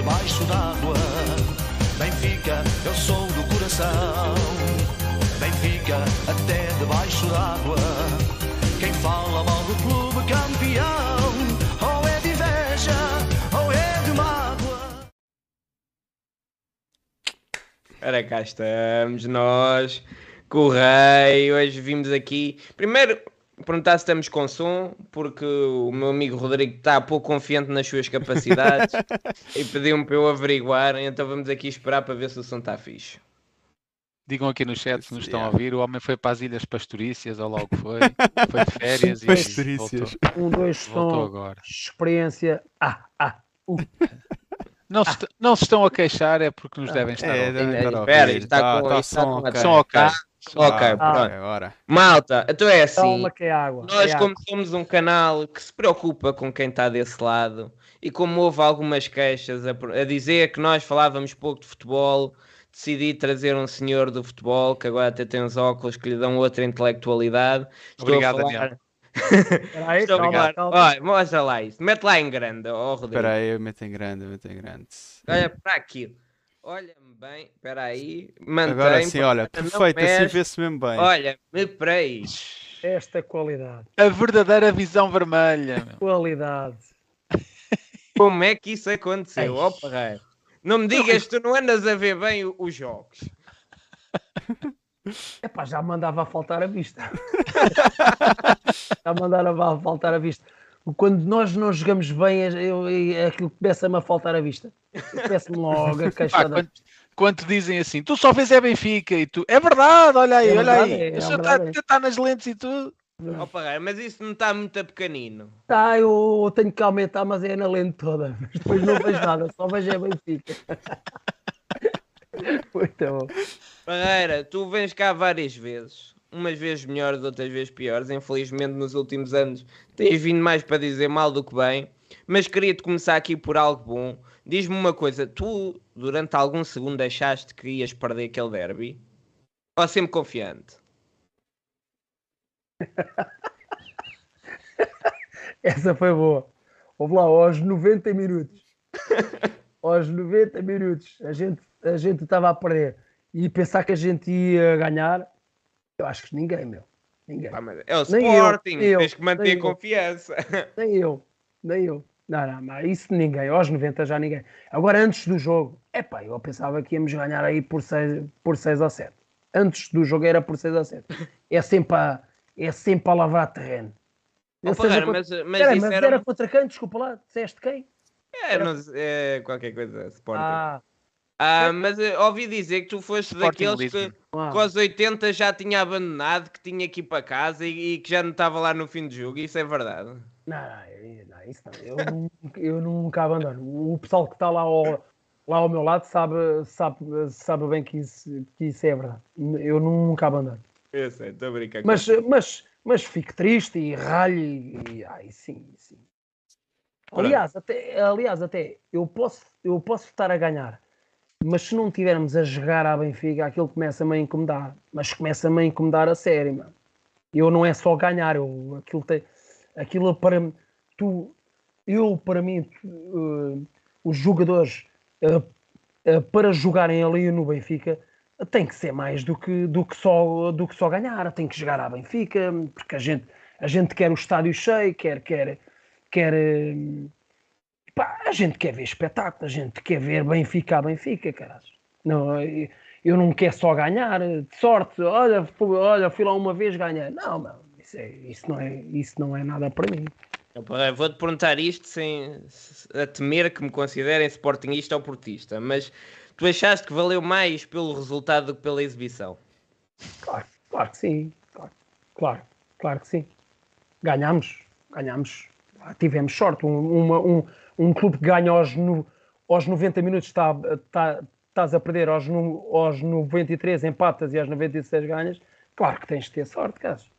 debaixo d'água. Benfica, eu sou do coração. Benfica, até debaixo d'água. Quem fala mal do clube campeão, ou é de inveja, ou é de mágoa. Ora, cá estamos nós, Correio. Hoje vimos aqui. Primeiro, perguntar se estamos com som, porque o meu amigo Rodrigo está pouco confiante nas suas capacidades e pediu-me para eu averiguar. Então vamos aqui esperar para ver se o som está fixe. Digam aqui no chat se nos estão a ouvir. O homem foi para as Ilhas Pastorícias, ou logo foi. Foi de férias e Pastorícias. voltou, Um, dois, voltou som, agora. experiência. Ah, ah, uh. Não se, não se estão a queixar, é porque nos devem estar a É, ouvir. a Espera, ouvir. está Tá- com- tá está som, com- ok. Ok. Ah, pronto. Agora. Malta, então é assim. calma que é água. Nós, é como água. somos um canal que se preocupa com quem está desse lado, e como houve algumas queixas a, a dizer que nós falávamos pouco de futebol, decidi trazer um senhor do futebol que agora até tem uns óculos que lhe dão outra intelectualidade. Estou Obrigado, a falar... Daniel. Espera aí, Estou calma, calma. Olha, mostra lá isso. Mete lá em grande, ó Rodrigo. Espera aí, eu meto em grande, eu meto em grande. Olha para aquilo. Olha-me bem. Espera aí. Mantém. Agora sim, olha, perfeito, assim vê-se mesmo bem. Olha-me para aí. Esta qualidade. A verdadeira visão vermelha. Qualidade. Como é que isso aconteceu? Ó Parreiro. Não me digas que tu não andas a ver bem os jogos. Epá, já mandava a faltar a vista. já mandava a faltar a vista. Quando nós não jogamos bem, eu, eu, aquilo começa-me a faltar a vista. Eu Peço-me logo a Pá, queixada. quando, quando te dizem assim, tu só vês é Benfica e tu, é verdade, olha aí, É olha verdade, aí. é, é o senhor está nas lentes e tudo. Parreiro, mas isso não está muito a pequenino. Tá, eu tenho que aumentar, mas é na lente toda. Mas depois não vejo nada, só vejo é Benfica. Muito bom. Parreira, tu vens cá várias vezes. Umas vezes melhores, outras vezes piores. Infelizmente, nos últimos anos tens vindo mais para dizer mal do que bem. Mas queria-te começar aqui por algo bom. Diz-me uma coisa: tu, durante algum segundo, achaste que ias perder aquele derby? Ou sempre confiante? Essa foi boa. Vamos lá, aos 90 minutos. aos 90 minutos, a gente a gente estava a perder. E pensar que a gente ia ganhar, eu acho que ninguém, meu. Ninguém. Pá, é o Nem eu, Sporting, eu, tens que manter a eu. confiança. Nem eu, nem eu. Não, não, mas isso ninguém. Aos 90 já ninguém. Agora, antes do jogo, epá, eu pensava que íamos ganhar aí por 6, por 6 ou 7. Antes do jogo era por 6 ou 7. É sempre a, é sempre a lavar terreno. Seja, contra- mas, mas mas era, era contra quem? Desculpa lá, disseste quem? é, não sei, é qualquer coisa, Sporting. Ah, Ah, mas eh, ouvi dizer que tu foste Sporting daqueles que, ah. que aos 80 já tinha abandonado, que tinha que ir para casa e, e que já não estava lá no fim do jogo. Isso é verdade. Não, não, isso não. Eu, nunca- eu nunca abandono. O pessoal que está lá ao, lá ao meu lado sabe, sabe, sabe bem que isso, que isso é verdade. Eu nunca abandono. Eu sei, estou a brincar. Mas, mas, mas fico triste e ralho e, ai, sim, sim. Aliás, até, aliás, até eu posso, eu posso estar a ganhar, mas se não tivermos a jogar à Benfica, aquilo começa-me a incomodar. Mas começa-me a incomodar a sério, mano. Eu não é só ganhar, eu, aquilo, tem, aquilo para tu, eu para mim, tu, eh, os jogadores eh, eh, para jogarem ali no Benfica tem que ser mais do que, do que, só, do que só ganhar, tem que jogar à Benfica, porque a gente, a gente quer o estádio cheio, quer, quer, quer eh, pá, a gente quer ver espetáculo, a gente quer ver Benfica a Benfica, caralho. Não, eu- não quero só ganhar, de sorte, olha, olha, fui lá uma vez ganhar. Não, não, isso, é- isso, não é, isso não é nada para mim. Vou-te perguntar isto sem a temer que me considerem sportingista ou portista, mas tu achaste que valeu mais pelo resultado do que pela exibição? Claro, claro que sim, claro, claro, claro que sim. Ganhamos, ganhamos, Ah, tivemos sorte. Um, uma- um, um clube que ganha aos, no- aos 90 minutos está, está, estás a perder aos, no- aos 93 empatas e aos 96 ganhas, claro que tens de ter sorte, caso.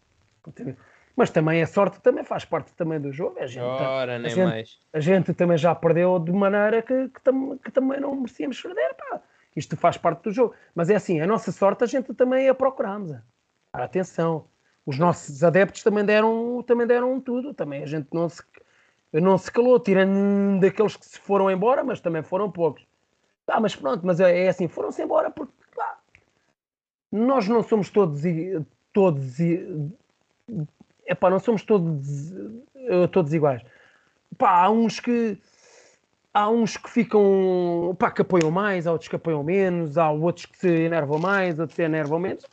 Mas também a sorte também faz parte também do jogo. A gente, Ora, a nem gente- mais. a gente também já perdeu de maneira que, que, tam- que também não merecíamos perder. Pá. Isto faz parte do jogo. Mas é assim, a nossa sorte a gente também a procuramos. Ora, Atenção, os nossos adeptos também deram, também deram tudo. Também a gente não se. não se calou, tirando daqueles que se foram embora, mas também foram poucos. Ah, mas pronto, mas é, é assim, foram-se embora porque pá, nós não somos todos todos epá, não somos todos eh, todos iguais. Pá, há uns que há uns que ficam pá, que apoiam mais, há outros que apoiam menos, há outros que se enervam mais, outros que se enervam menos.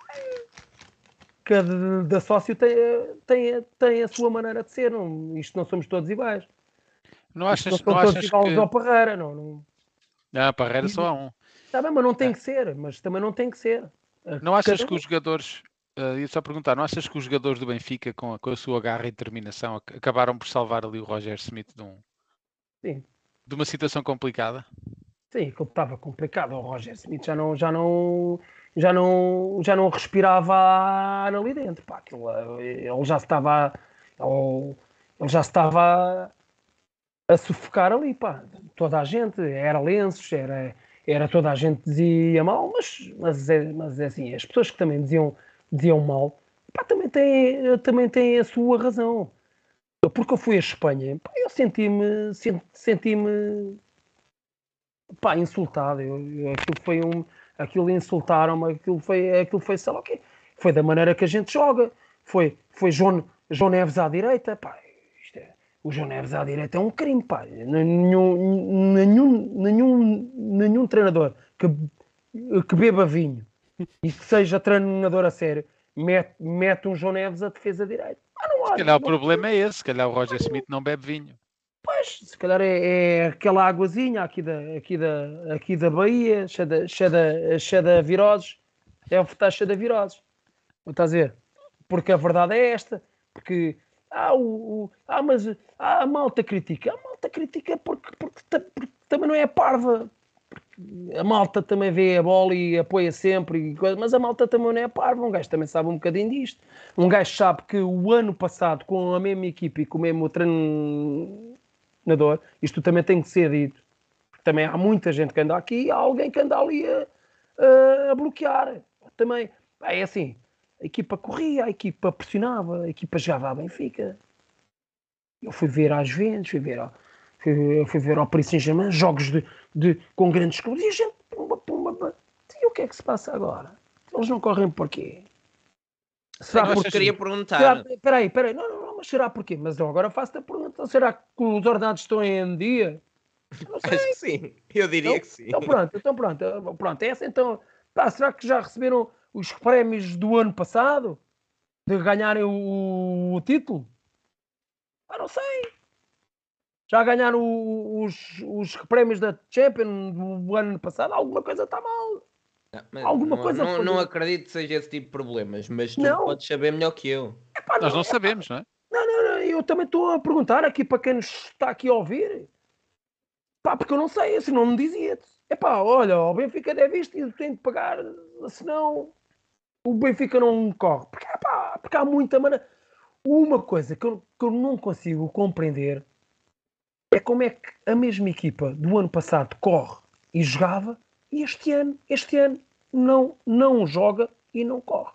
Cada sócio tem, tem, tem a sua maneira de ser, não, isto não somos todos iguais. Não Isto achas, não não são todos achas iguais que. ao Parreira, não, não. Não, Parreira só há um. Está bem, mas não tem É. que ser, mas também não tem que ser. Não achas Cada que os jogadores. Uh, ia só perguntar, não achas que os jogadores do Benfica, com a, com a sua garra e determinação, ac- acabaram por salvar ali o Roger Smith de, um, Sim. de uma situação complicada? Sim, que estava complicado. O Roger Smith já não, já não, já não, já não respirava ar ali dentro. Pá, aquilo, eh, ele já estava, ele, ele já estava a sufocar ali, pá. Toda a gente, era lenços, era, era toda a gente dizia mal, mas, mas, é, mas é assim, as pessoas que também diziam, diziam mal, pá, também têm, também têm a sua razão. Porque eu fui a Espanha, pá, eu senti-me, sen- senti-me pá, insultado. Eu, eu- aquilo foi um. Aquilo insultaram-me, aquilo foi, aquilo foi, sei lá o quê. Foi da maneira que a gente joga. Foi, foi João, João Neves à direita, pá. É- o João Neves à direita é um crime, pá. Nenhum, nenhum, nenhum, nenhum treinador que, que beba vinho e que seja treinador a sério mete, mete um João Neves à defesa direita. Ah, não há, Se calhar o problema é esse, se calhar o Roger Smith não bebe vinho. Pois, se calhar é, é aquela águazinha aqui da, aqui da, aqui da Bahia, cheia de, cheia de, cheia de viroses. É o estar cheia de viroses. Estás a ver? Porque a verdade é esta. Porque ah, o, o- ah, mas ah, a malta critica. A malta critica porque, porque, ta- porque também não é parva. A malta também vê a bola e apoia sempre, e coisa, mas a malta também não é parva. Um gajo também sabe um bocadinho disto. Um gajo sabe que o ano passado, com a mesma equipe e com o mesmo treinador, isto também tem que ser dito. Também há muita gente que anda aqui e há alguém que anda ali a, a- a bloquear. Também, pá, é assim, a equipa corria, a equipa pressionava, a equipa jogava a Benfica. Eu fui ver às Juventus, fui ver ao, fui, eu fui ver ao Paris Saint-Germain, jogos de, de, com grandes clubes, e a gente, pumba, pumba, pumba. E o que é que se passa agora? Eles não correm porquê? Será porque... queria Será, perguntar. peraí, peraí, não, não, não, mas será porquê? Mas eu agora faço-te a pergunta, será que os ordenados estão em dia? Não sei. Acho que sim. Eu diria que sim. Então pronto, então pronto, eh, pronto, essa então, pá, será que já receberam os prémios do ano passado? De ganharem o, o título? Ah, não sei. Já ganharam os, os prémios da Champions do ano passado? Alguma coisa está mal. Não, mas alguma não, coisa não, não acredito que seja esse tipo de problemas, mas tu Não. podes saber melhor que eu. Epá, Nós não sabemos, não é? Não, não, não, eu também estou a perguntar aqui para quem nos está aqui a ouvir. Pá, porque eu não sei, assim não me dizia. Epá, olha, o Benfica deve isto e tem de pagar, senão o Benfica não corre. Porque, epá, porque há muita maneira. Uma coisa que eu, que eu não consigo compreender é como é que a mesma equipa do ano passado corre e jogava e este ano, este ano não, não joga e não corre.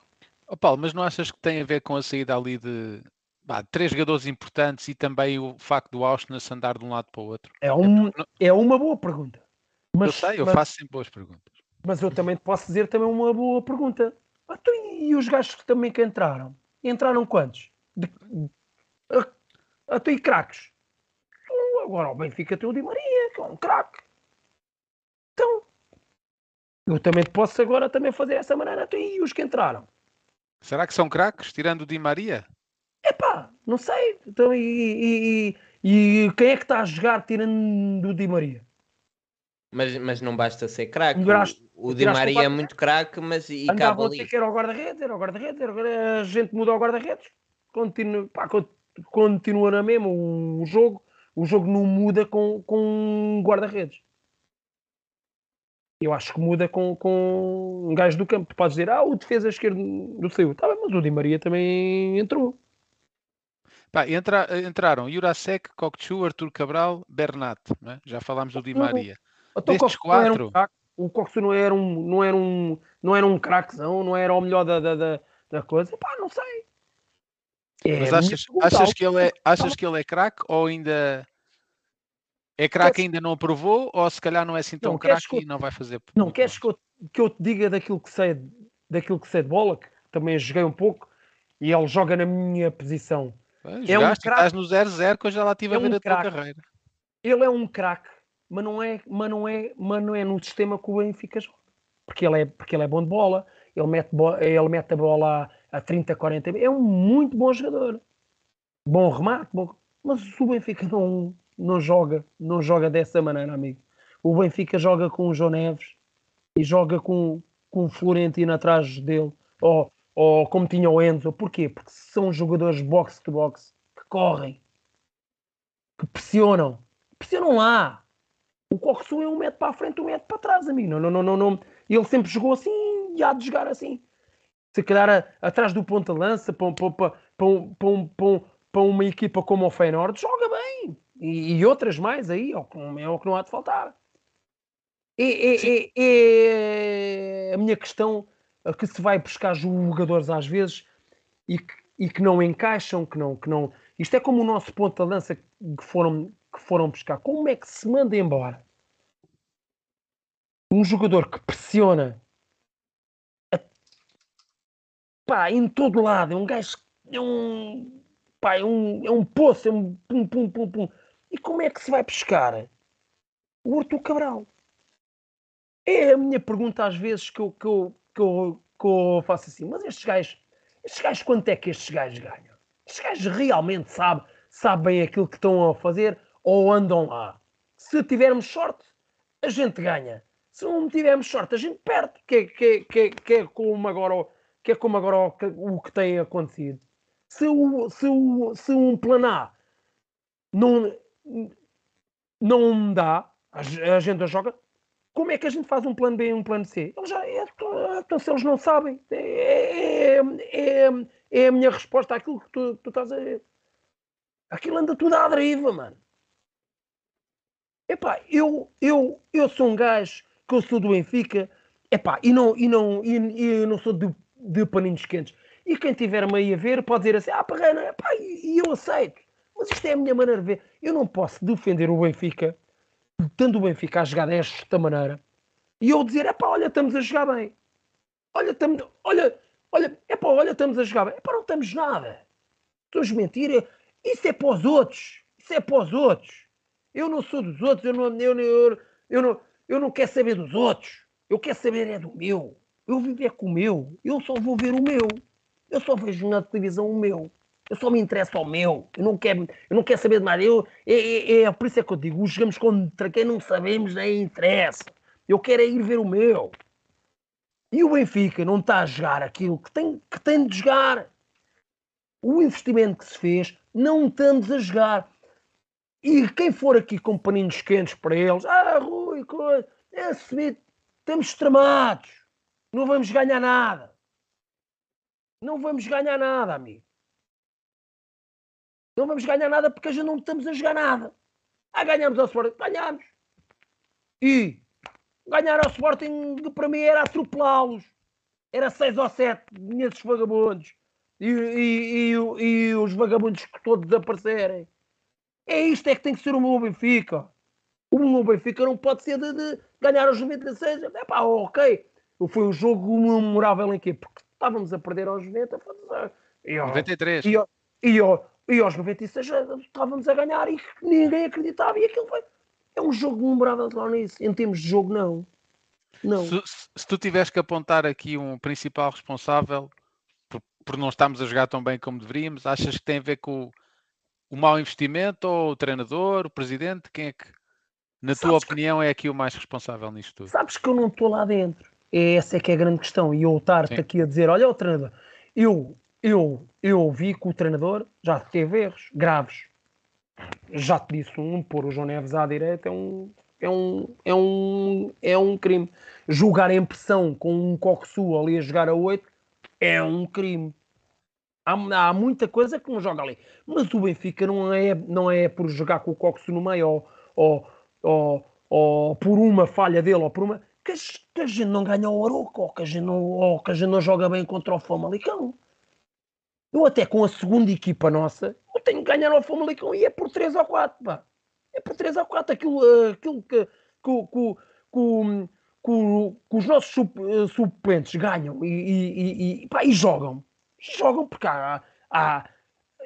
Ó Paulo, mas não achas que tem a ver com a saída ali de pá, três jogadores importantes e também o facto do Austin se andar de um lado para o outro? É, um, é uma boa pergunta. Mas, eu sei, eu mas- faço sempre boas perguntas. Mas eu também te posso dizer também uma boa pergunta. Ah, tu e os gajos que também que entraram? Entraram quantos? De, a, a tu e craques? Então, agora o Benfica tem o Di Maria, que é um craque. Então, eu também posso agora também fazer essa maneira. Tu e os que entraram? Será que são craques, tirando o Di Maria? Epá, não sei. Então, e, e- e- e quem é que está a jogar tirando o Di Maria? Mas, mas não basta ser craque. O, o Di Maria é muito craque, mas e Andavam cabe ali. dizer que era o guarda-redes, era o guarda-redes, a gente muda o guarda-redes, continua, pá, con- continua na mesma o, o jogo, o jogo não muda com, com guarda-redes. Eu acho que muda com, com um gajo do campo. Tu podes dizer, ah, o defesa esquerdo do saiu. Tá bem, mas o Di Maria também entrou. Pá, entra- entraram Jurasek, Kokchu, Artur Cabral, Bernat. é? Já falámos do Di. Maria. Então, o Destes Coxo não era um quatro- craque. O Coxo não era um, não era um, não era um craquezão, não era o melhor da, da, da, da coisa. Pá, não sei. É Mas achas, achas, que ele é, achas que ele é craque ou ainda É craque ainda não aprovou ou se calhar não é assim tão craque que e não vai fazer. Não, queres que eu, que eu te diga daquilo que sei, daquilo que sei de bola, que também joguei um pouco, e ele joga na minha posição. Pois, é um craque- estás no 0-0 que eu já lá estive é a ver um a tua craque. carreira. Ele é um craque, mas não é, mas não é, mas não é no sistema que o Benfica joga. Porque ele é, porque ele é bom de bola, ele mete, bo- ele mete a bola a, a 30, 40, é um muito bom jogador. Bom remate, bom, mas o Benfica não, não joga, não joga dessa maneira, amigo. O Benfica joga com o João Neves e joga com, com o Florentino atrás dele, ou, ou como tinha o Enzo. Porquê? Porque são jogadores box to box que correm, que pressionam, pressionam lá. O Coxu é um metro para a frente, um metro para trás, amigo. Não, não, não, não, não. Ele sempre jogou assim e há de jogar assim. Se calhar a- atrás do ponta-lança para, um- um- um- uma equipa como o Feyenoord, joga bem. E, e outras mais aí, é o que não- é há de faltar. É, é- é- é a minha questão que se vai buscar jogadores às vezes e que, e que não encaixam, que não, que não. Isto é como o nosso ponta-lança que foram, que foram buscar. Como é que se manda embora um jogador que pressiona a- pá, em todo lado, é um gajo é um, pá, é um, é um poço, é um pum, pum, pum, pum. E como é que se vai pescar o Artur Cabral? É a minha pergunta às vezes que eu, que eu, que eu, que eu faço assim, mas estes gajos, estes gajos, quanto é que estes gajos ganham? Estes gajos realmente sabem, sabem aquilo que estão a fazer ou andam lá? Se tivermos sorte, a gente ganha. Se não tivermos sorte, a gente perde. Que, é- que, é- que, é- que é como agora, que é como agora o, que, tem acontecido. Se, o, se, o, se um plano A não, não dá, a, ge- a gente joga, como é que a gente faz um plano B e um plano C? Eles já, é, então, se eles não sabem, é, é, é, é a minha resposta àquilo que tu, tu estás a dizer. Aquilo anda tudo à deriva, mano. Epá, eu, eu, eu sou um gajo que eu sou do Benfica, epá, e não, e não, e, e não sou de, de paninhos quentes. E quem tiver-me aí a ver pode dizer assim, ah, Parreira, epá, e, eu aceito. Mas isto é a minha maneira de ver. Eu não posso defender o Benfica, tendo o Benfica a jogar desta maneira, e eu dizer, epá, olha, estamos a jogar bem. Olha, estamos, olha, olha, epá, olha, estamos a jogar bem. Epá, não estamos nada. Estamos a mentir. Isso é para os outros. Isso é para os outros. Eu não sou dos outros, eu não, eu, eu, eu não, eu não quero saber dos outros. Eu quero saber é do meu. Eu vivo é com o meu. Eu só vou ver o meu. Eu só vejo na televisão o meu. Eu só me interesso ao meu. Eu não quero, eu não quero saber de mais. Eu, é, é, é por isso é que eu digo, jogamos contra quem não sabemos nem interessa. Eu quero é ir ver o meu. E o Benfica não está a jogar aquilo que tem, que tem de jogar. O investimento que se fez, não estamos a jogar. E quem for aqui com paninhos quentes para eles, ah, Rui, coisa, é estamos extremados, não vamos ganhar nada. Não vamos ganhar nada, amigo. Não vamos ganhar nada porque gente não estamos a jogar nada. Ah, ganhamos ao Sporting, ganhamos. E ganhar ao Sporting para mim era atropelá-los. Era seis ou sete nesses vagabundos. E, e, e, e os vagabundos que todos desaparecerem. É isto é que tem que ser o meu Benfica. O meu Benfica não pode ser de, de ganhar aos 96. É pá, ok. Foi um jogo memorável em quê? Porque estávamos a perder aos 90. E, ao- 93. e, ao- e, ao- e aos 96 já estávamos a ganhar e ninguém acreditava. E aquilo foi. É um jogo memorável lá nisso. Em termos de jogo, não. Não. Se, se- se tu tiveres que apontar aqui um principal responsável por, por não estarmos a jogar tão bem como deveríamos, achas que tem a ver com o, mau investimento ou o treinador, o presidente? Quem é que, na tua Sabes que- opinião, é aqui o mais responsável nisto tudo? Sabes que eu não estou lá dentro. É Essa é que é a grande questão. E eu estar-te aqui a dizer, olha o treinador, eu, eu, eu vi que o treinador já teve erros graves. Já te disse um, pôr o João Neves à direita é um, é um, é um, é um crime. Jogar em pressão com um Coxu ali a jogar a 8 é um crime. Há, há muita coisa que não joga ali. Mas o Benfica não é, não é por jogar com o Coxo no meio ou, ou, ou, ou por uma falha dele ou por uma. Que a, que a gente não ganha o Aroca ou que a gente não, ou que a gente não joga bem contra o Famalicão. Eu até com a segunda equipa nossa, eu tenho que ganhar ao Famalicão e é por 3 ou 4, pá. É para 3 ou 4 aquilo, aquilo que, que, que, que, que, que os nossos sup, suplentes ganham e, e, e, pá, e jogam. Jogam porque há, há,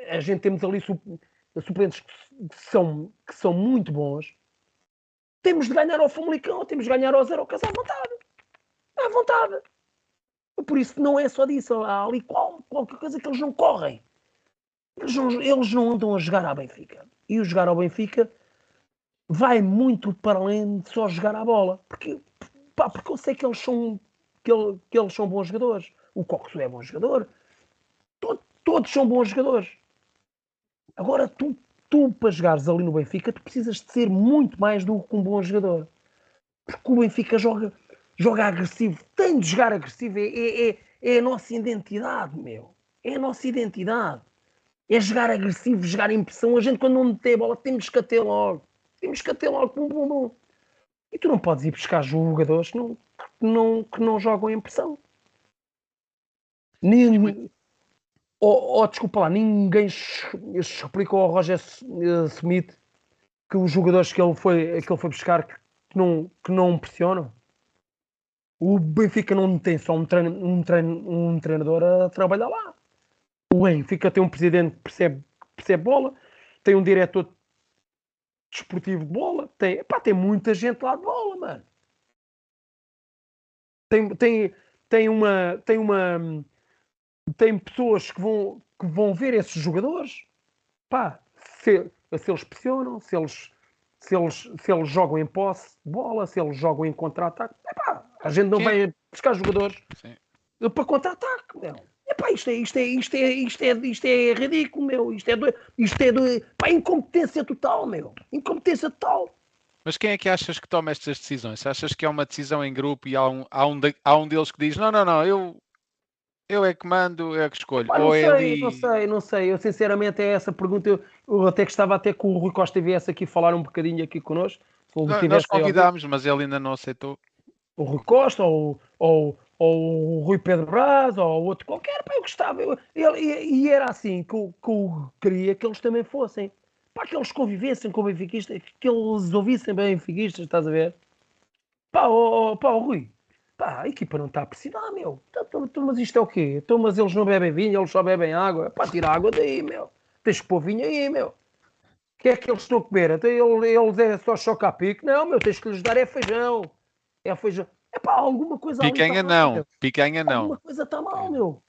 a gente temos ali sup, suplentes que são, que são muito bons. Temos de ganhar ao Famalicão, temos de ganhar ao Zero Casa à vontade. À vontade. Por isso não é só disso. Há ali qual, qualquer coisa que eles não correm. Eles não, eles não andam a jogar à Benfica. E o jogar ao Benfica vai muito para além de só jogar à bola. Porque, pá, porque eu sei que eles são, que, ele, que eles são bons jogadores. O Coxo é bom jogador. Todo, todos são bons jogadores. Agora, tu, tu, para jogares ali no Benfica, tu precisas de ser muito mais do que um bom jogador. Porque o Benfica joga, joga agressivo. Tem de jogar agressivo. É, é, é, é a nossa identidade, meu. É a nossa identidade é jogar agressivo, jogar em pressão. A gente, quando não tem a bola, temos que até logo. Temos que até logo. Bum, bum, bum. E tu não podes ir buscar jogadores que não, que não, que não jogam em pressão. Nem, oh, oh, desculpa lá, ninguém explicou ao Roger Smith que os jogadores que ele foi, que ele foi buscar que não, que não pressionam. O Benfica não tem só um, treino, um, treino, um treinador a trabalhar lá o Benfica tem um presidente que percebe, percebe bola, tem um diretor desportivo de bola, tem, tem muita gente lá de bola, mano. Tem, tem, tem uma. Tem uma. Tem pessoas que vão, que vão ver esses jogadores. Pá, se, se eles pressionam, se eles, se, eles, se eles jogam em posse de bola, se eles jogam em contra-ataque. A gente não Sim. vai buscar jogadores Sim. para contra-ataque, meu. Epá, isto é, isto é, isto é, isto é, isto é ridículo, meu. Isto é, do, isto é do, pá, incompetência total, meu. Incompetência total. Mas quem é que achas que toma estas decisões? Achas que é uma decisão em grupo e há um, há um, de, há um deles que diz: não, não, não, eu, eu é que mando, eu é que escolho. Pá, não, sei, ali... não sei, não sei. Eu sinceramente é essa pergunta. Eu, eu até gostava até que o Rui Costa viesse aqui falar um bocadinho aqui connosco. Não, nós convidámos, mas ele ainda não aceitou. O Rui Costa ou, ou, ou o Rui Pedro Braz, ou outro qualquer, pá, eu gostava. Eu, ele, e, era assim que eu, que eu queria que eles também fossem. Para que eles convivessem com o benfiquistas, que eles ouvissem bem benfiquistas, estás a ver? Pá, oh, pá, oh, Rui, pá, a equipa não está a precisar, meu. Então, mas isto é o quê? Então, mas eles não bebem vinho, eles só bebem água. Pá, tira água daí, meu. Tens que pôr vinho aí, meu. O que é que eles estão a comer? Então, eles é só chocar pique? Não, meu, tens que lhes dar é feijão. É feijão. É pá, alguma coisa Picanha tá não, mal, picanha não. Alguma coisa está mal, meu.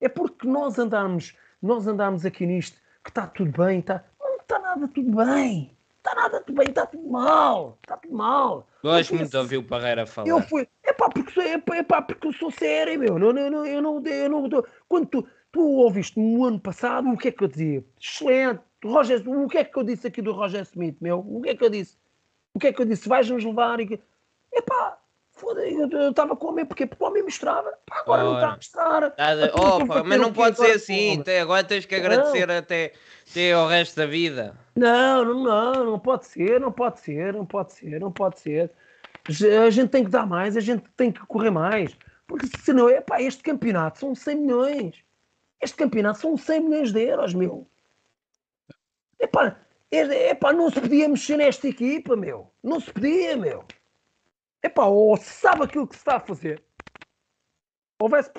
É porque nós andarmos, nós andarmos aqui nisto, que está tudo bem, está. Não está nada tudo bem. Está nada tudo bem, está tudo mal. Está tudo mal. Gosto muito de ouvir o Parreira falar. Eu fui. É pá, porque, é pá, é pá, porque eu sou sério, meu. Não, não, não, eu não, eu não, quando tu, tu ouviste no ano passado, o que é que eu dizia? Excelente. Roger, o que é que eu disse aqui do Roger Smith, meu? O que é que eu disse? O que é que eu disse? Vais-nos levar e. Epá, eu estava com o homem, porque, porque o homem mostrava, pá, agora Ora. não está a mostrar. Nada. Opa, mas não pode ser assim, agora tens que agradecer até, até ao resto da vida. Não, não, não, não pode ser, não pode ser, não pode ser, não pode ser. A gente tem que dar mais, a gente tem que correr mais, porque senão, é pá, este campeonato são 100 milhões. Este campeonato são 100 milhões de euros, meu. Epá, epá, não se podia mexer nesta equipa, meu. Não se podia, meu. Epá, ou sabe aquilo que se está a fazer. Houvesse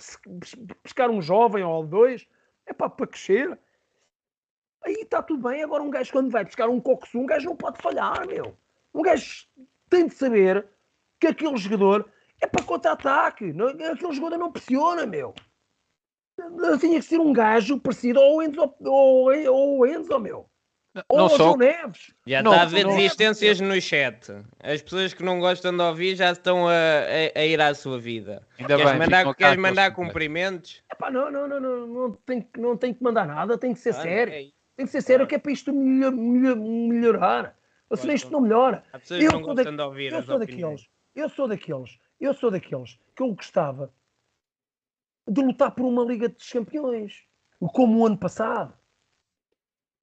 pescar um jovem ou dois, epá, para crescer. Aí está tudo bem. Agora um gajo quando vai buscar um coxo, um gajo não pode falhar, meu. Um gajo tem de saber que aquele jogador é para contra-ataque. Aquele jogador não pressiona, meu. Tinha que ser um gajo parecido ao Enzo, ou, ou Enzo, meu. Não só. Neves. Já está a haver desistências no chat. As pessoas que não gostam de ouvir já estão a, a, a ir à sua vida. Ainda queres bem, mandar, queres mandar cumprimentos? Epá, não, não, não, não, não, tem, não tem que mandar nada, tem que ser ah, sério. É tem que ser sério que é para isto melhor, melhor, melhorar. Ou senão isto não melhora. Eu não sou, da, eu sou daqueles, eu sou daqueles, eu sou daqueles que eu gostava de lutar por uma Liga dos Campeões, como o ano passado.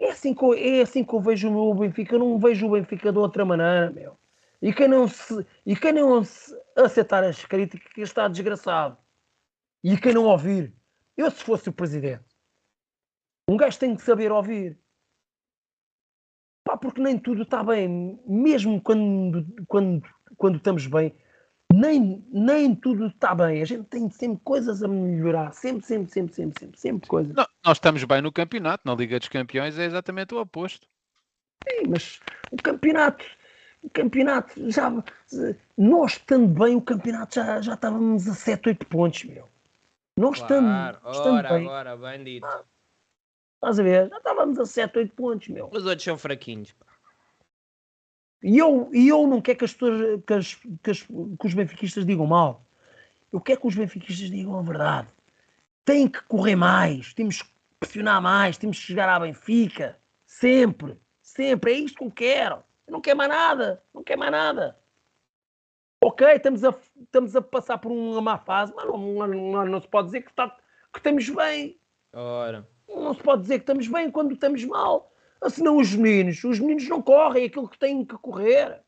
É assim, que eu, é assim que eu vejo o meu Benfica. Eu não vejo o Benfica de outra maneira, meu. E quem não, se, e quem não se aceitar as críticas está desgraçado. E quem não ouvir, eu se fosse o presidente, um gajo tem que saber ouvir. Pá, porque nem tudo está bem. Mesmo quando, quando, quando estamos bem, nem, nem tudo está bem. A gente tem sempre coisas a melhorar. Sempre, sempre, sempre, sempre, sempre, sempre coisas. Não, nós estamos bem no campeonato, na Liga dos Campeões é exatamente o oposto. Sim, mas o campeonato, o campeonato já nós estando bem, o campeonato já, já estávamos a 7, 8 pontos, meu. Nós Claro, estando, estando ora, bem, agora, bem dito. Estás a ver? Já estávamos a 7, 8 pontos, meu. Os outros são fraquinhos. E eu, e eu não quero que, as que, as- que as- que os benfiquistas digam mal. Eu quero que os benfiquistas digam a verdade. Tem que correr mais, temos que pressionar mais, temos que chegar à Benfica. Sempre, sempre. É isto que eu quero. Eu não quero mais nada. Não quero mais nada. Ok, estamos a, estamos a passar por uma má fase, mas não, não, não- não se pode dizer que, está, que estamos bem. Ora, Não se pode dizer que estamos bem quando estamos mal. Senão os meninos, os meninos não correm aquilo que têm que correr.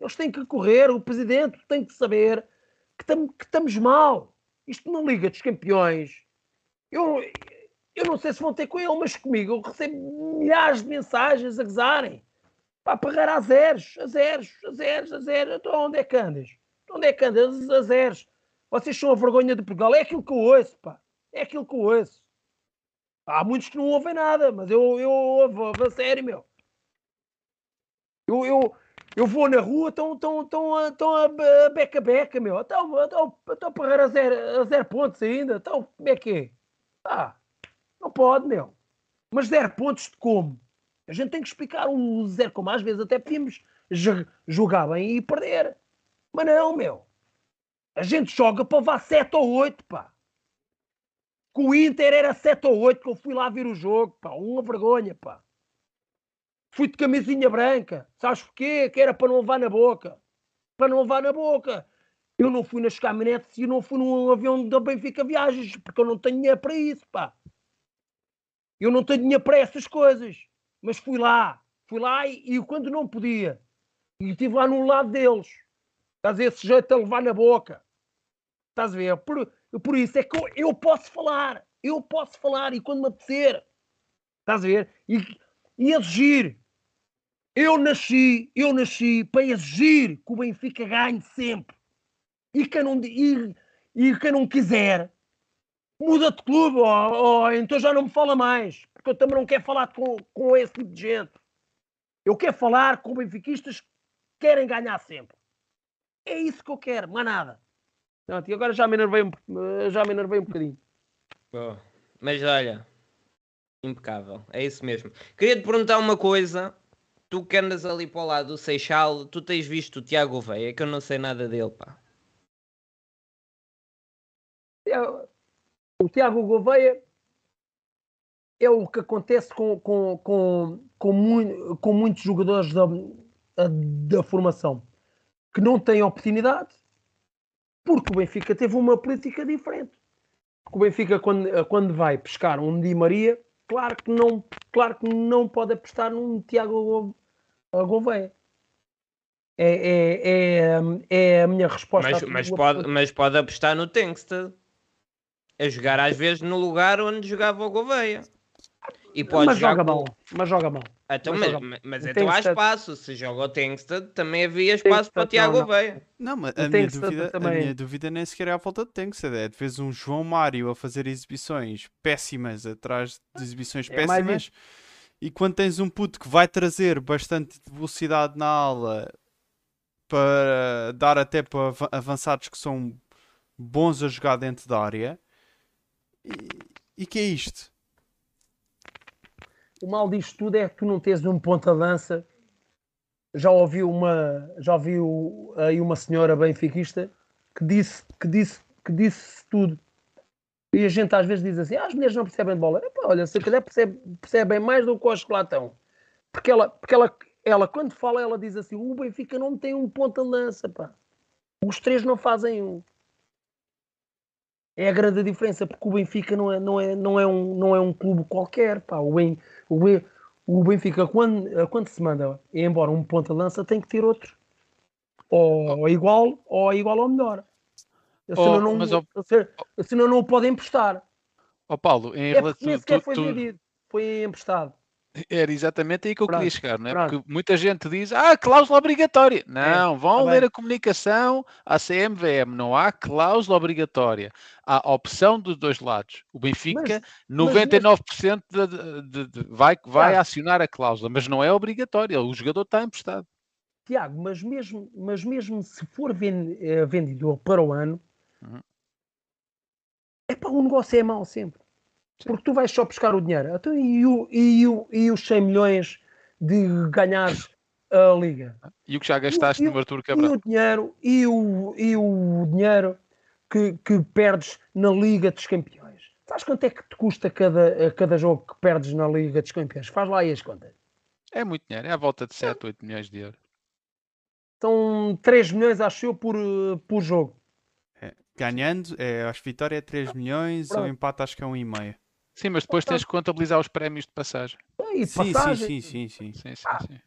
Eles têm que correr, o presidente tem que saber que, que estamos mal. Isto na Liga dos Campeões. Eu, eu não sei se vão ter com ele, mas comigo eu recebo milhares de mensagens a gozarem. Para pagar a zeros, a zeros, a zeros, a zeros. Então onde é que andas? Onde é que andas? A zeros. Vocês são a vergonha de Portugal. É aquilo que eu ouço, pá. É aquilo que eu ouço. Há muitos que não ouvem nada, mas eu, eu ouvo, a sério, meu. Eu, eu, eu vou na rua, estão estão estão a, estão a be- beca beca, meu. Estão a pagar a zero, a zero pontos ainda. Então, como é que é? Ah, não pode, meu. Mas zero pontos de como? A gente tem que explicar o zero como. Às vezes até podíamos jo- jogar bem e perder. Mas não, meu. A gente joga para levar 7 ou 8, pá. Que o Inter era 7 ou 8 que eu fui lá ver o jogo, pá. Uma vergonha, pá. Fui de camisinha branca. Sabes porquê? Que era para não levar na boca. Para não levar na boca. Eu não fui nas caminhonetes e não fui num avião da Benfica Viagens, porque eu não tenho dinheiro para isso, pá. Eu não tenho dinheiro para essas coisas. Mas fui lá. Fui lá e, e quando não podia. E estive lá no lado deles. Estás esse jeito a levar na boca. Estás a ver? Por, por isso é que eu, eu posso falar. Eu posso falar e quando me apetecer. Estás a ver? E, e exigir. Eu nasci, eu nasci para exigir que o Benfica ganhe sempre. E quem não, e, e quem não quiser, muda de clube, ou, ou então já não me fala mais. Porque eu também não quero falar com, com esse tipo de gente. Eu quero falar com benfiquistas que querem ganhar sempre. É isso que eu quero, mais nada. Pronto, e agora já me enervei, um- eh, já me enervei um bocadinho. Boa. Mas olha, impecável, é isso mesmo. Queria te perguntar uma coisa. Tu que andas ali para o lado do Seixal, tu tens visto o Tiago Veia, que eu não sei nada dele, pá. O Tiago Gouveia é o que acontece com, com, com, com, com muitos jogadores da, da formação que não têm oportunidade porque o Benfica teve uma política diferente. Porque o Benfica, quando, quando vai pescar um Di Maria, claro que não, claro que não pode apostar num Tiago Go- Gouveia. É, é, é, é a minha resposta. Mas, mas, pode, mas pode apostar no Tengsted. A jogar às vezes no lugar onde jogava o Gouveia. E pode mas jogar joga com- mal, mas joga mal. Então, mas mas, joga- mas, o então há espaço. Se joga o Tengsted, também havia espaço para o Tiago não, não. Mas a minha, dúvida, a minha dúvida nem sequer é à volta de Tengsted. É de vez um João Mário a fazer exibições péssimas atrás de exibições É péssimas. E quando tens um puto que vai trazer bastante velocidade na ala para dar até para ava- avançados que são bons a jogar dentro da área. E, e que é isto? O mal disto tudo é que tu não tens um ponta de dança. Já ouvi uma, já ouvi aí uma senhora benfiquista que disse, que disse, que disse tudo. E a gente às vezes diz assim: ah, as mulheres não percebem de bola. Epá, olha, se calhar percebe, percebem mais do que os que lá estão. Porque ela, porque ela, ela, quando fala, ela diz assim: o Benfica não tem um ponta de lança, pá. Os três não fazem um. É a grande diferença, porque o Benfica não é, não é, não é, um, não é um clube qualquer, pá. O, Ben, o, Ben- o Benfica, quando, quando se manda embora um ponta de lança, tem que ter outro. Ou igual, ou igual ou melhor. Senão, Oh, não, mas, oh- se- senão não o podem emprestar. Ó Paulo, em É relação. nem sequer tu- foi tu- vendido, foi emprestado. Era exatamente aí que eu Pronto, queria chegar, não é? pronto. Porque muita gente diz, ah, cláusula obrigatória. Não, vão tá ler bem. a comunicação à CMVM, não há cláusula obrigatória. Há opção dos dois lados. O Benfica, mas- 99% de, de- de- vai, vai Tiago. acionar a cláusula, mas não é obrigatória. O jogador está emprestado. Tiago, mas mesmo, mas mesmo se for eh, vendido para o ano, Uhum. é para o negócio é mau sempre. Porque tu vais só buscar o dinheiro. Então, e, o, e, o, e os 100 milhões de ganhares a liga? E o que já gastaste e no Artur E Cabral? o dinheiro, e o, e o dinheiro que, que perdes na Liga dos Campeões? Sabes quanto é que te custa cada, cada jogo que perdes na Liga dos Campeões? Faz lá aí as contas. É muito dinheiro, é à volta de 7, 8 milhões de euros. São 3 milhões, acho eu, por, por jogo. Ganhando, é, acho que vitória é 3 milhões, Pronto. ou empate acho que é 1,5. Sim, mas depois tens que contabilizar os prémios de passagem. E de Sim, sim, passagem. sim, sim, sim. Sim, sim, Ah, sim.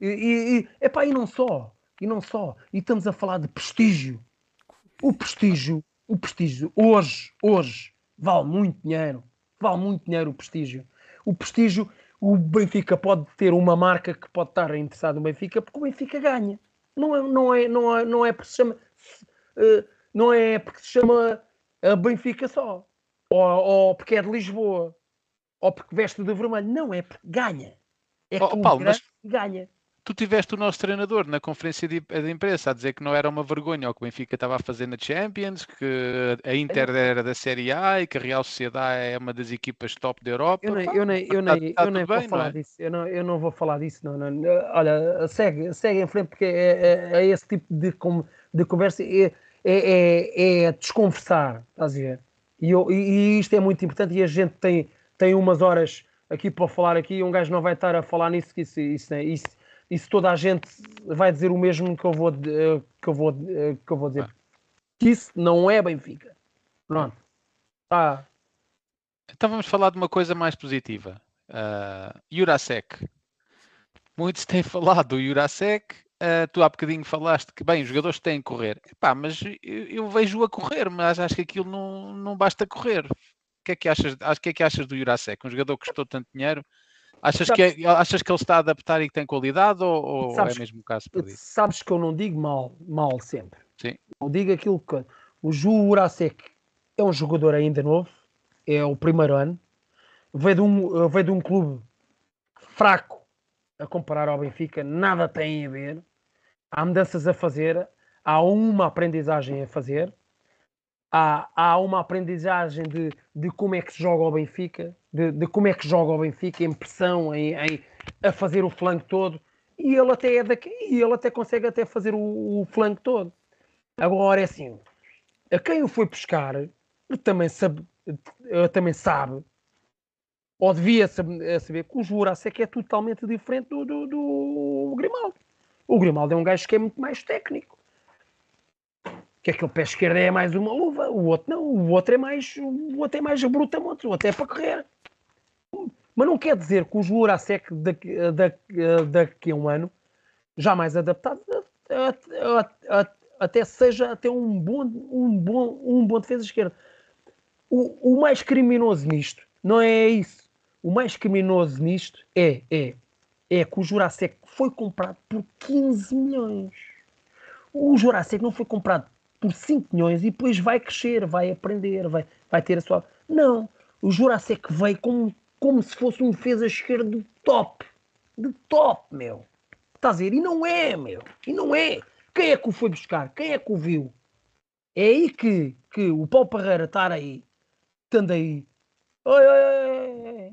E, e, e, epá, e não só, e não só, e estamos a falar de prestígio. O prestígio, o prestígio, hoje, hoje, vale muito dinheiro, vale muito dinheiro o prestígio. O prestígio, o Benfica pode ter uma marca que pode estar interessada no Benfica, porque o Benfica ganha. Não é, não é, não é, não é porque se chama, eh, não é porque se chama eh, Benfica só, ou, ou porque é de Lisboa, ou porque veste de vermelho. Não, é porque ganha. É Oh, Paulo, mas- ganha. Tu tiveste o nosso treinador na conferência de, de imprensa a dizer que não era uma vergonha o que o Benfica estava a fazer na Champions, que a Inter era da Série A e que a Real Sociedade é uma das equipas top da Europa. Eu nem, eu nem, eu tá- nem, eu nem tudo vou falar é? disso. Eu não, eu não vou falar disso. Não, não. Olha, segue, segue em frente, porque é, é- é esse tipo de, com- de conversa é, é, é, é desconversar, estás a ver? E, eu- e- isto é muito importante. E a gente tem, tem umas horas aqui para falar aqui. E um gajo não vai estar a falar nisso, que isso, isso, é- isso, isso toda a gente vai dizer o mesmo que eu vou, eh, que eu vou, eh, que eu vou dizer. Que isso não é Benfica. Pronto. Tá. Então vamos falar de uma coisa mais positiva. Uh, Jurasek. Muitos têm falado do Jurasek. Uh, tu há bocadinho falaste que, bem, os jogadores têm que correr. Epá, mas eu, eu vejo-o a correr, mas acho que aquilo não, não basta correr. O que é que achas, o que é que achas do Jurasek? Um jogador que custou tanto dinheiro? Achas que, é- achas que ele está a adaptar e que tem qualidade ou, ou Sabes- é mesmo o caso perdido? Sabes que eu não digo mal, mal sempre. Sim. Eu digo aquilo que. O Jurasek é um jogador ainda novo, é o primeiro ano, veio de um, veio de um clube fraco a comparar ao Benfica, nada tem a ver. Há mudanças a fazer, há uma aprendizagem a fazer, há, há uma aprendizagem de, de como é que se joga o Benfica, de, de como é que joga o Benfica, em pressão, em, em- a fazer o flanco todo, e ele até é daqui, e ele até consegue até fazer o, o flanco todo. Agora é assim, a quem o foi buscar também sabe, também sabe ou devia sab- eh, saber que o Jurasek é totalmente diferente do, do, do Grimaldo. O Grimaldo é um gajo que é muito mais técnico. Que aquele pé esquerdo é mais uma luva, o outro não, o outro é mais, o outro é mais brutamontes, o outro é para correr. Mas não quer dizer que o Jurasek daqui, daqui, daqui a um ano, já mais adaptado, até seja até um bom, um bom, um bom defesa esquerda. O, o mais criminoso nisto não é isso. O mais criminoso nisto é, é, é que o Jurasek foi comprado por 15 milhões. O Jurasek não foi comprado por 5 milhões e depois vai crescer, vai aprender, vai, vai ter a sua. Não. O Jurasek veio como, como se fosse um defesa esquerdo top. De top, meu. Estás a ver? E não é, meu. E não é. Quem é que o foi buscar? Quem é que o viu? É aí que, que o Paulo Parreira estar aí, estando aí. Oi, oi, oi, oi.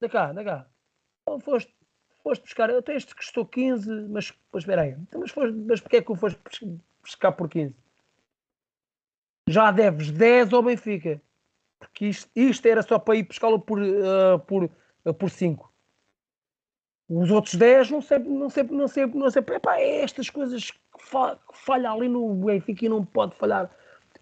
Da cá, da cá. Oh, foste, foste buscar. Até este custou 15, mas, mas espera aí. Então, mas, foste, mas porquê é que o foste bus- buscar por 15? Já deves 10 ao Benfica. Porque isto, isto era só para ir buscá-lo por, ah, por, ah, por 5. Os outros 10 não sei, não sei, não sei, não sei. Epá, é estas coisas que, fa, que falha ali no Benfica e não pode falhar.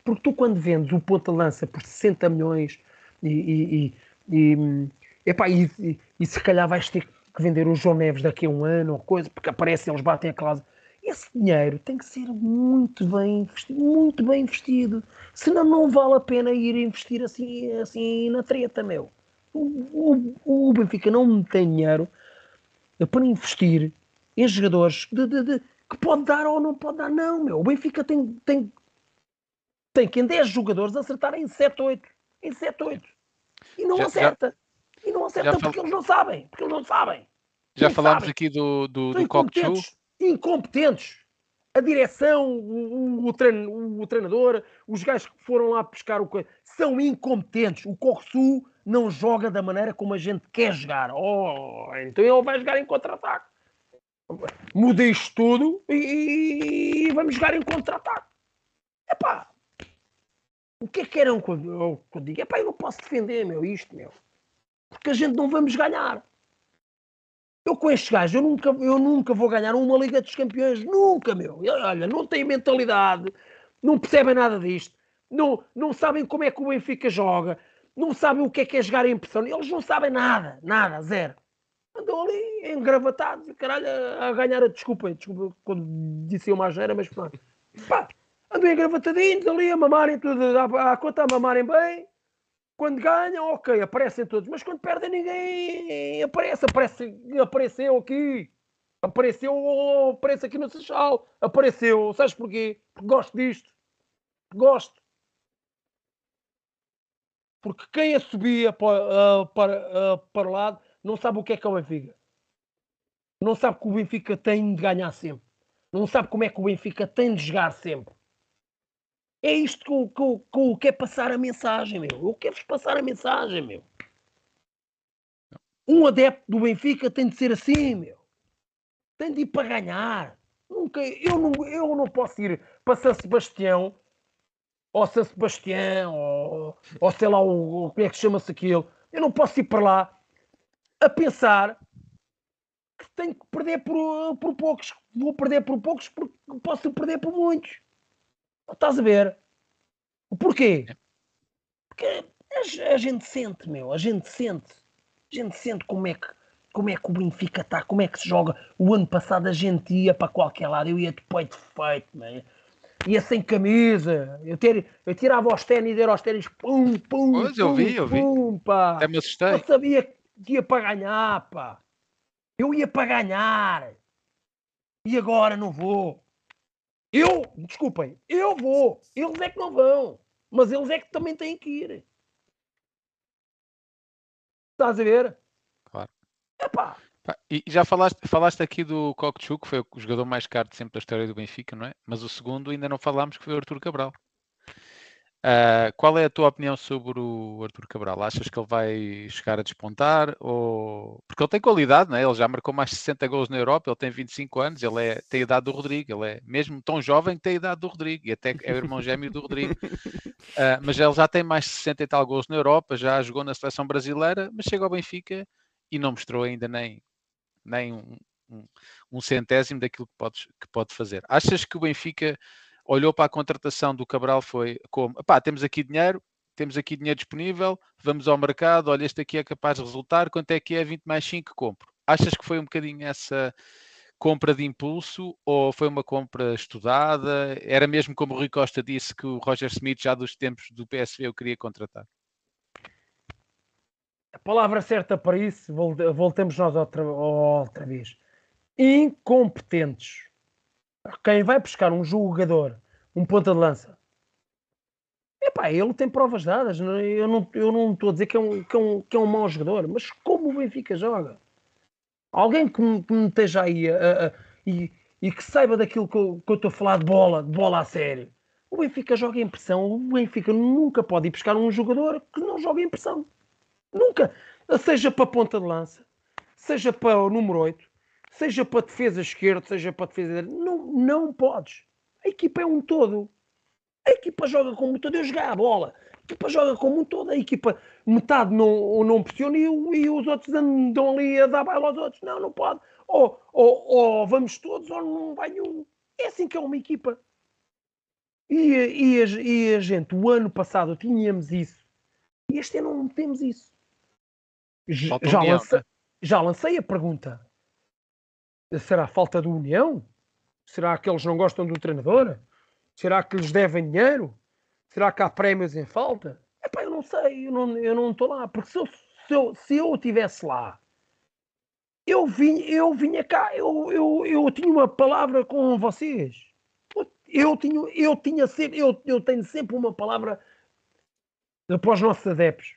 Porque tu quando vendes o ponta lança por 60 milhões e, e, e, e, epá, e, e, e se calhar vais ter que vender o João Neves daqui a um ano ou coisa, porque aparecem, eles batem a cláusula. Esse dinheiro tem que ser muito bem investido, muito bem investido. Senão não vale a pena ir investir assim, assim na treta, meu. O, o, o Benfica não tem dinheiro para investir em jogadores de, de, de, que pode dar ou não pode dar. Não, meu. O Benfica tem, tem, tem que em 10 jogadores acertar em 7, 8. Em 7, 8. E não Já- acerta. E não acerta já porque fal- eles não sabem. Porque eles não sabem. Já falámos sabem. aqui do, do, São do incompetentes. Incompetentes. A direção, o, o, o trein- o- o treinador, os gajos que foram lá pescar o são incompetentes. O Corsu não joga da maneira como a gente quer jogar. Oh, então ele vai jogar em contra-ataque. Muda isto tudo e, e vamos jogar em contra-ataque. Epá, o que é que querem que eu, eu diga? Epá, eu não posso defender, meu, isto, meu. Porque a gente não vamos ganhar. Eu com estes gajos, eu nunca, eu nunca vou ganhar uma Liga dos Campeões. Nunca, meu. Olha, não têm mentalidade, não percebem nada disto, não, não sabem como é que o Benfica joga, não sabem o que é que é jogar em pressão. Eles não sabem nada, nada, zero. Andam ali engravatados, caralho, a, a ganhar a desculpa. Desculpa quando disse uma asneira, mas pronto. Pá, andam engravatadinhos ali a mamarem tudo, à, à conta a mamarem bem. Quando ganham, ok, aparecem todos, mas quando perdem ninguém aparece, aparece, apareceu aqui, apareceu, aparece aqui no Seixal, apareceu, sabes porquê? Porque gosto disto, gosto. Porque quem a subia para, ah, para, ah, para o lado não sabe o que é que é o Benfica. Não sabe que o Benfica tem de ganhar sempre. Não sabe como é que o Benfica tem de jogar sempre. É isto que eu, que, eu, que quero passar a mensagem, meu. Eu quero-vos passar a mensagem, meu. Um adepto do Benfica tem de ser assim, meu. Tem de ir para ganhar. Nunca, eu, não, eu não posso ir para São Sebastião, ou São Sebastião, ou, ou sei lá, o, o- como é que chama-se aquilo. Eu não posso ir para lá a pensar que tenho que perder por, por poucos. Vou perder por poucos porque posso perder por muitos. Estás a ver? O porquê? Porque a, a gente sente, meu, a gente sente. A gente sente como é que, como é que o Benfica está, como é que se joga. O ano passado a gente ia para qualquer lado, eu ia de peito feito, man. ia sem camisa, eu, ter, eu tirava os ténis, era os ténis, pum, pum, Pois, eu pum, vi, eu vi. pum, pá. Até me assustei. Eu sabia que ia para ganhar, pá. Eu ia para ganhar. E agora não vou. Eu, desculpem, eu vou. Eles é que não vão. Mas eles é que também têm que ir. Estás a ver? Claro. Epá, Pá, E já falaste, falaste aqui do Kokchu, que foi o jogador mais caro de sempre da história do Benfica, não é? Mas o segundo ainda não falámos, que foi o Artur Cabral. Ah, qual é a tua opinião sobre o Artur Cabral? Achas que ele vai chegar a despontar? Ou... Porque ele tem qualidade, não é? Ele já marcou mais de 60 gols na Europa, ele tem 25 anos, ele é, tem a idade do Rodrigo, ele é mesmo tão jovem que tem a idade do Rodrigo, e até é o irmão gêmeo do Rodrigo. Ah, mas ele já tem mais de 60 e tal gols na Europa, já jogou na seleção brasileira, mas chega ao Benfica e não mostrou ainda nem, nem um, um- um centésimo daquilo que, podes, que pode fazer. Achas que o Benfica olhou para a contratação do Cabral foi como, pá, temos aqui dinheiro, temos aqui dinheiro disponível, vamos ao mercado, olha, este aqui é capaz de resultar, quanto é que é 20 mais 5 compro? Achas que foi um bocadinho essa compra de impulso ou foi uma compra estudada? Era mesmo como o Rui Costa disse que o Roger Smith já dos tempos do PSV eu queria contratar? a palavra certa para isso, vol- voltamos nós outra, outra vez. Incompetentes. Quem vai buscar um jogador, um ponta de lança, epá, ele tem provas dadas. não- Eu não, eu não estou a dizer que é, um, que, é um, que é um mau jogador, mas como o Benfica joga? Alguém que me, que me esteja aí a- a- a- e, e que saiba daquilo que eu, que eu estou a falar de bola, de bola a sério. O Benfica joga em pressão. O Benfica nunca pode ir buscar um jogador que não joga em pressão. Nunca. Seja para a ponta de lança, seja para o número 8, seja para a defesa esquerda, seja para a defesa direita. Não, não podes. A equipa é um todo. A equipa joga como um todo. Eu jogar a bola. A equipa joga como um todo. A equipa, metade não, não pressiona e, e os outros andam ali a dar baile aos outros. Não, não pode. Ou, ou, ou vamos todos ou não vai nenhum. É assim que é uma equipa. E, e, a, e a gente, o ano passado tínhamos isso. E este ano não temos isso. Já união, lancei, né? já lancei a pergunta. Será falta de união? Será que eles não gostam do treinador? Será que lhes devem dinheiro? Será que há prémios em falta? Epá, eu não sei, eu não eu não estou lá. Porque se eu, se eu, se eu estivesse lá, eu vinha, eu vinha cá, eu, eu, eu tinha uma palavra com vocês. Eu tinha, eu tinha sempre, eu, eu tenho sempre uma palavra para os nossos adeptos,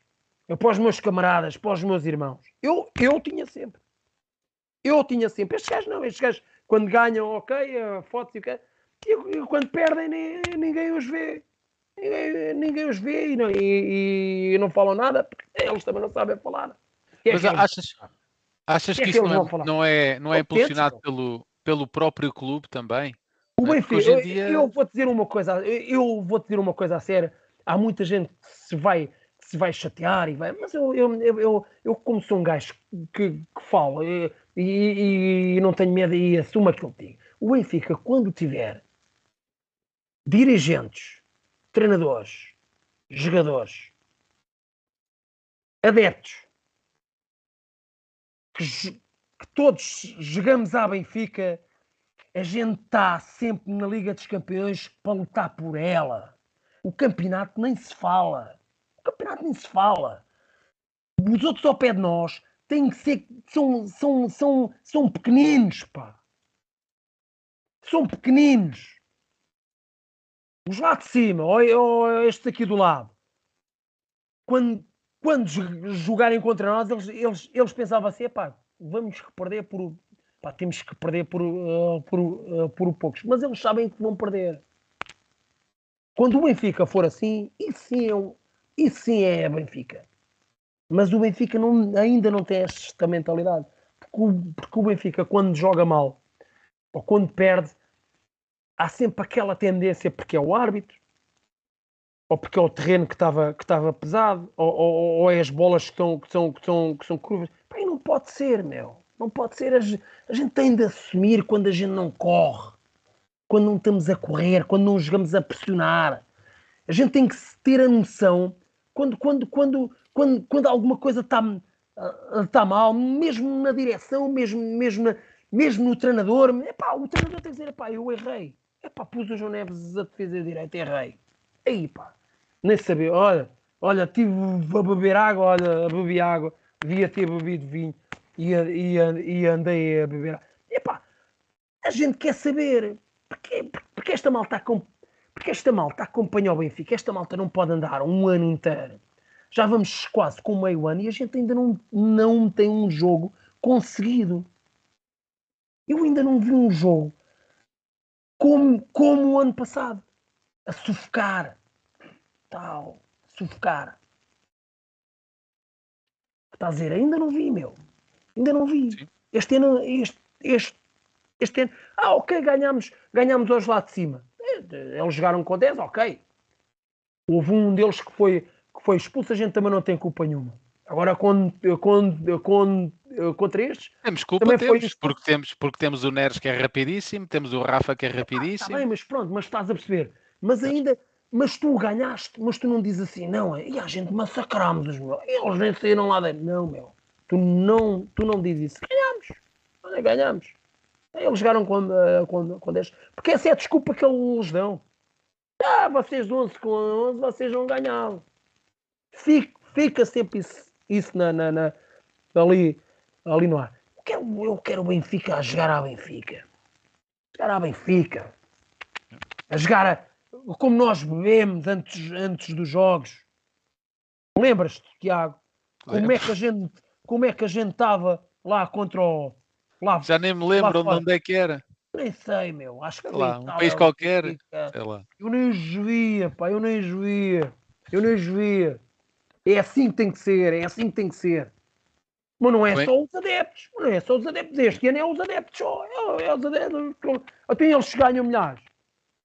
para os meus camaradas, para os meus irmãos. Eu, eu tinha sempre. Eu tinha sempre. Estes gajos não, estes gajos, quando ganham, ok, a foto e o que e, e quando perdem, nem, ninguém os vê. Ninguém, ninguém os vê e não, e, e não falam nada, porque eles também não sabem falar. É Mas achas, achas que, que, é que isso não é, não é, não é impulsionado pelo, pelo próprio clube também? O Benfica, dia... eu, eu vou dizer uma coisa, eu vou dizer uma coisa a sério. Há muita gente que se vai, que se vai chatear e vai, mas eu, eu, eu, eu como sou um gajo que, que fala e, e, e, não tenho medo e assumo aquilo que digo. O Benfica, quando tiver dirigentes, treinadores, jogadores, adeptos, que, que todos jogamos à Benfica a gente está sempre na Liga dos Campeões para lutar por ela. O campeonato nem se fala. O campeonato nem se fala. Os outros ao pé de nós têm que ser. São, são, são, são pequeninos, pá. São pequeninos. Os lá de cima, ou, ou estes aqui do lado. Quando, quando jogarem contra nós, eles, eles, eles pensavam assim: pá, vamos perder por Pá, temos que perder por, uh, por, uh, por poucos. Mas eles sabem que vão perder. Quando o Benfica for assim, isso sim é, isso sim é Benfica. Mas o Benfica não, ainda não tem esta mentalidade. Porque o, porque o Benfica, quando joga mal ou quando perde, há sempre aquela tendência, porque é o árbitro, ou porque é o terreno que estava que pesado, ou, ou, ou, é as bolas que, estão, que, são, que, são, que são curvas. Pá, não pode ser, meu. Não pode ser. A gente tem de assumir quando a gente não corre, quando não estamos a correr, quando não jogamos a pressionar. A gente tem que ter a noção quando, quando, quando, quando, quando alguma coisa está tá mal, mesmo na direção, mesmo, mesmo, mesmo no treinador. Epá, o treinador tem que dizer: epá, eu errei. Epá, pus o João Neves a defesa direita, errei. Aí, pá, nem saber. Olha, olha, tive a beber água, olha, a beber água, devia ter bebido vinho e, e, e andei a beber. Epá, a gente quer saber porque, porque esta malta porque esta malta acompanha o Benfica, esta malta não pode andar um ano inteiro. Já vamos quase com meio ano e a gente ainda não, não tem um jogo conseguido. Eu ainda não vi um jogo como, como o ano passado. A sufocar. Tal. Sufocar. Está a dizer, ainda não vi, meu. Ainda não vi. Sim. Este ano, este, este, este ano, ah, ok, ganhamos, ganhamos hoje lá de cima. Eles jogaram com 10, ok. Houve um deles que foi, que foi expulso, a gente também não tem culpa nenhuma. Agora, com, com, com, contra estes. Temos culpa, temos, porque temos, porque temos o Neres que é rapidíssimo, temos o Rafa que é rapidíssimo. Ah, tá bem, mas pronto, mas estás a perceber. Mas ainda, mas tu ganhaste, mas tu não dizes assim, não, é, e a gente massacramos os meus. Eles nem saíram lá dentro. Não, meu. Tu não, tu não dizes isso. Ganhamos. Olha, ganhamos. Eles jogaram com, com, com 10. Porque essa é a desculpa que eles dão. Ah, vocês 11 com 11, vocês não ganhavam. Fica, fica sempre isso, isso na, na, na, ali, ali no ar. Eu quero, eu quero o Benfica a jogar à Benfica. Jogar à Benfica. A jogar a, como nós bebemos antes, antes dos jogos. Lembras-te, Tiago? Como é que a gente como é que a gente estava lá contra o. Lá, Já nem me lembro onde é que era. Nem sei, meu. Acho que sei lá, um país qualquer. Sei lá. Eu nem os via, pá, eu nem os via. Eu nem os via. É assim que tem que ser, é assim que tem que ser. Mas não é Bem... só os adeptos, não é só os adeptos. Este ano é os adeptos só. É, é os adeptos. Até eles ganham milhares.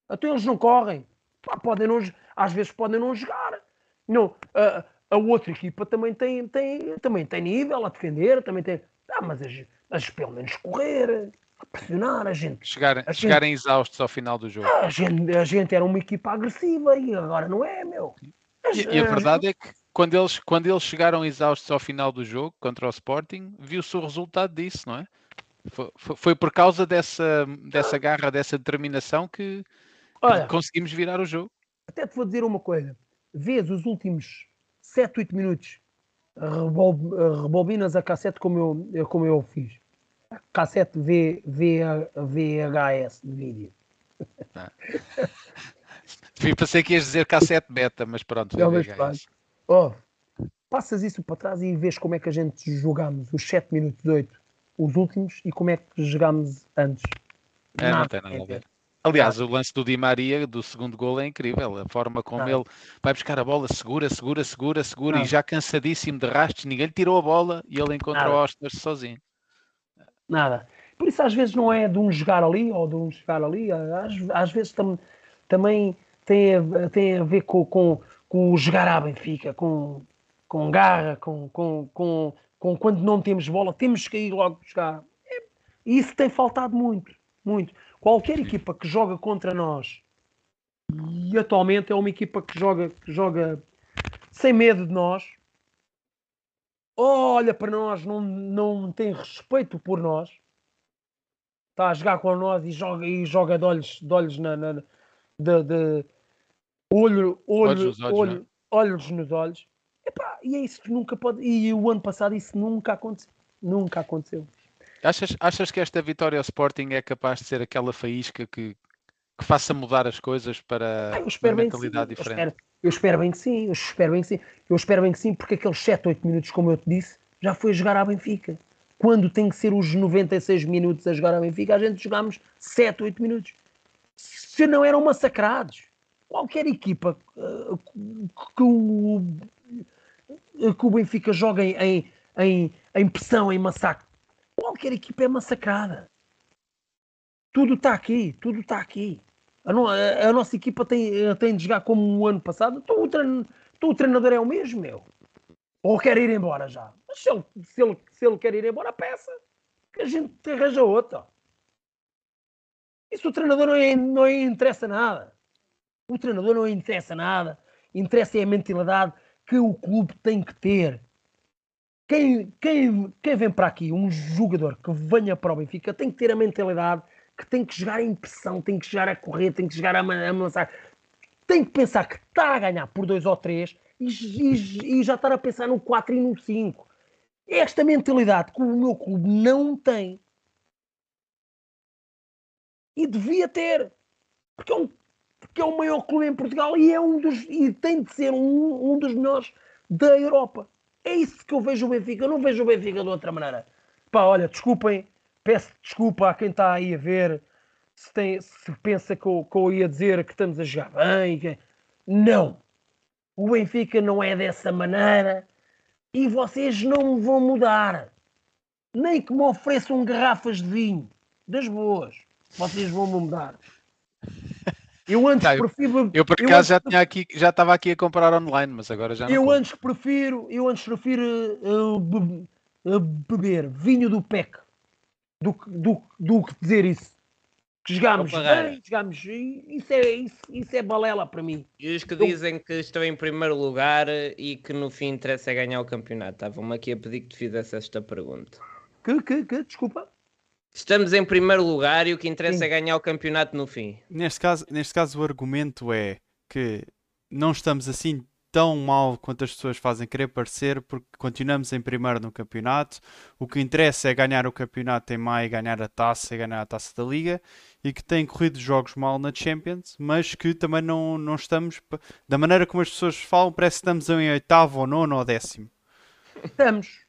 Até eles não correm. Pá, podem não, às vezes podem não jogar. Não, uh, a outra equipa também tem, tem, também tem nível a defender, também tem. Ah, mas, as, mas pelo menos correr, a pressionar a gente. Chegar, a chegarem gente, exaustos ao final do jogo. A gente, a gente era uma equipa agressiva e agora não é, meu. As, e, e, a verdade é que quando eles, quando eles chegaram exaustos ao final do jogo contra o Sporting, viu-se o resultado disso, não é? Foi, foi, por causa dessa, dessa garra, dessa determinação que, Olha, conseguimos virar o jogo. Até te vou dizer uma coisa: vês os últimos 7, 8 minutos rebobinas a cassete como eu, como eu fiz. Cassete v, v, VHS de vídeo. Fui- Pensei que ias dizer cassete beta, mas pronto. Não, mas pronto. Oh, passas isso para trás e vês como é que a gente jogámos os 7 minutos 8, os últimos, e como é que jogámos antes. É, não tem nada a ver. Aliás, o lance do Di Maria, do segundo gol, é incrível. A forma como Nada. ele vai buscar a bola, segura, segura, segura, segura, e Nada. já cansadíssimo de rastros, ninguém lhe tirou a bola e ele encontra Nada. o Oscar sozinho. Nada. Por isso, às vezes, não é de um jogar ali ou de um jogar ali. Às, às vezes tam- também tem a, tem a ver com, com, com o jogar à Benfica, com, com garra, com, com, com, com quando não temos bola, temos que ir logo buscar. É, E isso tem faltado muito, muito. Qualquer equipa que joga contra nós, e atualmente é uma equipa que joga, que joga sem medo de nós, olha para nós, não, não tem respeito por nós, está a jogar com nós e joga, e joga de olhos, de olhos na, na- de, de- olho, olho, Olhos nos olhos, olho- olhos nos olhos. Epá, e é isso que nunca pode. E o ano passado isso nunca aconteceu. Nunca aconteceu. Achas, achas que esta vitória ao Sporting é capaz de ser aquela faísca que, que faça mudar as coisas para Ah, eu uma mentalidade Eu diferente? espero, eu espero bem que sim. Eu espero bem que sim. Eu espero bem que sim, porque aqueles 7, 8 minutos, como eu te disse, já foi jogar à Benfica. Quando tem que ser os 96 minutos a jogar à Benfica, a gente jogámos 7, 8 minutos. Se não eram massacrados. Qualquer equipa uh, que, o, que o Benfica joga em, em, em, pressão, em massacre, qualquer equipa é massacrada. Tudo está aqui, tudo está aqui. A, no- a- a nossa equipa tem, tem de jogar como o ano passado. Então o, trein- então o treinador é o mesmo, meu. Ou quer ir embora já. Mas se ele, se ele, se ele quer ir embora, peça. Que a gente arranja outra. Isso o treinador não, é, não lhe interessa nada. O treinador não interessa nada. Interessa é a mentalidade que o clube tem que ter. Quem, quem, quem vem para aqui, um jogador que venha para o Benfica, tem que ter a mentalidade que tem que jogar em pressão, tem que jogar a correr, tem que jogar a, a lançar. Tem que pensar que está a ganhar por 2 ou 3 e, e- e já estar a pensar no 4 e no 5. Esta mentalidade que o meu clube não tem. E devia ter. Porque é, um, porque é o maior clube em Portugal e, é um dos, e tem de ser um, um dos melhores da Europa. É isso que eu vejo o Benfica. Eu não vejo o Benfica de outra maneira. Pá, olha, desculpem, peço desculpa a quem está aí a ver se, tem, se pensa que eu, que eu ia dizer que estamos a jogar bem. que- Não. O Benfica não é dessa maneira e vocês não me vão mudar. Nem que me ofereçam garrafas de vinho, das boas. Vocês vão me mudar. Eu antes Tá, prefiro. Eu por acaso antes já tinha aqui, já estava aqui a comprar online, mas agora já não. eu compro. antes prefiro, eu antes prefiro uh, be- uh, beber vinho do PEC do, que- do, do que dizer isso. Que jogámos bem, jogámos. Isso é, isso, isso é balela para mim. E os que Eu- dizem que estão em primeiro lugar e que no fim interessa é ganhar o campeonato. Estavam-me aqui a pedir que te fizesse esta pergunta. Que, que, que, desculpa. Estamos em primeiro lugar e o que interessa Sim. é ganhar o campeonato no fim. Neste caso, neste caso, o argumento é que não estamos assim tão mal quanto as pessoas fazem querer parecer, porque continuamos em primeiro no campeonato. O que interessa é ganhar o campeonato em maio, ganhar a taça e ganhar a taça da Liga. E que tem corrido jogos mal na Champions, mas que também não, não estamos, da maneira como as pessoas falam, parece que estamos em oitavo ou nono ou décimo. Estamos.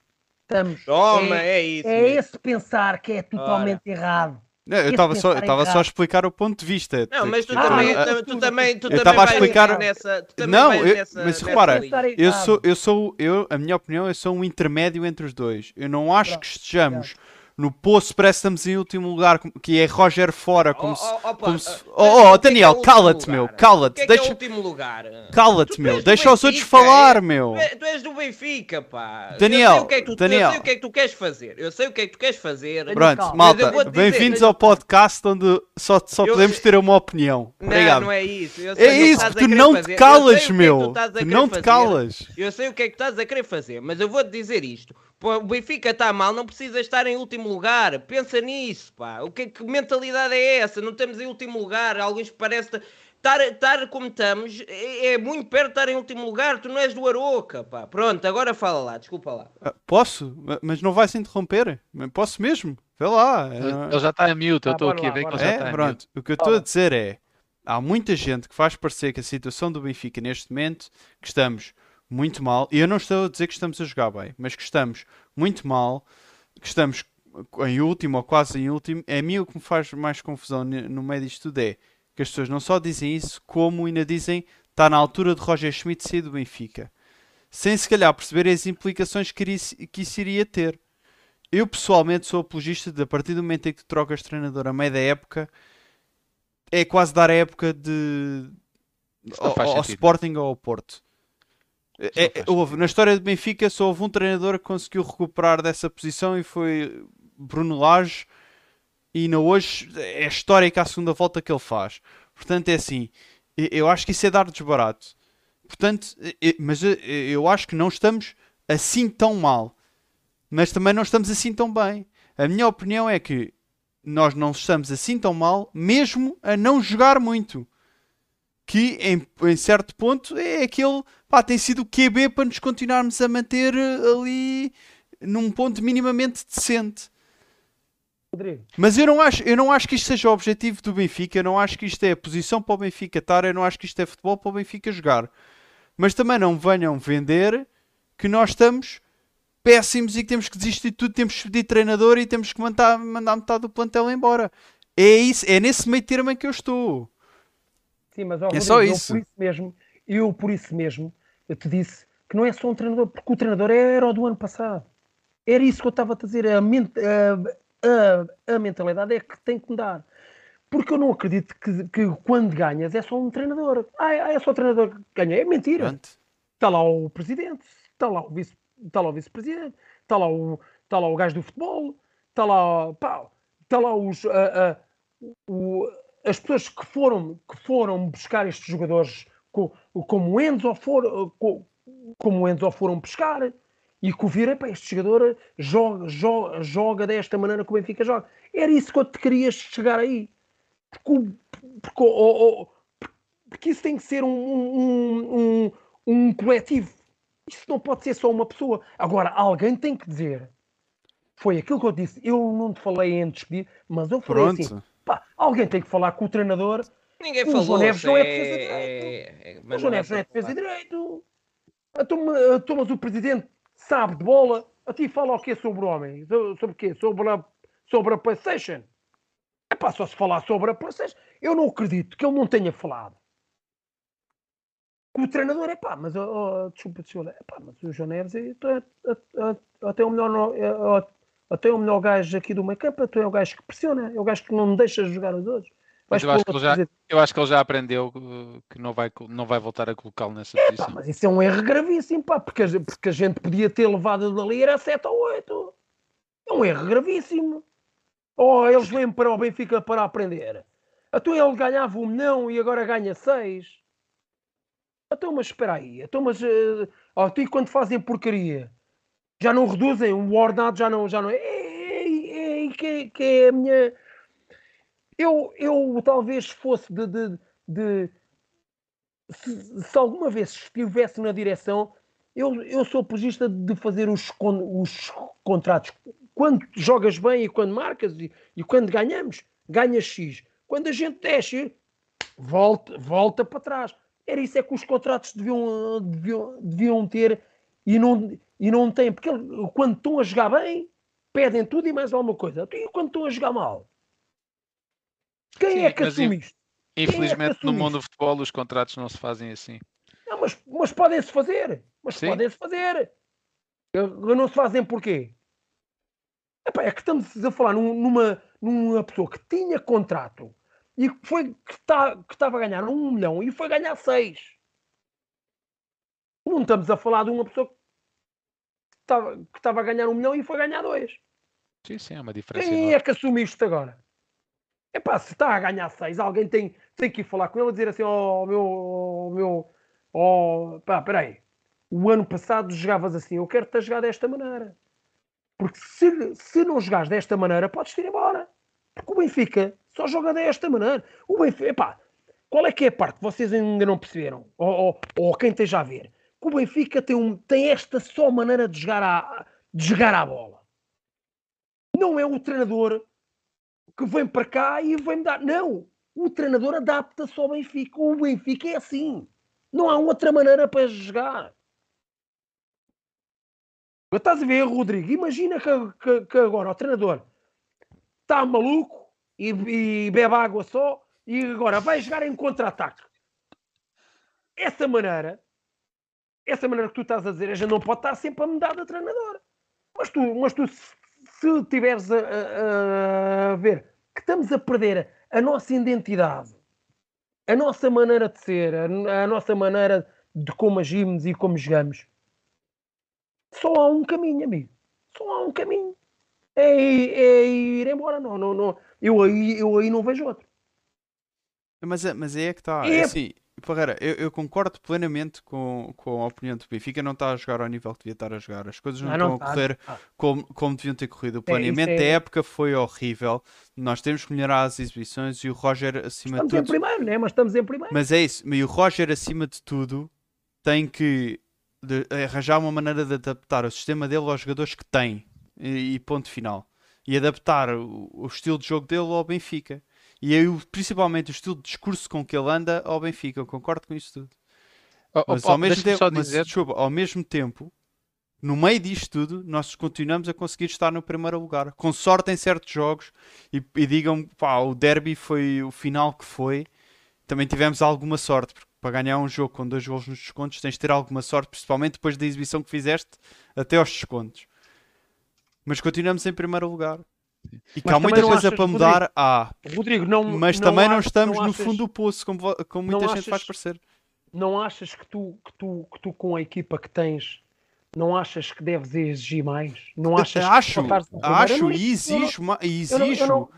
Estamos. Toma, é, é, isso. é mesmo. esse pensar que é totalmente errado. Não, Eu estava só, eu só a explicar o ponto de vista. Não, mas tu Ah, também, tu, tu também, tu eu também estava a vais explicar- nessa, tu também Não, vais eu- nessa, mas nessa repara, Eu sou, eu sou, eu, a minha opinião, eu sou um intermédio entre os dois. Eu não acho Pronto, que estejamos no poço, parece que estamos em último lugar, que é Roger fora, como Oh, se. oh, pá, como se- mas Oh, oh, é que é Daniel, o último cala-te, meu, cala-te, que é que deixa- é último lugar? Cala-te, meu, deixa os outros falar, é? meu. Tu, é- és do Benfica, pá. Daniel, eu sei o que é que tu, Daniel. Eu sei o que é que tu queres fazer. Eu sei o que é que tu queres fazer. Pronto, malta, bem-vindos mas- ao podcast onde só, só Eu- podemos ter uma opinião. Não, Obrigado. não é isso. Eu É isso, tu não te calas, é meu. tu não te calas. Eu sei o que é que estás a querer fazer, mas eu vou-te dizer isto. Pô, o Benfica está mal, não precisa estar em último lugar. Pensa nisso, pá. O que, que mentalidade é essa? Não estamos em último lugar. Alguns parece estar, estar como estamos é, é muito perto de estar em último lugar. Tu não és do Aroca, pá. Pronto, agora fala lá, desculpa lá. Ah, Posso? Ma- Mas não vai se interromper? Posso mesmo? Vê lá. Ele Ah, ele já está em mute, eu Ah, estou bora aqui a lá, ver que ele já É, está em mute. pronto. O que eu estou a dizer é: há muita gente que faz parecer que a situação do Benfica neste momento que estamos muito mal, e eu não estou a dizer que estamos a jogar bem, mas que estamos muito mal, que estamos em último ou quase em último. É a mim o que me faz mais confusão no meio disto tudo é que as pessoas não só dizem isso, como ainda dizem está na altura de Roger Schmidt sair do Benfica. Sem se calhar perceber as implicações que isso, que isso iria ter. Eu pessoalmente sou apologista de a partir do momento em que tu trocas de treinador a meio da época, é quase dar a época de ao, ao. Sporting ou ao Porto. É- é- houve, na história do Benfica só houve um treinador que conseguiu recuperar dessa posição e foi Bruno Lage e ainda hoje é histórica a segunda volta que ele faz. Portanto é assim, eu acho que isso é dar desbarato. Portanto, mas eu acho que não estamos assim tão mal, mas também não estamos assim tão bem. A minha opinião é que nós não estamos assim tão mal, mesmo a não jogar muito. Que em, em certo ponto é aquele pá, tem sido o QB para nos continuarmos a manter eh, ali num ponto minimamente decente. Rodrigo, Mas eu não acho, eu não acho que isto seja o objetivo do Benfica, eu não acho que isto é a posição para o Benfica estar, eu não acho que isto é futebol para o Benfica jogar. Mas também não venham vender que nós estamos péssimos e que temos que desistir de tudo, temos que pedir treinador e temos que mandar, mandar metade do plantel embora. É isso, é nesse meio termo em que eu estou. Sim, mas ó, É só eu isso. por isso mesmo, eu por isso mesmo, eu te disse que não é só um treinador, porque o treinador era o do ano passado. Era isso que eu estava a dizer, a, ment- a- a- a mentalidade é que tem que mudar. Porque eu não acredito que, que quando ganhas é só um treinador. Ah, é é só o treinador que ganha. É mentira. Pronto. Está lá o presidente, está lá o vice, está lá o vice-presidente, está lá o, está lá o gajo do futebol, está lá, pá, está lá os, a- a- o- as pessoas que foram, que foram buscar estes jogadores co- como Enzo co- como Enzo foram buscar e que o viram, pá, este jogador joga, joga, joga desta maneira que o Benfica joga. Era isso que eu te querias chegar aí. Porque, porque, o- o- o- porque isso tem que ser um, um, um, um coletivo. Isso não pode ser só uma pessoa. Agora, alguém tem que dizer. Foi aquilo que eu disse. Eu não te falei em despedir, mas eu falei Pronto. assim. Alguém tem que falar com o treinador. Ninguém O falou. João Neves não é é- defesa é- é- O João é Neves não é defesa falar. direito. Então, ma- então, mas o presidente sabe de bola. A ti fala o quê sobre o homem? So- Sobre o quê? Sobre a, sobre a PlayStation? É pá, só se falar sobre a PlayStation. Eu não acredito que ele não tenha falado. O treinador é pá, mas oh, oh, desculpa, desculpa, é pá, mas o João Neves é, é- é- é- até o melhor é- é- até o melhor gajo aqui do meio campo, tu é o gajo que pressiona, é o gajo que não me deixa jogar os outros. Mas eu acho, que ele já, dizer, eu acho que ele já aprendeu uh, que não vai, não vai voltar a colocá-lo nessa Pá, posição. mas isso é um erro gravíssimo, pá, porque a, gente- porque a gente podia ter levado dali era 7 ou 8. É um erro gravíssimo. Ou eles vêm para o Benfica para aprender. Então ele ganhava um milhão e agora ganha 6. Então, mas espera aí. Então, mas tu e quando fazem porcaria já não reduzem o ordenado, já não. Já não é, é, é, que, que é a minha. Eu, eu talvez fosse de- de- de se, se alguma vez estivesse na direção, eu, eu sou apologista de fazer os, os contratos. Quando jogas bem e quando marcas e, e quando ganhamos, ganhas X. Quando a gente desce, volta, volta para trás. Era isso é que os contratos deviam, deviam, deviam ter e não, e não têm. Porque quando estão a jogar bem, pedem tudo e mais alguma coisa. E quando estão a jogar mal? Quem Sim, é que assume isto? Infelizmente, no assume mundo do futebol, os contratos não se fazem assim. Não, mas, mas podem-se fazer. Mas podem-se fazer. Não se fazem porquê? Epá, é que estamos a falar num- numa, numa pessoa que tinha contrato e foi, que, tá, que estava a ganhar um milhão e foi ganhar seis. Não estamos a falar de uma pessoa que estava, que estava a ganhar um milhão e foi ganhar dois. Sim, sim, é uma diferença Quem enorme. é que assume isto agora? Epá, se está a ganhar seis, alguém tem, tem que ir falar com ele e dizer assim, ó meu, ó, meu, ó, pá, peraí, o ano passado jogavas assim, eu quero-te a jogar desta maneira. Porque se, se não jogares desta maneira, podes ir embora. Porque o Benfica só joga desta maneira. O Benfica, epá, qual é que é a parte que vocês ainda não perceberam? Ou, ou, ou quem esteja a ver? Que o Benfica tem, um, tem esta só maneira de jogar, a, de jogar à bola. Não é o treinador que vem para cá e vem dar. Não! O treinador adapta-se ao Benfica. O Benfica é assim. Não há outra maneira para jogar. Estás a ver, Rodrigo? Imagina que, que, que agora o treinador está maluco e, e bebe água só e agora vai jogar em contra-ataque. Essa maneira, essa maneira que tu estás a dizer, a gente não pode estar sempre a mudar de treinador. Mas tu, mas tu se tiveres a, a, a ver que estamos a perder a nossa identidade, a nossa maneira de ser, a, a nossa maneira de como agimos e como jogamos, só há um caminho, amigo. Só há um caminho. É, é ir embora. Não, não, não. Eu, aí, eu aí não vejo outro. Mas, é- mas aí é que está. É É- assim, Ferreira, eu, eu concordo plenamente com, com a opinião do Benfica. Não está a jogar ao nível que devia estar a jogar. As coisas não, Ah, estão não a tá. correr como, como deviam ter corrido. O É, planeamento isso é- da época foi horrível. Nós temos que melhorar as exibições e o Roger, acima Estamos de em tudo. primeiro, né? Mas estamos em primeiro. Mas é isso. E o Roger, acima de tudo, tem que de- arranjar uma maneira de adaptar o sistema dele aos jogadores que tem. E, e ponto final. E adaptar o, o estilo de jogo dele ao Benfica. E aí, o- principalmente o estilo de discurso com que ele anda ao Benfica. Eu concordo com isso tudo. Oh, oh, Mas, Paulo, ao mesmo tempo, mas, desculpa, ao mesmo tempo, no meio disto tudo, nós continuamos a conseguir estar no primeiro lugar. Com sorte em certos jogos. E, e digam, pá, o derby foi o final que foi. Também tivemos alguma sorte. Porque para ganhar um jogo com dois gols nos descontos, tens de ter alguma sorte, principalmente depois da exibição que fizeste até aos descontos. Mas continuamos em primeiro lugar. E que Mas há também muita não coisa para mudar, há. Rodrigo, não. Mas também não estamos no achas- fundo do poço, como, como não muita gente faz achas- parecer. Não achas que tu, que, tu, que tu, com a equipa que tens, não achas que deves exigir mais? Não achas que acho? Eu acho não- e não- exijo, e não- exijo. não-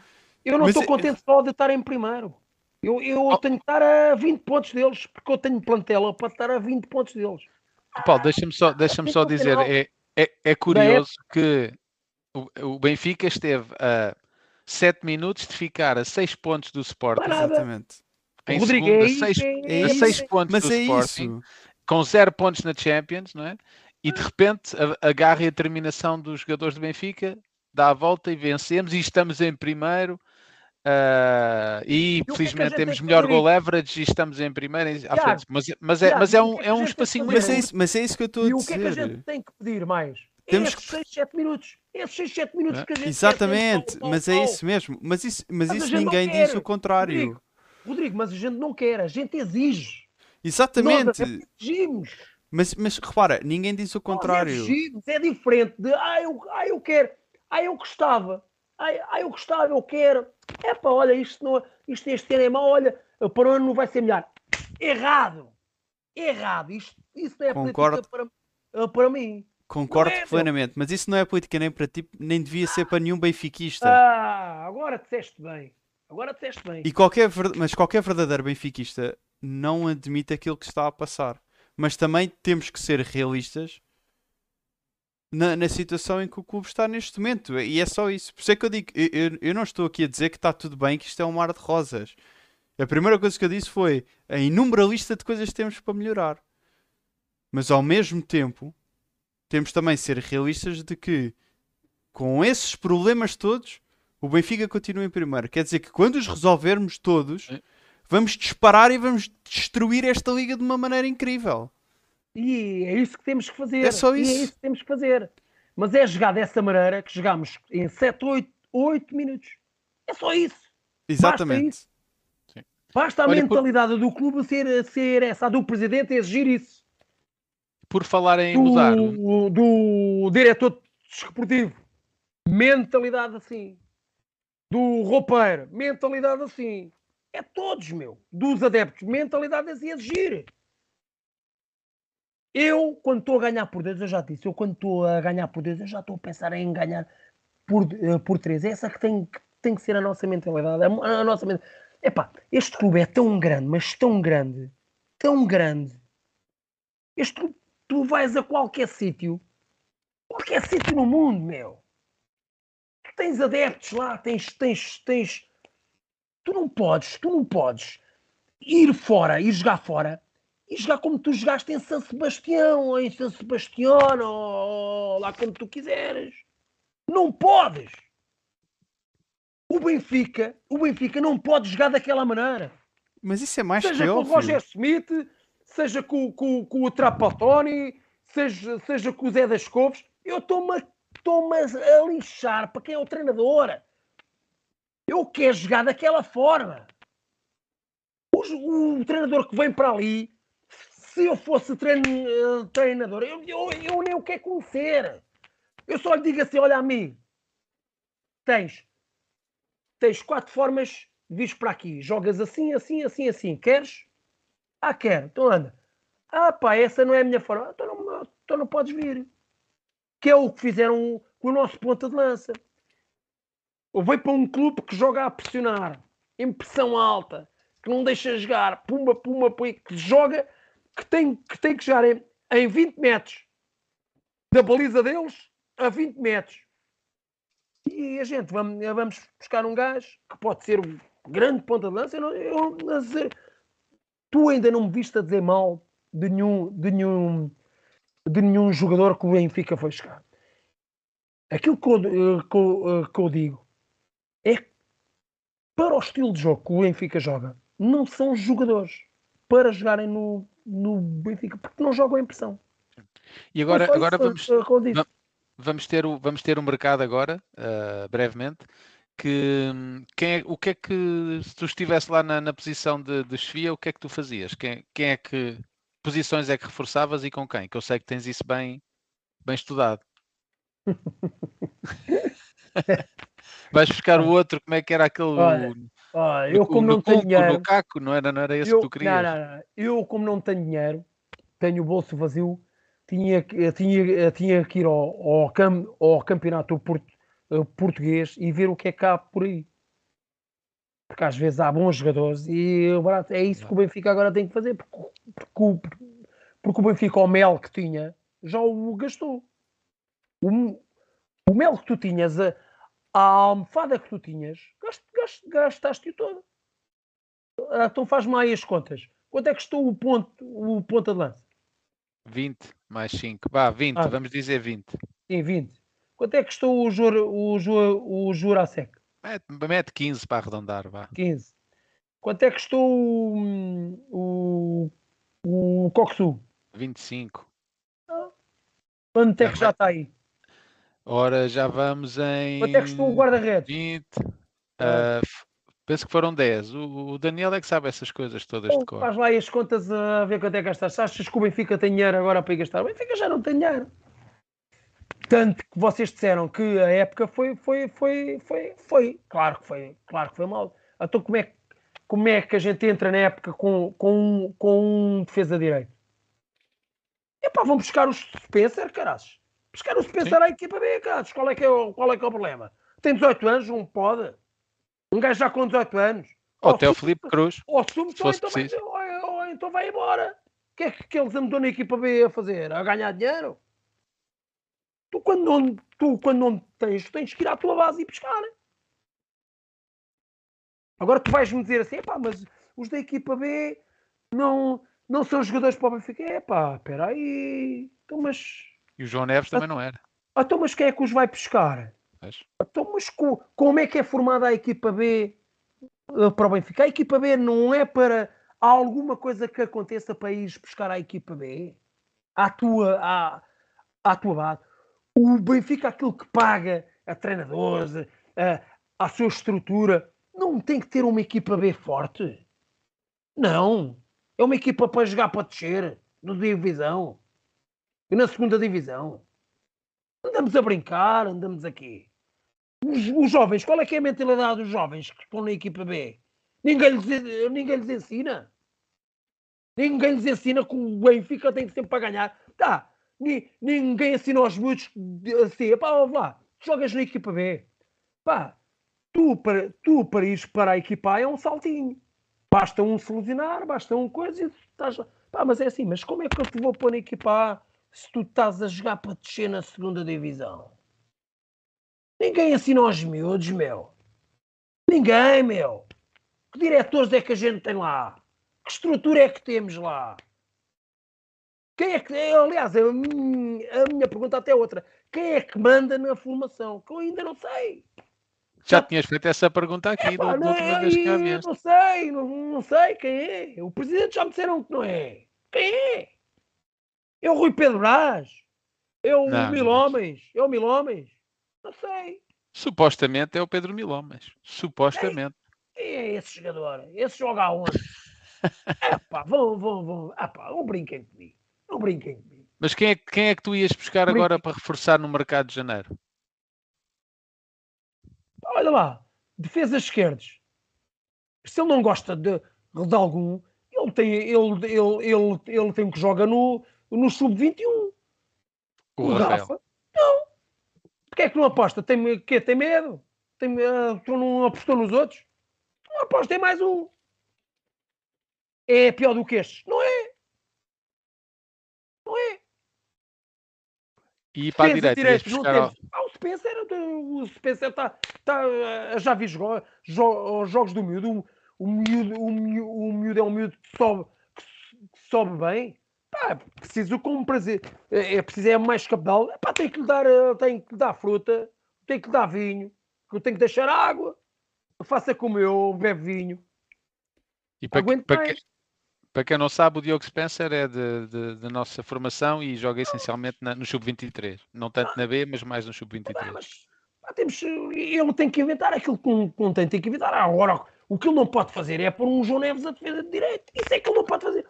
Eu não estou é- contente só de estar em primeiro. Eu, eu Oh. tenho que estar a 20 pontos deles, porque eu tenho plantela para estar a 20 pontos deles. Paulo, deixa-me só, deixa só dizer, é, é, é curioso que o, o Benfica esteve a 7 minutos de ficar a 6 pontos do Sporting, Parada. Exatamente. em Rodrigo, segundo, é a isso, 6 é- É a isso. seis pontos Mas do é Sporting, isso. com 0 pontos na Champions, não é? E de repente a, a garra e a determinação dos jogadores do Benfica dá a volta e vencemos e estamos em primeiro. ah, e é felizmente gente temos melhor goal average e estamos em primeiro. em- à frente. Mas, mas é, mas é um, é é um espacinho? Mas é isso, mas é isso que eu estou a E o que é que a dizer. gente tem que pedir mais? Temos esses 6, 7 minutos. Esses 6, 7 minutos É. que a gente quer Exatamente, pau, mas é isso mesmo. Mas isso, mas Mas isso ninguém quer. diz o contrário. Rodrigo, Rodrigo, mas a gente não quer, a gente exige. Exatamente. Nós exigimos. Mas, mas repara, ninguém diz o contrário. exigimos. É diferente de, ah, eu, ah, eu quero, ah, eu gostava, ah, ah, eu gostava, eu quero. É pá, olha, isto, não, isto este ano é mau, olha, para o ano não vai ser melhor. Errado. Errado. Isto, isso não é Concordo. política para, para mim. Concordo é, plenamente. Mas isso não é política nem para ti, nem devia ser para nenhum benfiquista. Ah, agora disseste bem. Agora disseste bem. E qualquer, mas qualquer verdadeiro benfiquista não admite aquilo que está a passar. Mas também temos que ser realistas na, na situação em que o clube está neste momento. E é só isso. Por isso é que eu digo, eu, eu- eu não estou aqui a dizer que está tudo bem, que isto é um mar de rosas. A primeira coisa que eu disse foi a inúmera lista de coisas que temos para melhorar. Mas ao mesmo tempo, temos também de ser realistas de que com esses problemas todos, o Benfica continua em primeiro. Quer dizer que quando os resolvermos todos, É. vamos disparar e vamos destruir esta liga de uma maneira incrível. E é isso que temos que fazer. É só E isso. é isso que temos que fazer. Mas é jogar dessa maneira que jogamos em 7, 8, 8 minutos. É só isso. Exatamente. Basta a Olha, por- mentalidade do clube ser, ser essa, a do presidente exigir isso. Por falar em mudar, Do, do diretor desportivo, mentalidade assim. Do roupeiro, mentalidade assim. É todos, meu. Dos adeptos, mentalidade assim, exigir. Eu, quando estou a ganhar por Deus, eu já disse, eu quando estou a ganhar por Deus, eu já estou a pensar em ganhar por, eh, por três. É essa que tem, que tem que ser a nossa mentalidade. A, a nossa mentalidade. Epá, este clube é tão grande, mas tão grande, tão grande. Este clube, tu vais a qualquer sítio, qualquer sítio no mundo, meu. Tu tens adeptos lá, tens, tens, tens. Tu não podes, tu não podes ir fora, ir jogar fora, e jogar como tu jogaste em São Sebastião, ou em São Sebastião, ou lá como tu quiseres. Não podes. O Benfica, o Benfica não pode jogar daquela maneira. Mas isso é mais seja que com o. Roger Smith, seja com, com, com o Trapattoni, seja, seja com o Zé das Couves, eu estou-me estou a lixar para quem é o treinador. Eu quero jogar daquela forma. O, o treinador que vem para ali, se eu fosse trein, eh, treinador, eu, eu, eu nem o quero conhecer. Eu só lhe digo assim: olha, amigo, tens, tens quatro formas vis para aqui. Jogas assim, assim, assim, assim. Queres? Ah, quero. Então anda. Ah, pá, essa não é a minha forma. Então não, então não podes vir. Que é o que fizeram com o nosso ponta de lança. Ou vai para um clube que joga a pressionar, em pressão alta, que não deixa jogar, pumba, pumba, pumba que joga, que tem que, tem que jogar em, em 20 metros da baliza deles a 20 metros. E a gente, vamos, vamos buscar um gajo que pode ser um grande ponta de lança. Eu, não, eu sei, tu ainda não me viste a dizer mal de nenhum, de nenhum, de nenhum jogador que o Benfica foi chegar. Aquilo que eu, que, eu, que eu digo é que para o estilo de jogo que o Benfica joga, não são jogadores para jogarem no, no Benfica, porque não jogam em pressão. E agora, agora vamos, vamos, ter o, vamos ter um mercado agora, uh, brevemente, que quem é, o que é que se tu estivesse lá na, na posição de, de chefia, o que é que tu fazias? Quem, quem é que posições é que reforçavas e com quem? Que eu sei que tens isso bem, bem estudado. Vais buscar o outro, como é que era aquele. Olha, olha eu como no, não tenho dinheiro. No caco, não era, não era esse eu, que tu querias? Não, não, não. Eu, como não tenho dinheiro, tenho o bolso vazio, tinha, tinha, tinha que ir ao, ao, cam, ao campeonato port, uh, português e ver o que é que há por aí. Porque às vezes há bons jogadores e barato, é isso que o Benfica agora tem que fazer. Porque, porque, porque o Benfica, o mel que tinha, já o gastou. O, o mel que tu tinhas, a, a almofada que tu tinhas, gast, gast, gastaste-o todo. Ah, então faz-me aí as contas. Quanto é que custou o ponto, o ponto de lança? 20 mais 5. Vá, 20, ah, vamos dizer 20. Sim, 20. Quanto é que custou o, Jur, o, Jur, o? Mete, mete 15 para arredondar, vá. 15. Quanto é que custou o, o, o Coxu? 25. Ah. Quanto é que já está aí? Ora, já vamos em. Quanto é que custou o guarda-redes? 20. Uh, penso que foram 10. O, Daniel é que sabe essas coisas todas Bom, de cor. Faz lá as contas a ver quanto é que gastaste. Achas que o Benfica tem dinheiro agora para ir gastar? O Benfica já não tem dinheiro. Tanto que vocês disseram que a época foi, foi, foi, foi, foi. Claro que foi, claro que foi mal. Então como é, como é que a gente entra na época com, com, um, com um defesa direito? Epá, vão buscar o Spencer, caras. Buscar o Spencer à equipa B, caras. Qual é, que é o, qual é que é o problema? Tem 18 anos, não pode. Um gajo já com 18 anos. Ou até o Felipe Cruz. Ou assume então, vai, ou, ou, então vai embora. O que é que, que eles andam na equipa B a fazer? A ganhar dinheiro? Tu quando não, tu, quando não tens, tens que ir à tua base e pescar. Agora tu vais-me dizer assim, pá, mas os da equipa B não, não são jogadores para o Benfica. É pá, espera aí. Então, mas... E o João Neves também não era. Então, mas quem é que os vai pescar? Mas... Então, mas co como é que é formada a equipa B uh, para o Benfica? A equipa B não é para alguma coisa que aconteça para ir buscar a equipa B? À tua, à, à tua base o Benfica, aquilo que paga a treinadores, a, a sua estrutura, não tem que ter uma equipa B forte. Não. É uma equipa para jogar para descer, na divisão. E na segunda divisão. Andamos a brincar, andamos aqui. Os, os, jovens, qual é que é a mentalidade dos jovens que estão na equipa B? Ninguém lhes, ninguém lhes ensina. Ninguém lhes ensina que o Benfica tem sempre para ganhar. Tá, ninguém assina aos miúdos assim, pá, lá, jogas na equipa B. Pá, tu para, tu para ires para a equipa A é um saltinho. Basta um solucionar, basta um coisa e estás Pá, mas é assim, mas como é que eu te vou pôr na equipa A se tu estás a jogar para descer na segunda divisão? Ninguém assina aos miúdos, meu. Ninguém, meu. Que diretores é que a gente tem lá? Que estrutura é que temos lá? Quem é que. Aliás, a minha, a minha pergunta até é outra. Quem é que manda na formação? Que eu ainda não sei. Já tinhas feito essa pergunta aqui Epá, da não, última é, vez que vieste. não sei, não, não sei quem é. O presidente já me disseram que não é. Quem é? É o Rui Pedro Brás? É o Não, Mil não. Homens? É o Mil Homens? Não sei. Supostamente é o Pedro Milhomes. Supostamente. Quem é esse jogador? Esse joga aonde? Epá, vão, vão, vão. Epá, não brinquem comigo. Não brinquem comigo. Mas quem é, que- quem é que tu ias buscar Brinque. agora para reforçar no mercado de janeiro? Olha lá, defesas esquerdas. Se ele não gosta de, de algum, ele tem, ele, ele, ele, ele tem que joga no, no sub-21. O O Rafael. Rafa? Não. Porquê é que não aposta? Tem, quê? tem medo? Tem, ah, tu não apostou nos outros? Não aposta em mais um. É pior do que estes? Não é? E para a direita, ias direita, não temos. Ah, o Spencer, o Spencer está. Tá, ah, já vi jogo, jo- os jogos do miúdo. O, miúdo, o, miúdo, o miúdo é um miúdo que sobe, que sobe bem. Pá, preciso como prazer. É, é preciso é mais capital. Pá, tem que lhe dar, ah, tem que dar fruta, tem que lhe dar vinho, eu tenho que deixar água. Faça como eu, bebe vinho. E para, Aguento para, mais. Para quem não sabe, o Diogo Spencer é da nossa formação e joga essencialmente na- no Sub-23. Não tanto na B, mas mais no Tá bem, Sub-23. mas pá, temos, ele tem que inventar aquilo que não, tem, tem que inventar. Agora, o que ele não pode fazer é pôr um João Neves a defesa de direito. Isso é que ele não pode fazer.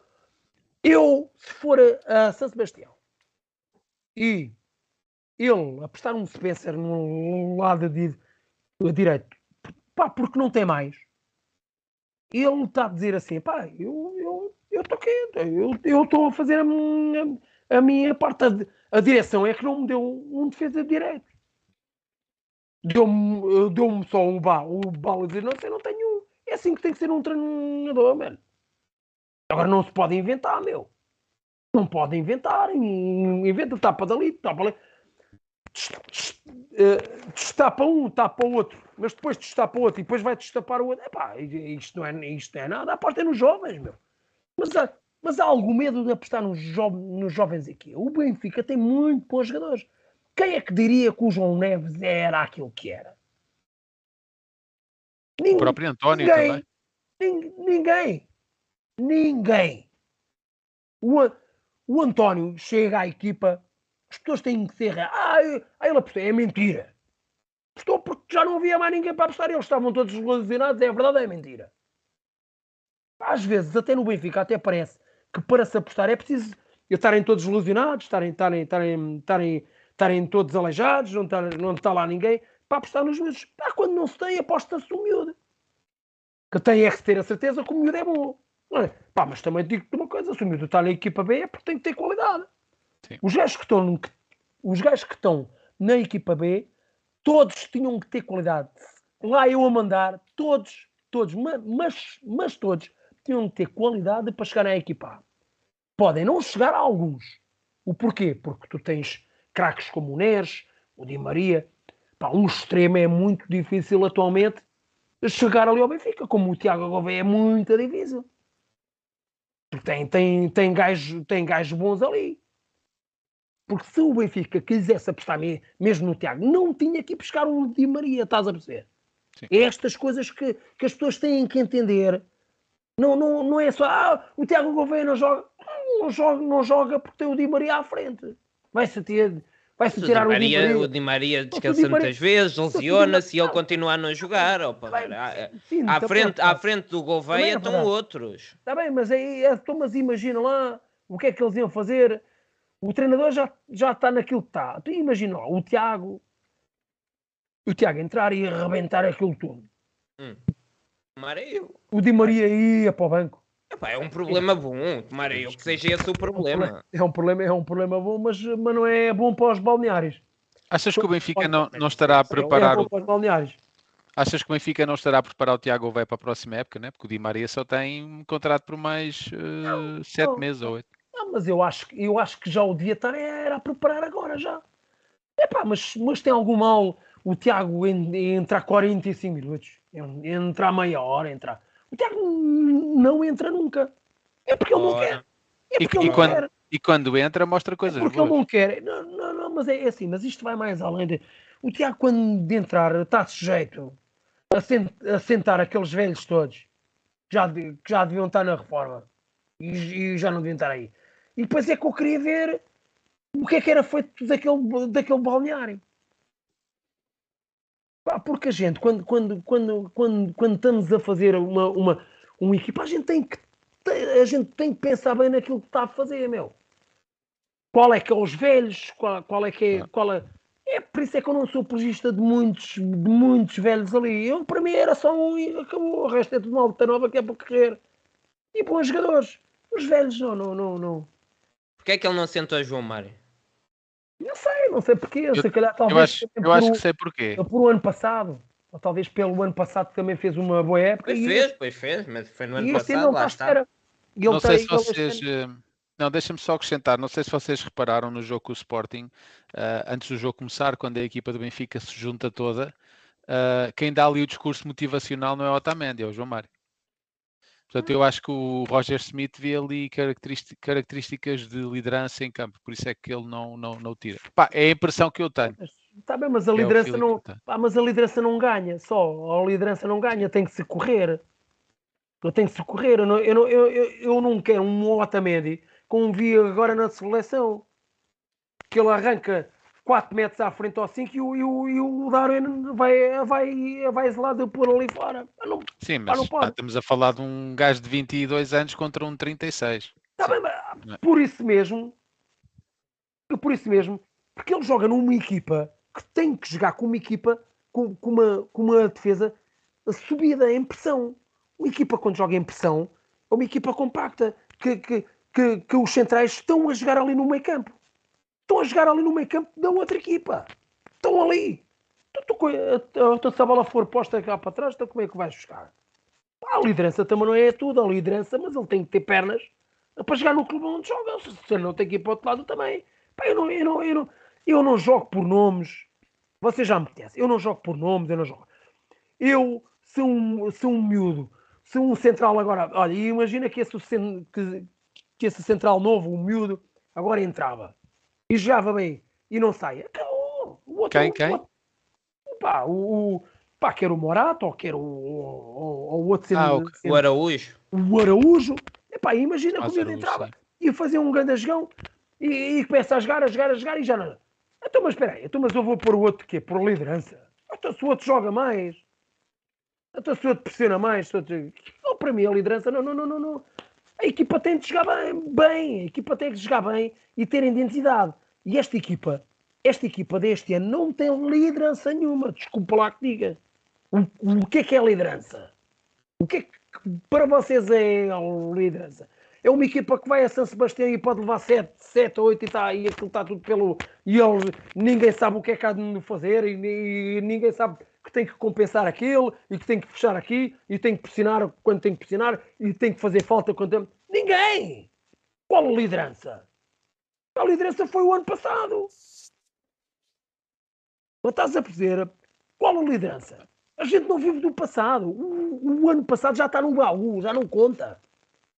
Eu, se for a, a São Sebastião e ele apostar um Spencer no lado de, de direito, pá, porque não tem mais, ele está a dizer assim, pá, eu eu eu estou quieto, eu eu estou a fazer a minha, a minha parte, a, a direção é que não me deu um defesa de direito. Deu-me deu só um ba, o bala a dizer, não sei, não tenho um. É assim que tem que ser um treinador, mano. Agora não se pode inventar, meu. Não pode inventar. in- Inventa, tapa dali, tapa ali. Des- des- Destapa um, tapa o outro. Mas depois destapa o outro e depois vai destapar o outro. Epá, isto não é, isto não é nada. Aposta nos jovens, meu. Mas há, mas há algum medo de apostar nos, jo nos jovens aqui. O Benfica tem muito bons jogadores. Quem é que diria que o João Neves era aquilo que era? O Ninguém. próprio António ninguém, também. nin- ninguém. Ninguém. O, o António chega à equipa, as pessoas têm que ser. Ah, eu- ah, ele apostou. É mentira. Apostou porque já não havia mais ninguém para apostar. Eles estavam todos lesionados. É verdade, é mentira. Às vezes, até no Benfica, até parece que para se apostar é preciso estarem todos lesionados, estarem, estarem, estarem, estarem, estarem todos aleijados, não está, não está lá ninguém, para apostar nos miúdos. Pá, quando não se tem, aposta-se o miúdo. Que tem é que ter a certeza que o miúdo é bom. Pá, mas também digo-te uma coisa, se o miúdo está na equipa B é porque tem que ter qualidade. Os gajos que estão, os gajos que estão na equipa B, todos tinham que ter qualidade. Lá eu a mandar, todos, todos, ma- mas, mas todos, tinham que ter qualidade para chegar à equipa A. Podem não chegar a alguns. O porquê? Porque tu tens craques como o Neres, o Di Maria. Pá, um extremo é muito difícil atualmente chegar ali ao Benfica, como o Tiago Gouveia é muito difícil. Porque tem, tem, tem, gajos, tem gajos bons ali. Porque se o Benfica quisesse apostar me- mesmo no Tiago, não tinha que ir buscar o Di Maria, estás a perceber? Sim. É estas coisas que, que as pessoas têm que entender. Não, não, não é só, ah, o Tiago Gouveia não joga. Não joga, não joga porque tem o Di Maria à frente. Vai-se ter, vai-se O Di, tirar o Di Maria, o Di Maria o Di descansa Maria- muitas vezes, o Di lesiona-se e ele Maria- continua a não jogar. opa, Bem, à, sim, à tá frente, à frente do Gouveia é estão outros. Está bem, mas aí, é, então, mas imagina lá o que é que eles iam fazer. O treinador já, já está naquilo que está. Tu imagina o Tiago, o Tiago entrar e arrebentar aquilo tudo. Tomara eu. O Di Maria ia para o banco. Epá, é um problema bom. Tomara eu que seja esse o problema. É um problema, é um problema bom, mas, mas não é bom para os balneários. Achas que o Benfica não, não estará a É preparar bom o, para os balneários. Achas que o Benfica não estará a preparar o Tiago Gouveia para a próxima época, né? Porque o Di Maria só tem um contrato por mais eh, sete não. meses ou oito. Mas eu acho, que- eu acho que já o devia estar era a preparar agora já. Epá, mas, mas tem algum mal o Tiago en- entrar 45 minutos, en- entrar meia hora, entrar. O Tiago não entra nunca. É porque ele não quer. É E, porque e ele não quando, quer. e quando entra, mostra É coisas porque boas. ele não quer. Não, não, não, mas é assim, mas isto vai mais além de. O Tiago, quando de entrar, está sujeito a, sen- a sentar aqueles velhos todos que já, de- que já deviam estar na reforma e, e já não deviam estar aí. E depois é que eu queria ver o que é que era feito daquele, daquele balneário. Pá, porque a gente, quando, quando, quando, quando, quando estamos a fazer uma, uma, uma equipa, a gente, tem que, a gente tem que pensar bem naquilo que está a fazer, meu qual é que é os velhos, qual, qual é que é, qual é... é. por isso é que eu não sou apologista de muitos, de muitos velhos ali. Eu, para mim, era só um e acabou. O resto é tudo uma luta nova que é para correr. E bons jogadores. Os velhos, não, não, não, não. Porquê é que ele não sentou João Mário? Não sei, não sei porquê. Se calhar, Eu talvez acho, também eu acho que sei porquê. por o ano passado. Ou talvez pelo ano passado que também fez uma boa época. Pois e fez, pois fez, mas foi no ano e passado, não lá está ele Não sei se ele vocês. eh, Não, deixa-me só acrescentar. Não sei se vocês repararam no jogo com o Sporting, eh, antes do jogo começar, quando a equipa do Benfica se junta toda, eh, quem dá ali o discurso motivacional não é o Otamendi, é o João Mário. Portanto, eu acho que o Roger Smith vê ali características de liderança em campo, por isso é que ele não, não, não tira. Pá, é a impressão que eu tenho. Está bem, mas a É liderança feeling não. Pá, mas a liderança não ganha só. A liderança não ganha, tem que se correr. Eu tenho que se correr. Eu não, eu não, eu, eu, eu não quero um Otamendi como vi agora na seleção. Que ele arranca 4 metros à frente ou 5 e o, e o, e o Darwin vai, vai, vai isolado por ali fora. Não- Sim, mas não pá, estamos a falar de um gajo de 22 anos contra um de 36. Tá bem, mas é? por isso mesmo, por isso mesmo, porque ele joga numa equipa que tem que jogar com uma equipa com, com uma, com uma defesa subida em pressão. Uma equipa quando joga em pressão é uma equipa compacta que, que, que, que os centrais estão a jogar ali no meio campo. Estão a jogar ali no meio campo da outra equipa. Estão ali. Co- então, se a bola for posta cá para trás, então como é que vais? Pá, A liderança também não é tudo, a liderança, mas ele tem que ter pernas para jogar no clube onde joga. Se se não tem que ir para o outro lado também. Eu, não, eu, não, eu, não, eu não jogo por nomes. Vocês já me conhecem. Eu não jogo por nomes, eu não jogo. Eu, se um, se um miúdo, se um central agora. Olha, imagina que esse, que, que esse central novo, o miúdo, agora entrava e jogava bem e não sai. Acabou. O outro, Quem, o quem? outro- pá, o, o, pá, quer o Morato ou quer o, o, o, o outro Ah, o- cen- O Araújo. o Araújo, epá, imagina o miúdo Araújo, entrava sim. e fazia um grande jogão e, e começa a jogar, a jogar, a jogar e já não. Então, mas espera aí, então, mas eu vou pôr o outro quê? Por liderança? Então, se o outro joga mais, então, se o outro pressiona mais, se o outro... não, para mim a liderança, não, não, não, não, não. A equipa tem de jogar bem, bem, a equipa tem que jogar bem e ter identidade. E esta equipa, esta equipa deste ano não tem liderança nenhuma, desculpa lá que diga. O, o que é que é liderança? O que é que para vocês é liderança? É uma equipa que vai a São Sebastião e pode levar 7, 7 ou 8 e, tá, e aquilo está tudo pelo. E eles, ninguém sabe o que é que há de fazer e, e ninguém sabe que tem que compensar aquilo e que tem que fechar aqui e tem que pressionar quando tem que pressionar e tem que fazer falta quando tem. Ninguém! Qual a liderança? A liderança foi o ano passado. Mas estás a perceber? Qual a liderança? A gente não vive do passado. O, o ano passado já está no baú, já não conta.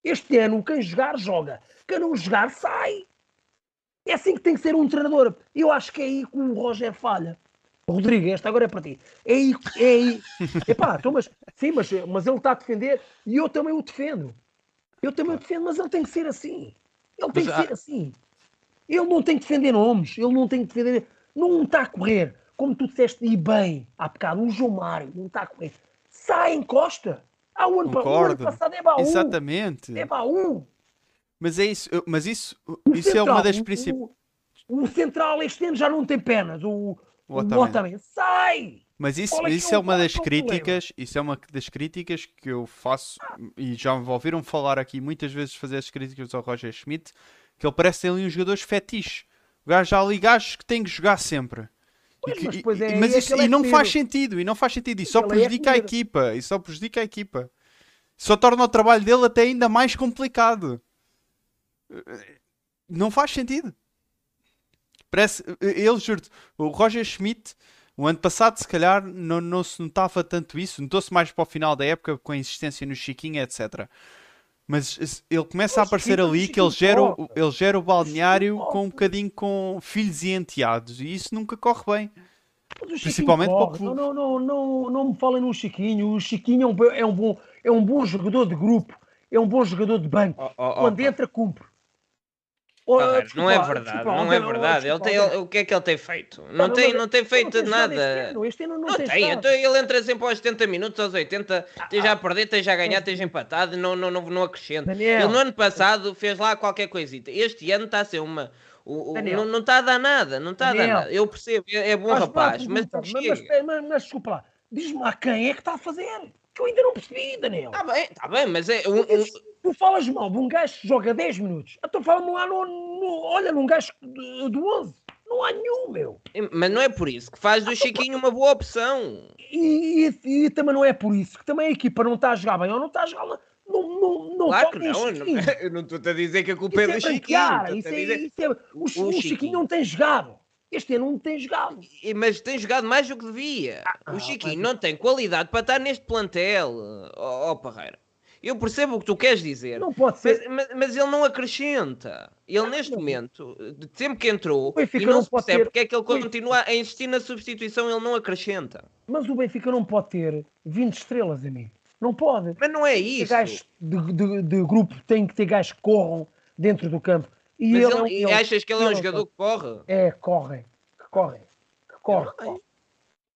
Este ano, quem jogar, joga. Quem não jogar, sai. É assim que tem que ser um treinador. Eu acho que é aí que o Roger falha. Rodrigo, esta agora é para ti. É aí. É aí. Epá, então, mas, sim, mas, mas ele está a defender e eu também o defendo. Eu também o defendo, mas ele tem que ser assim. Ele tem Mas que ser assim. Ele não tem que defender nomes. Ele não tem que defender. Não está a correr. Como tu disseste, e bem, há bocado, o João Mário não está a correr. Sai, encosta. Há um ano, o ano passado é baú. Exatamente. É baú. Mas é isso, mas isso, isso é uma central, das principais. O, o central este ano já não tem pernas. O, O o Otamendi. Otamendi. Sai! Mas isso, é isso é é uma é das é o problema? críticas, isso é uma das críticas que eu faço e já me ouviram falar aqui muitas vezes fazer as críticas ao Roger Schmidt, que ele parece ter ali uns jogadores fetiches. Gajo ali gajos que têm que jogar sempre. E, Pois, que- mas é e- mas é isso, e é não comido. faz sentido, e não faz sentido, e só é prejudica a equipa, e só prejudica a equipa. Só torna o trabalho dele até ainda mais complicado. Não faz sentido. Parece, ele juro o Roger Schmidt, o ano passado, se calhar, não, não se notava tanto isso, notou-se mais para o final da época com a insistência no Chiquinho, etc. Mas ele começa a aparecer ali que ele gera, o, ele gera o balneário com um bocadinho com filhos e enteados e isso nunca corre bem. Principalmente para o corre. clube. Não, não, não, não, não me falem no Chiquinho. O Chiquinho é um, é um bom, é um bom jogador de grupo, é um bom jogador de banco. Oh, oh, Quando oh, entra, cumpre. Desculpa, não é verdade, não é verdade. Ele tem, ele- o que é que ele tem feito? Não mas- tem, não tem mas feito tem jogado Este nada. ano, este ano não, Não tem tem, então ele entra sempre aos 70 minutos, aos 80, esteja a perder, esteja a ganhar, esteja empatado, não, não, não, não acrescenta. Daniel. Ele no ano passado fez lá qualquer coisita. Este ano está a ser uma. o- o- não, não está a dar nada, não está a dar nada. Eu percebo, é, é bom a rapaz, mas não mas, mas, mas, mas desculpa lá, diz-me lá quem é que está a fazer. Que eu ainda não percebi, Daniel. Está bem, está bem, mas é um, um- Tu falas mal de um gajo que joga 10 minutos. Então fala-me lá no, no- Olha, num gajo do do 11. Não há nenhum, meu. mas não é por isso que faz do Chiquinho uma boa opção. E, e- e também não é por isso que também a equipa não está a jogar bem ou não está a jogar. Não, não, não Claro que não, não, Chiquinho. eu não estou a dizer que a culpa Isso é é do Chiquinho. isso é, dizer- isso é- o, o o Chiquinho. Chiquinho. não tem jogado. Este ano não tem jogado. Mas tem jogado mais do que devia. Ah, o Chiquinho mas- não tem qualidade para estar neste plantel, ó ó, Parreira. Eu percebo o que tu queres dizer, Não pode mas, ser. mas- mas ele não acrescenta. Ele neste momento, de sempre que entrou, O Benfica e não, não se pode percebe ter- porque é que ele continua a insistir na substituição, ele não acrescenta. Mas o Benfica não pode ter 20 estrelas, amigo. Não pode. Mas não é isso. gajos de, de- de grupo tem que ter gajos que corram dentro do campo. E Mas ele, ele- é um- ele- achas que ele é um ele jogador que corre? É, correm. Que correm. Que corre, corre.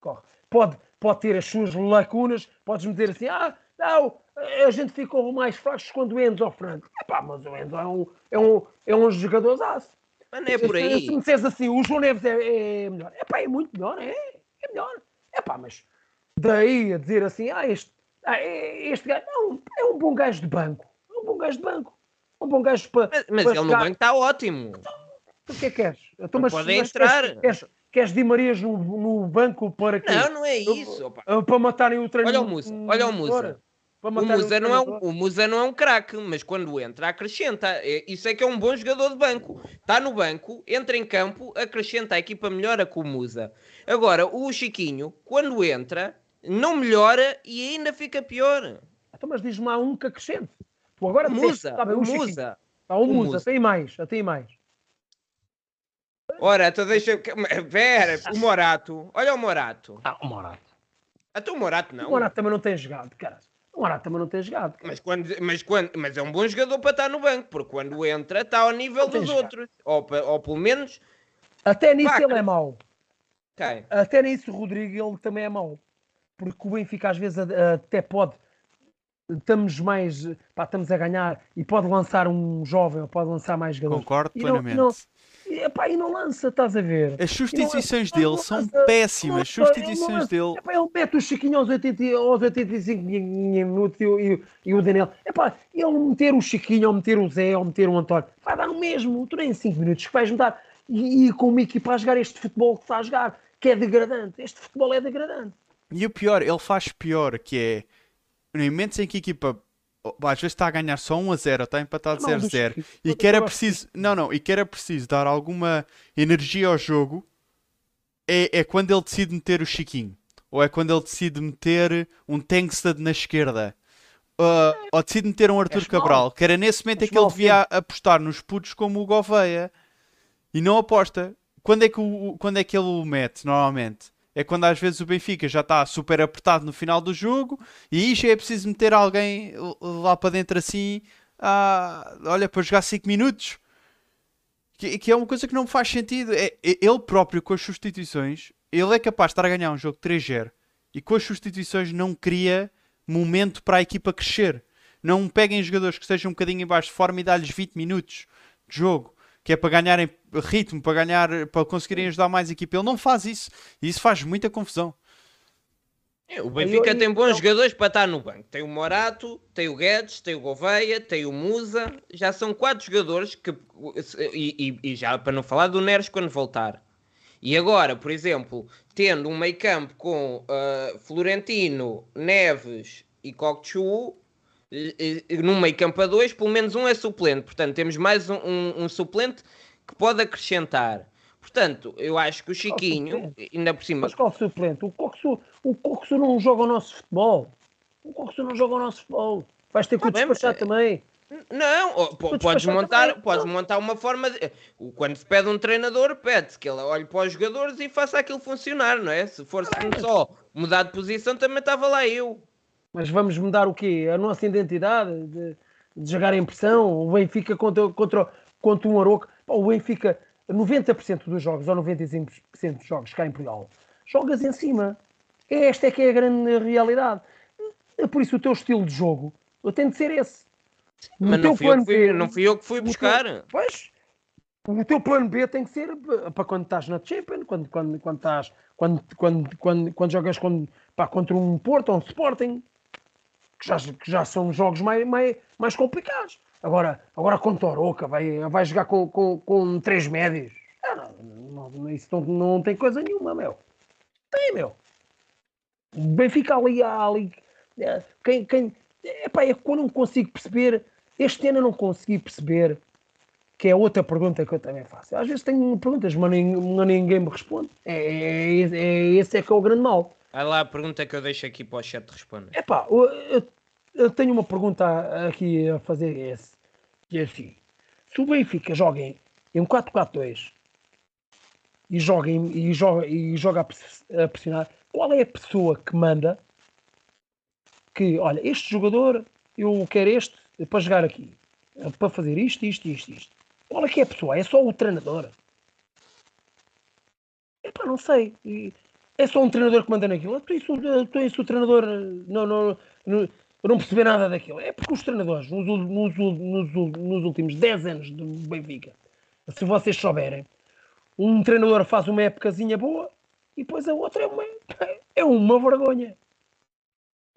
corre. Pode, pode ter as suas lacunas, podes me dizer assim, ah, não, a gente ficou mais fracos quando o Enzo Franco. Epá, mas o Enzo é um, é um, é um jogador aço. Mas não é por Se aí. me disseres assim, o João Neves é, é melhor. Epá, é muito melhor, é, é melhor. Epá, mas daí a dizer assim, ah, este, ah, é- este gajo, não, é um bom gajo de banco. É um bom gajo de banco. Um bom gajo para. Mas, mas para ele no banco está ótimo. O que é que queres? Então, Não podem entrar. Queres, queres, queres Di Marias no, no banco para quê? Não, não é isso. opa. Ah, Para matarem o treinador. Olha o Musa, olha o Musa. Para O Musa, não é um, o Musa não é um craque, mas quando entra, acrescenta. É- Isso é que é um bom jogador de banco. Está no banco, entra em campo, acrescenta, a equipa melhora com o Musa. Agora, o Chiquinho, quando entra, não melhora e ainda fica pior. Então, mas diz-me lá um que acrescente. Tu agora Musa, tá bem, o Chiquinho. Musa. Ah, o o Musa, Musa. tem mais, tem mais. Ora, então deixa. Vera, o Morato. Olha o Morato. Ah, o Morato. Até o Morato não. O Morato também não tem jogado, cara. O Morato também não tem jogado. cara. Mas, quando, mas, quando, mas é um bom jogador para estar no banco, porque quando entra está ao nível dos jogado. outros. Ou, ou pelo menos. Até nisso Pá, ele é mau. Quem? Até nisso o Rodrigo ele também é mau. Porque o Benfica às vezes até pode. Estamos mais. Pá, estamos a ganhar e pode lançar um jovem ou pode lançar mais jogadores. Concordo E não- plenamente. não- epá, e não lança, estás a ver? As substituições dele não são lança- péssimas. As substituições dele. Epá, ele mete o Chiquinho aos, 80, e- aos 85 min- minutos e, o- e, e o Daniel. Epá, ele meter o Chiquinho, ou meter o Zé, ou meter o António, vai dar o mesmo. Tu nem em 5 minutos que vais mudar. E, e com uma equipa a jogar este futebol que está a jogar, que é degradante. Este futebol é degradante. E o pior, ele faz pior, que é no momentos em que a equipa às vezes está a ganhar só 1 a 0, está empatado Não, 0 a dos- 0 e que era preciso, não, não, e que era preciso dar alguma energia ao jogo, é, é quando ele decide meter o Chiquinho, ou é quando ele decide meter um Tankstead na esquerda. Uh, ou decide meter um Arthur mau. Cabral, que era nesse momento em És que ele devia apostar nos putos como o Gouveia e não aposta. Quando é que, o, quando é que ele o mete normalmente? É quando às vezes o Benfica já está super apertado no final do jogo e já é preciso meter alguém lá para dentro assim, ah, olha, para jogar 5 minutos. Que, que é uma coisa que não faz sentido. É, é- ele próprio, com as substituições, ele é capaz de estar a ganhar um jogo 3-0 e com as substituições não cria momento para a equipa crescer. Não peguem jogadores que estejam um bocadinho em baixo de forma e dá-lhes 20 minutos de jogo, que é para ganharem ritmo, para ganhar, para conseguirem ajudar mais a equipa. Ele não faz isso e isso faz muita confusão. É, O Benfica eu- tem bons eu- jogadores para estar no banco. Tem o Morato, tem o Guedes, tem o Gouveia, tem o Musa. Já são quatro jogadores que. E, e- e já para não falar do Neres quando voltar. E agora, por exemplo, tendo um meio campo com ah, Florentino, Neves e Cocchu, num meio campo a dois, pelo menos um é suplente. Portanto, temos mais um, um- um suplente que pode acrescentar. Portanto, eu acho que o Chiquinho, ainda por cima, Mas qual suplente? O Coxo, o Coxo não joga o nosso futebol. O Coxo não joga o nosso futebol. Vais ter que Tá o bem, despachar mas- também. Não, po- Podes montar, também, podes montar uma forma de. Quando se pede um treinador, pede-se que ele olhe para os jogadores e faça aquilo funcionar, não é? Se fosse só mudar de posição, também estava lá eu. Mas vamos mudar o quê? A nossa identidade de, de jogar em pressão? O Benfica contra, contra, contra um Aroca. O Benfica, 90% dos jogos, ou 95% dos jogos cá em Portugal, jogas em cima. Esta é que é a grande realidade. É por isso o teu estilo de jogo tem de ser esse. O Mas teu não fui, eu que plano fui, B- não fui eu que fui o teu- buscar. Pois, o teu plano B tem que ser p- para quando estás na Champions, quando, quando, quando, estás, quando, quando, quando, quando jogas com, pá, contra um Porto ou um Sporting, que já, que já são jogos mais, mais, mais complicados. Agora, agora contra o Oroca, vai, vai jogar com, com, com três médios. Ah, não, não, isso não, não tem coisa nenhuma, meu. Tem, meu. Benfica ali, ali eh, quem, quem, epá, é que eu não consigo perceber, este ano eu não consegui perceber, que é outra pergunta que eu também faço. Às vezes tenho perguntas, mas ninguém, ninguém me responde. É, é, é, esse é que é o grande mal. Vai lá a pergunta que eu deixo aqui para o chat responder. Epá, eu, eu- tenho uma pergunta aqui a fazer esse, que é assim. Se o Benfica joga em, em um 4-4-2 e joga, e joga, e joga a pressionar, qual é a pessoa que manda que, olha, este jogador, eu quero este para jogar aqui, para fazer isto, isto, isto, isto. Qual é que é a pessoa? É só o treinador? Epá, não sei. E é só um treinador que manda naquilo. Então isso, então isso o treinador eh, não, não, não, não perceber nada daquilo. É porque os treinadores, nos, nos, nos, nos últimos 10 anos do Benfica, se vocês souberem, um treinador faz uma épocazinha boa e depois a outra é uma, é uma vergonha.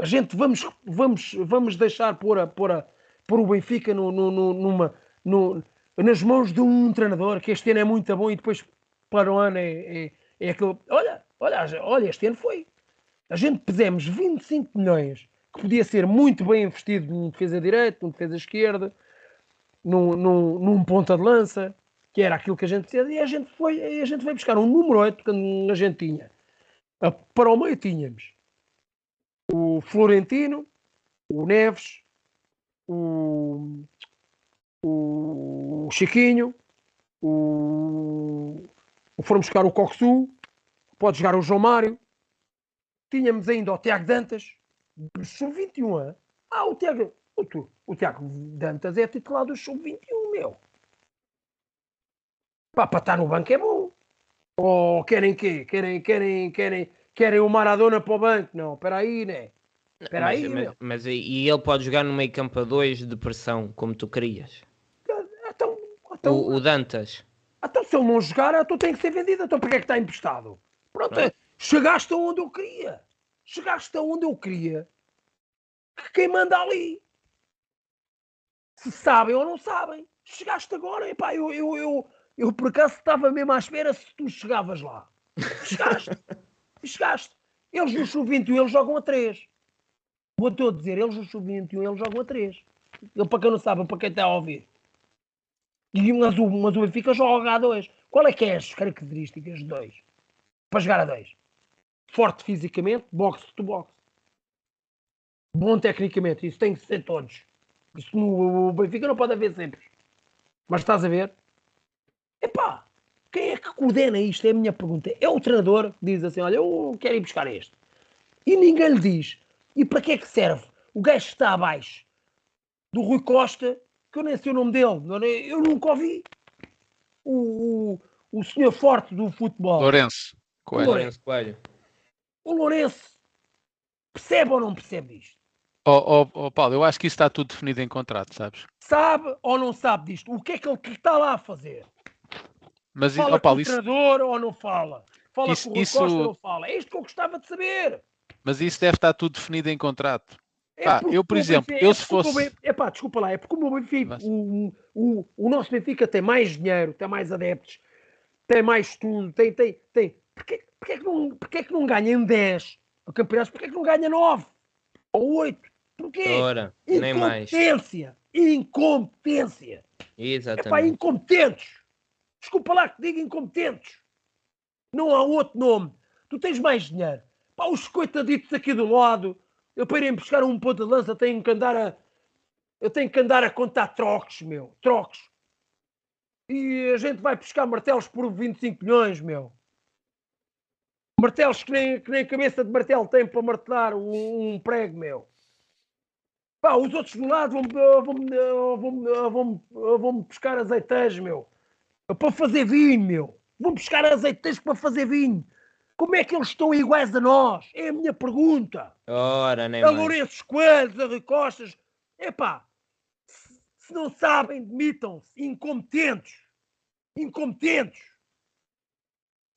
A gente vamos, vamos, vamos deixar pôr, a, pôr, a, pôr o Benfica no, no, no- numa, no- nas mãos de um treinador que este ano é muito bom e depois para o ano é, é, é aquele. Olha, olha, olha, este ano foi. A gente pusemos 25 milhões que podia ser muito bem investido num defesa direito, num defesa esquerda, num, num, num ponta de lança, que era aquilo que a gente precisa, e a gente foi, a gente foi buscar um número 8 que a gente tinha. Para o meio tínhamos o Florentino, o Neves, o, o Chiquinho, o, o buscar o Coxu, pode jogar o João Mário. Tínhamos ainda o Tiago Dantas, sub-21. Ah, o Tiago, o, tu- o Tiago Dantas é titular do sub-21, meu. Pá, para estar no banco é bom. Ou querem quê? Querem, querem, querem, querem o Maradona para o banco? Não, espera aí, né? Espera mas, aí, mas- meu. mas e- ele pode jogar no meio campo a 2 de pressão, como tu querias. Então, então, O, o Dantas. Então, se ele não jogar, então tem que ser vendido. Então, para que é que está emprestado? Pronto, é, chegaste aonde eu queria. Chegaste aonde eu queria. Que quem manda ali? Se sabem ou não sabem. Chegaste agora. Epá, eu, eu, eu, eu por acaso estava mesmo à espera se tu chegavas lá. Chegaste. chegaste. Eles no sub-21 eles jogam a 3. Vou-te dizer, eles no sub-21 eles jogam a 3. Eu, para quem não sabe, para quem está a ouvir. E mas o, mas o Benfica joga a dois. Qual é que é as características de dois? Para jogar a dois. Forte fisicamente, boxe to boxe. Bom tecnicamente, isso tem que ser todos. Isso no Benfica não pode haver sempre. Mas estás a ver? Epá, quem é que coordena isto? É a minha pergunta. É o treinador que diz assim: olha, eu quero ir buscar este. E ninguém lhe diz. E para que é que serve? O gajo está abaixo do Rui Costa, que eu nem sei o nome dele, é? eu nunca ouvi. O, o, o senhor forte do futebol, Lourenço. Coelho. Lourenço Coelho. o Lourenço, percebe ou não percebe isto? Ó ó, ó, Paulo, eu acho que isso está tudo definido em contrato, sabes? Sabe ou não sabe disto? O que é que ele está lá a fazer? Mas, Fala ó, Paulo, com o isso, treinador ou não fala? Fala Isso- com o Rui isso- Costa ou não fala? É isto que eu gostava de saber. mas isso deve estar tudo definido em contrato. É Pá, eu, por o exemplo, Benfica- eu é se porque o fosse- Ben- Epá, desculpa lá, é porque o meu Benfica, Mas- o, o, o nosso Benfica tem mais dinheiro, tem mais adeptos, tem mais tudo, tem, tem, tem. Porquê, porquê, é que não, porquê é que não ganha em 10 o campeonato? Porquê é que não ganha 9 ou 8? Porquê? Ora, nem mais. Incompetência! Incompetência! Epá, Exatamente. incompetentes! Desculpa lá que diga incompetentes! Não há outro nome. Tu tens mais dinheiro. Pá, os coitaditos aqui do lado, eu para irem buscar um ponto de lança tenho que andar a, Eu tenho que andar a contar trocos, meu. Trocos. E a gente vai pescar martelos por 25 milhões, meu. Martelos que nem, que nem cabeça de martelo tem para martelar um, um prego, meu. Pá, os outros do lado vão-me vão, vão, vão, vão pescar azeiteiros, meu. Para fazer vinho, meu. Vão pescar azeiteiros para fazer vinho. Como é que eles estão iguais a nós? É a minha pergunta. Ora, nem A. Lourenço Coelhos, a Rui Costas. Epá, se se não sabem, demitam-se. Incompetentes. Incompetentes.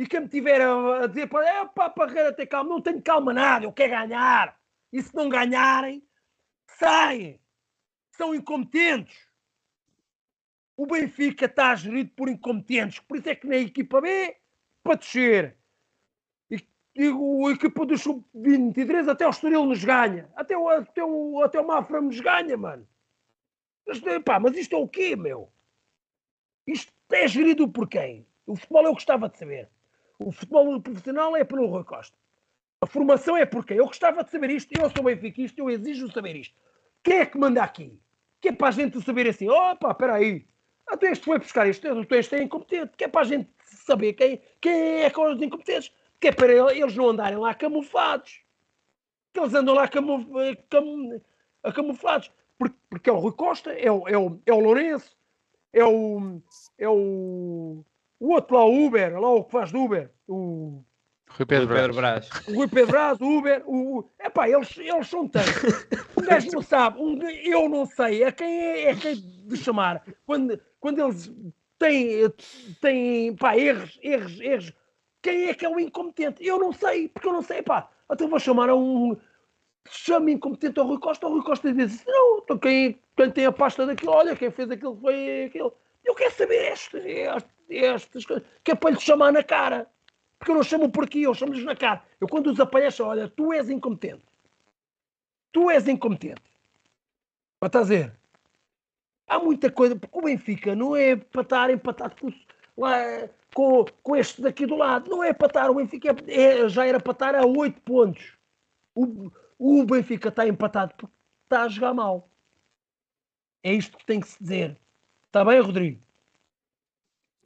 E quem me tiver a, a dizer, pá, é pá, Parreira, tem calma. Não tenho calma nada, eu quero ganhar. E se não ganharem, saem. São incompetentes. O Benfica está gerido por incompetentes. Por isso é que na equipa B, para descer. E, e o a equipa do Sub-23 até o Estoril nos ganha. Até o, até o, até o Mafra nos ganha, mano. É- pá, mas isto é o quê, meu? Isto é gerido por quem? O futebol eu gostava de saber. O futebol profissional é pelo Rui Costa. A formação é por quem? Eu gostava de saber isto. Eu sou benfiquista, eu exijo saber isto. Quem é que manda aqui? Que é para a gente saber assim, opa, espera aí. Até este foi buscar isto, tu este é incompetente. Que é para a gente saber quem, quem é que os incompetentes. Que é para eles não andarem lá camuflados. Que eles andam lá camu, cam, camuflados. Porque, porque é o Rui Costa, é o, é o, é o Lourenço, é o, é o, o outro lá, o Uber, lá o que faz do Uber, o, Rui Pedro, Pedro Brás. Brás. o Rui Pedro Braz, o Uber, o. o- Epá, eles, eles são tantos. Um gajo não sabe, um, eu não sei, é quem é, é quem de chamar. Quando, quando eles têm, têm pá, erros, erros, erros, quem é que é o incompetente? Eu não sei, porque eu não sei, pá. Até vou chamar a um. Chama incompetente ao Rui Costa, o Rui Costa diz assim, não, então quem, quem tem a pasta daquilo, olha, quem fez aquilo foi aquilo. Eu quero saber estas, estas, que é para lhe chamar na cara. Porque eu não chamo por aqui, eu chamo-lhes na cara. Eu quando os apanhas, olha, tu és incompetente. Tu és incompetente. Para estás a ver? Há muita coisa, o Benfica não é para estar empatado com, lá, com, com este daqui do lado. Não é para estar, o Benfica é- é- já era para estar a 8 pontos. O, o Benfica está empatado porque está a jogar mal. É isto que tem que se dizer. Está bem, Rodrigo?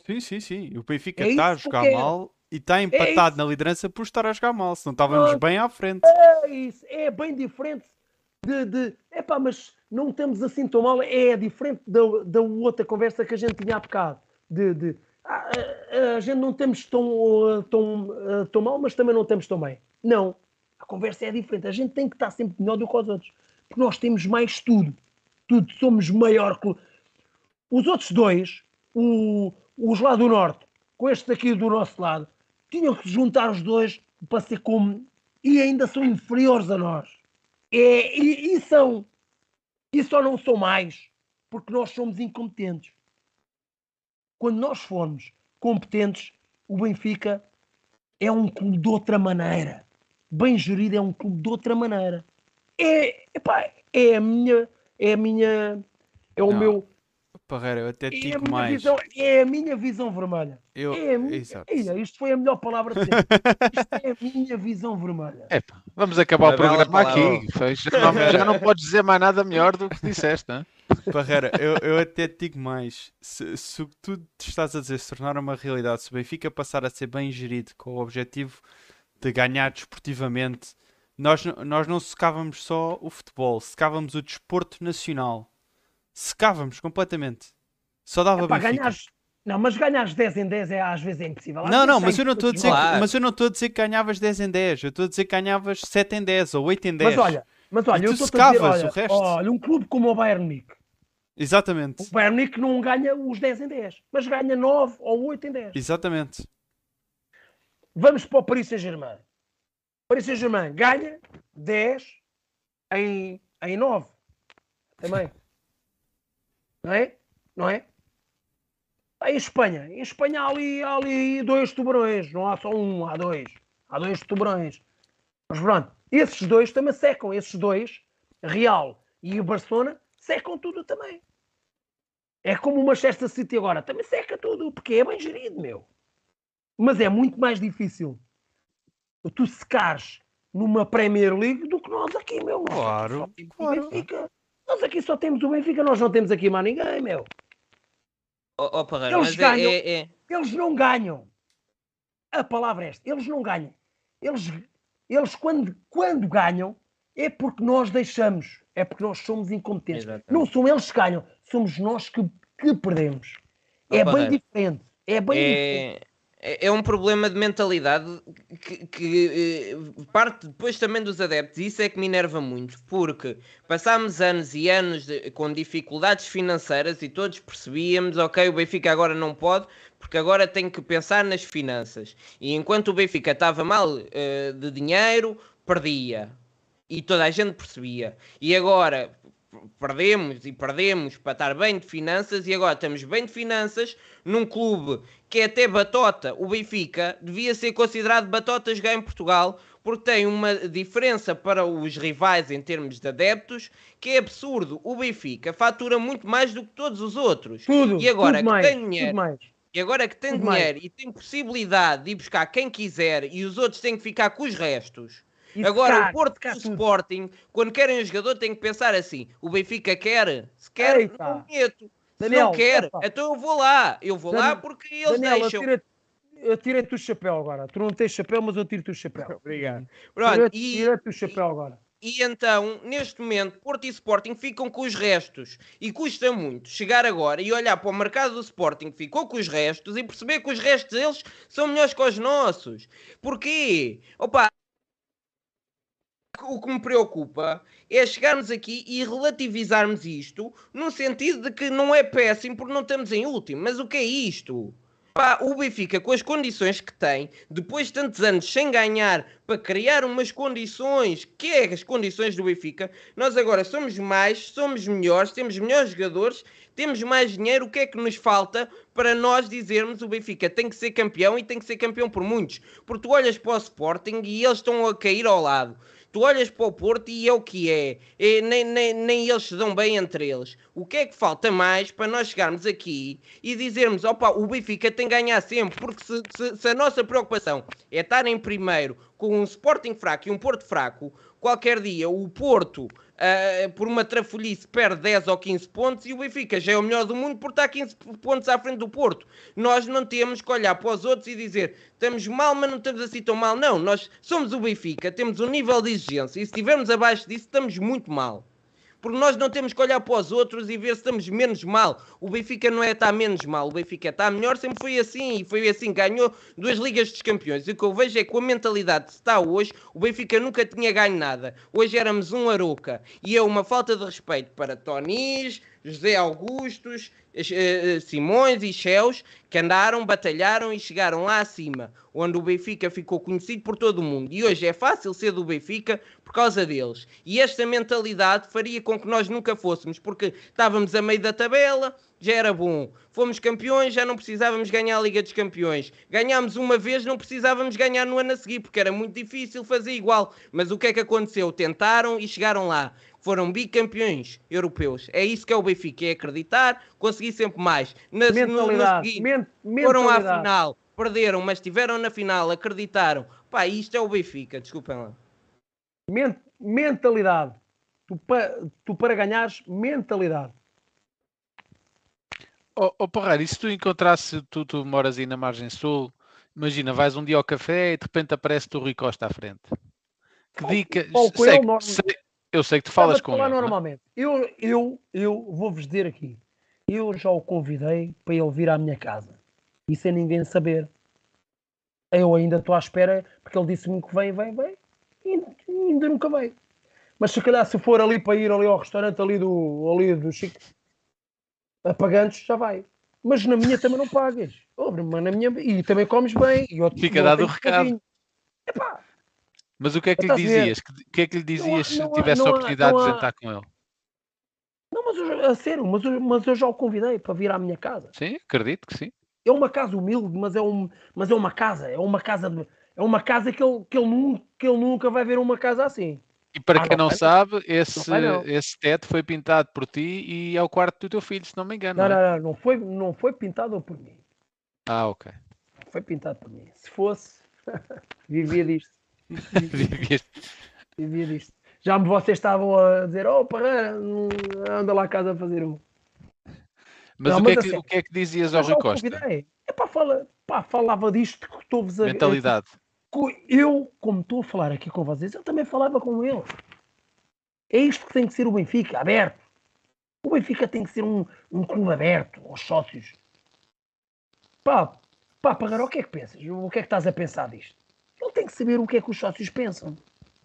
Sim, sim, sim. O Benfica É está a jogar quero. mal e está empatado isso. na liderança por estar a jogar mal. Se não estávamos Pronto. bem à frente. É isso, é bem diferente de, de epá, mas não estamos assim tão mal, é diferente da, da outra conversa que a gente tinha há bocado, de, de ah, a, a gente não estamos tão, uh, tão, tão mal, mas também não estamos tão bem. Não, a conversa é diferente, a gente tem que estar sempre melhor do que os outros, porque nós temos mais tudo, tudo, somos maior que... Os outros dois, o, os lá do norte, com este aqui do nosso lado, tinham que juntar os dois para ser como e ainda são inferiores a nós. É, e, e são. E só não são mais porque nós somos incompetentes. Quando nós formos competentes, o Benfica é um clube de outra maneira. Bem gerido é um clube de outra maneira. É, epá, é a minha, é a minha, é o Não, meu, Parreira, eu até é a digo minha mais. visão, é a minha visão vermelha. Eu, É minha. Eia, isto foi a melhor palavra de sempre. Isto é a minha visão vermelha. Epá, vamos acabar Uma o programa palavra. aqui. Já não, já não podes dizer mais nada melhor do que disseste, não é? Parreira, eu, eu até te digo mais. Se, se o que tu te estás a dizer se tornar uma realidade, se o Benfica passar a ser bem gerido com o objetivo de ganhar desportivamente, nós, nós não secávamos só o futebol, secávamos o desporto nacional. Secávamos completamente. Só dava Epá, Benfica. ganhares, não, mas ganhares 10 em 10 é, às vezes é impossível. Às Não, não, é mas eu não estou a dizer, Claro. que, mas eu não estou a dizer que ganhavas 10 em 10, eu estou a dizer que ganhavas 7 em 10 ou 8 em 10. Mas olha, mas olha, E eu estou a dizer, olha, o resto. olha, um clube como o Bayern Munique, Exatamente. o Bayern Munique não ganha os 10 em 10, mas ganha 9 ou 8 em 10. Exatamente. Vamos para o Paris Saint-Germain. Paris Saint-Germain ganha 10 em, em 9. Também. Não é? Não é? Aí em Espanha. Em Espanha há ali, há ali dois tubarões. Não há só um, há dois. Há dois tubarões. Mas pronto, esses dois também secam. Esses dois, Real e o Barcelona, secam tudo também. É como o Manchester City agora. Também seca tudo, porque é bem gerido, meu. Mas é muito mais difícil tu secares numa Premier League do que nós aqui, meu. Claro, claro. Benfica. Nós aqui só temos o Benfica, nós não temos aqui mais ninguém, meu. Ó oh, Parreira, Eles é- ganham. é- é, Eles não ganham. A palavra é esta. Eles não ganham. Eles, eles quando, quando ganham, é porque nós deixamos. É porque nós somos incompetentes. Exatamente. Não são eles que ganham. Somos nós que, que perdemos. Ó, É bem diferente. É bem diferente. É, é- um problema de mentalidade que, que, eh, parte depois também dos adeptos, e isso é que me enerva muito, porque passámos anos e anos de- com dificuldades financeiras e todos percebíamos, ok, o Benfica agora não pode, porque agora tem que pensar nas finanças. E enquanto o Benfica estava mal eh, de dinheiro, perdia. E toda a gente percebia. E agora perdemos e perdemos para estar bem de finanças e agora estamos bem de finanças num clube que é até batota. O Benfica devia ser considerado batota jogar em Portugal porque tem uma diferença para os rivais em termos de adeptos que é absurdo. O Benfica fatura muito mais do que todos os outros. Tudo. E agora tudo que mais, tem dinheiro, mais. e agora que tem Tudo mais. dinheiro e tem possibilidade de ir buscar quem quiser e os outros têm que ficar com os restos. Agora, ficar- o Porto e o. Sporting, quando querem um jogador, têm que pensar assim: o Benfica quer? Se quer, Eita. não meto. Se Daniel, não quer, epa. então eu vou lá. Eu vou lá Dan- porque eles Daniel, deixam. eu tirei-te o chapéu agora. Tu não tens chapéu, mas eu tiro-te o chapéu. Obrigado. Pronto, Tira-te e, tira-te o chapéu agora. e então, neste momento, Porto e Sporting ficam com os restos. E custa muito chegar agora e olhar para o mercado do Sporting que ficou com os restos e perceber que os restos deles são melhores que os nossos. Porquê? Opa, o que me preocupa é chegarmos aqui e relativizarmos isto no sentido de que não é péssimo porque não estamos em último. Mas o que é isto? Pá, o Benfica, com as condições que tem, depois de tantos anos sem ganhar, para criar umas condições, que é as condições do Benfica, nós agora somos mais, somos melhores, temos melhores jogadores, temos mais dinheiro. O que é que nos falta para nós dizermos o Benfica tem que ser campeão e tem que ser campeão por muitos? Porque tu olhas para o Sporting e eles estão a cair ao lado. Tu olhas para o Porto e é o que é. É, nem, nem, nem eles se dão bem entre eles. O que é que falta mais para nós chegarmos aqui e dizermos: opa, o Benfica tem que ganhar sempre? Porque se, se- se a nossa preocupação é estar em primeiro com um Sporting fraco e um Porto fraco, qualquer dia o Porto, ah, por uma trafolhice, perde 10 ou 15 pontos e o Benfica já é o melhor do mundo por estar 15 pontos à frente do Porto. Nós não temos que olhar para os outros e dizer estamos mal, mas não estamos assim tão mal. Não, nós somos o Benfica, temos um nível de exigência e se estivermos abaixo disso, estamos muito mal. Porque nós não temos que olhar para os outros e ver se estamos menos mal. O Benfica não é estar menos mal, o Benfica está melhor, sempre foi assim. E foi assim, ganhou duas Ligas dos Campeões. E o que eu vejo é que com a mentalidade que está hoje, o Benfica nunca tinha ganho nada. Hoje éramos um Aroca. E é uma falta de respeito para Tonis, José Augustos, Simões e Cheus, que andaram, batalharam e chegaram lá acima, onde o Benfica ficou conhecido por todo o mundo. E hoje é fácil ser do Benfica por causa deles. E esta mentalidade faria com que nós nunca fôssemos, porque estávamos a meio da tabela, já era bom. Fomos campeões, já não precisávamos ganhar a Liga dos Campeões. Ganhámos uma vez, não precisávamos ganhar no ano a seguir, porque era muito difícil fazer igual. Mas o que é que aconteceu? Tentaram e chegaram lá. Foram bicampeões europeus. É isso que é o Benfica, é acreditar, conseguir sempre mais. Na, no, no Mentalidade. seguinte, foram à mentalidade. final, perderam, mas estiveram na final, acreditaram. Pá, isto é o Benfica, desculpem lá. Men- mentalidade. Tu, pa- tu para ganhares, mentalidade. Ó oh, Parreira, e se tu encontrasse, tu, tu moras aí na margem sul, imagina, vais um dia ao café e de repente aparece-te o Rui Costa à frente. Que dica. sei sei- eu sei que tu falas com falar ele. é? normalmente. Eu, eu, eu vou-vos dizer aqui. Eu já o convidei para ele vir à minha casa. E sem ninguém saber. Eu ainda estou à espera, porque ele disse-me que vem, vem, vem. E ainda nunca veio. Mas se calhar se for ali para ir ali ao restaurante ali do, ali do Chico, apagantes, já vai. Mas na minha também não pagas. Oh, mas na minha, e também comes bem. E eu, Fica dado o recado. Epá, Mas o que é que lhe dizias? O que é que lhe dizias se não tivesse não a oportunidade não de jantar com ele? não, mas eu, a sério, mas eu, mas eu já o convidei para vir à minha casa. Sim, acredito que sim. É uma casa humilde, mas é, um, mas é uma casa. É uma casa, é uma casa que, ele, que, ele nunca, que ele nunca vai ver uma casa assim. E para Ah, quem não não sabe, esse, vai não. esse teto foi pintado por ti e é o quarto do teu filho, se não me engano. Não, não é? não, não, não foi, não foi pintado por mim. Ah, ok. Não foi pintado por mim. Se fosse, vivia disto. Vivia disto. Já me vocês estavam a dizer, oh Parreira, anda lá a casa a fazer um. Mas, Não, o, que é mas que, assim, o que é que dizias ao Rui Costa? convidei. É pá, fala, pá, falava disto que estou-vos a Mentalidade. Eu, como estou a falar aqui com vocês, eu também falava com ele. É isto que tem que ser o Benfica, aberto. O Benfica tem que ser um, um clube aberto aos sócios. Pá, pá, Pagaró, o que é que pensas? O que é que estás a pensar disto? Ele tem que saber o que é que os sócios pensam.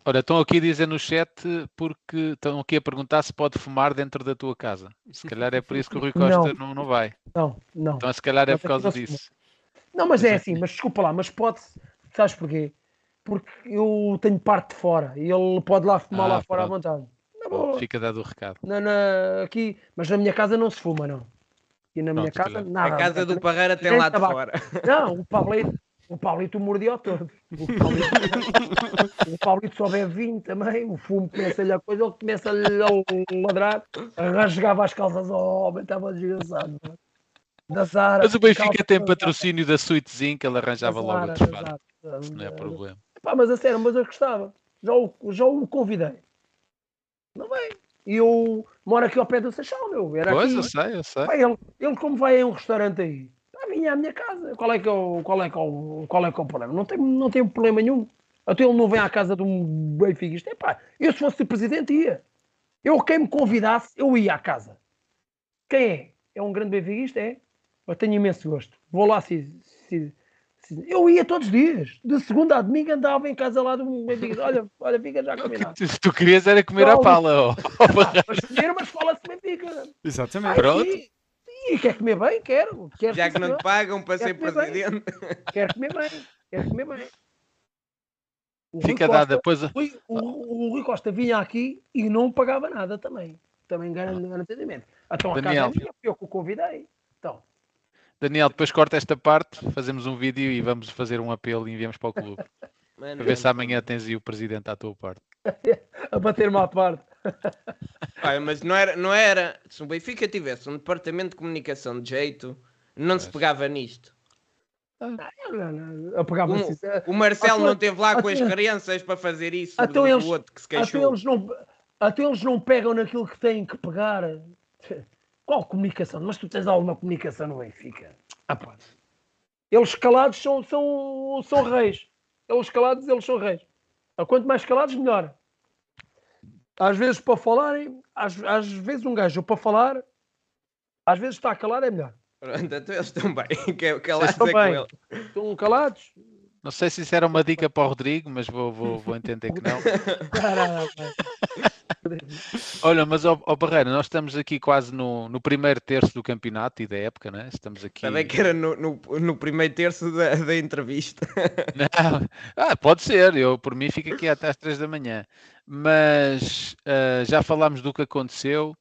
Olha, estão aqui a dizer no chat porque estão aqui a perguntar se pode fumar dentro da tua casa. Se calhar é por isso que o Rui Costa não, não vai. Não, não. Então se calhar é por causa não disso. Não, mas é assim, mas desculpa lá, mas pode sabes porquê? Porque eu tenho parte de fora e ele pode lá fumar Ah, lá fora à pronto. vontade. Na Pronto, boa. Fica dado o recado. Na, na- aqui, mas na minha casa não se fuma, não. E na minha Pronto, casa, calhar. nada. A casa do Parreira tem lá de tabaco. fora. Não, o Pablito, o Pablito mordia todo. O Pablito, o Pablito só bebe vinho também, o fumo começa-lhe a coisa, ele começa-lhe a ladrar, rasgava as calças ao homem, estava desgraçado. Da Zara. Mas o Benfica calças tem patrocínio da Suitezinho que ele arranjava Zara, logo outro. Isso não é problema. Pá, mas a sério, mas eu gostava. Já o, já o convidei. Não vem. E eu moro aqui ao pé do Seixal, meu. Era Pois, aqui. eu sei, eu sei. Pá, ele, ele como vai a um restaurante aí, pá, vinha à minha casa. Qual é que é o, qual é que é o, qual é que é o problema? Não tem, não tem problema nenhum. Até ele não vem à casa de um benfiquista. Epá, eu se fosse presidente ia. Eu quem me convidasse, eu ia à casa. Quem é? É um grande benfiquista? É? Eu tenho imenso gosto. Vou lá se, se- se- Eu ia todos os dias. De segunda a domingo andava em casa lá de um benfiquista. Olha, olha, fica já combinado. Se tu querias era comer a Não. pala. ó. Mas comer, mas fala-se benfica. Exatamente. Pronto. E, e quer comer bem? Quero. quero Já que não te pagam para ser presidente. Quer comer bem, quer comer bem. O Rui Fica Costa- dada depois. Rui- o, o Rui Costa vinha aqui e não pagava nada também. Também garan- garantidamente. Então a casa Daniel. é minha, eu que o convidei. Então, Daniel, depois corta esta parte, fazemos um vídeo e vamos fazer um apelo e enviamos para o clube. Mano, Para ver se amanhã tens aí o presidente à tua parte. a bater-me à parte. Olha, mas não era, não era. Se o Benfica tivesse um departamento de comunicação de jeito, não se pegava nisto. A pegava O, assim. o Marcelo Então- não esteve lá com as então- crianças para fazer isso. Então do, eles- outro que se Até queixou. eles, não, até eles não pegam naquilo que têm que pegar. Qual comunicação? Mas tu tens alguma comunicação no Benfica? Ah, pá. Eles calados são, são, são reis. Eles calados, eles são reis. A quanto mais calados, melhor. Às vezes para falarem, às, às vezes um gajo para falar, às vezes está calado é melhor. Pronto, então eles estão bem. Que, que lá Estão bem. ele. Estão calados. Não sei se isso era uma dica para o Rodrigo, mas vou, vou, vou entender que não. Olha, mas ó ó Barreira, nós estamos aqui quase no, no primeiro terço do campeonato e da época, né? Estamos aqui. Também que era no, no, no primeiro terço da, da entrevista. Não. Ah, pode ser, eu por mim fico aqui até às três da manhã. Mas ah, já falámos do que aconteceu.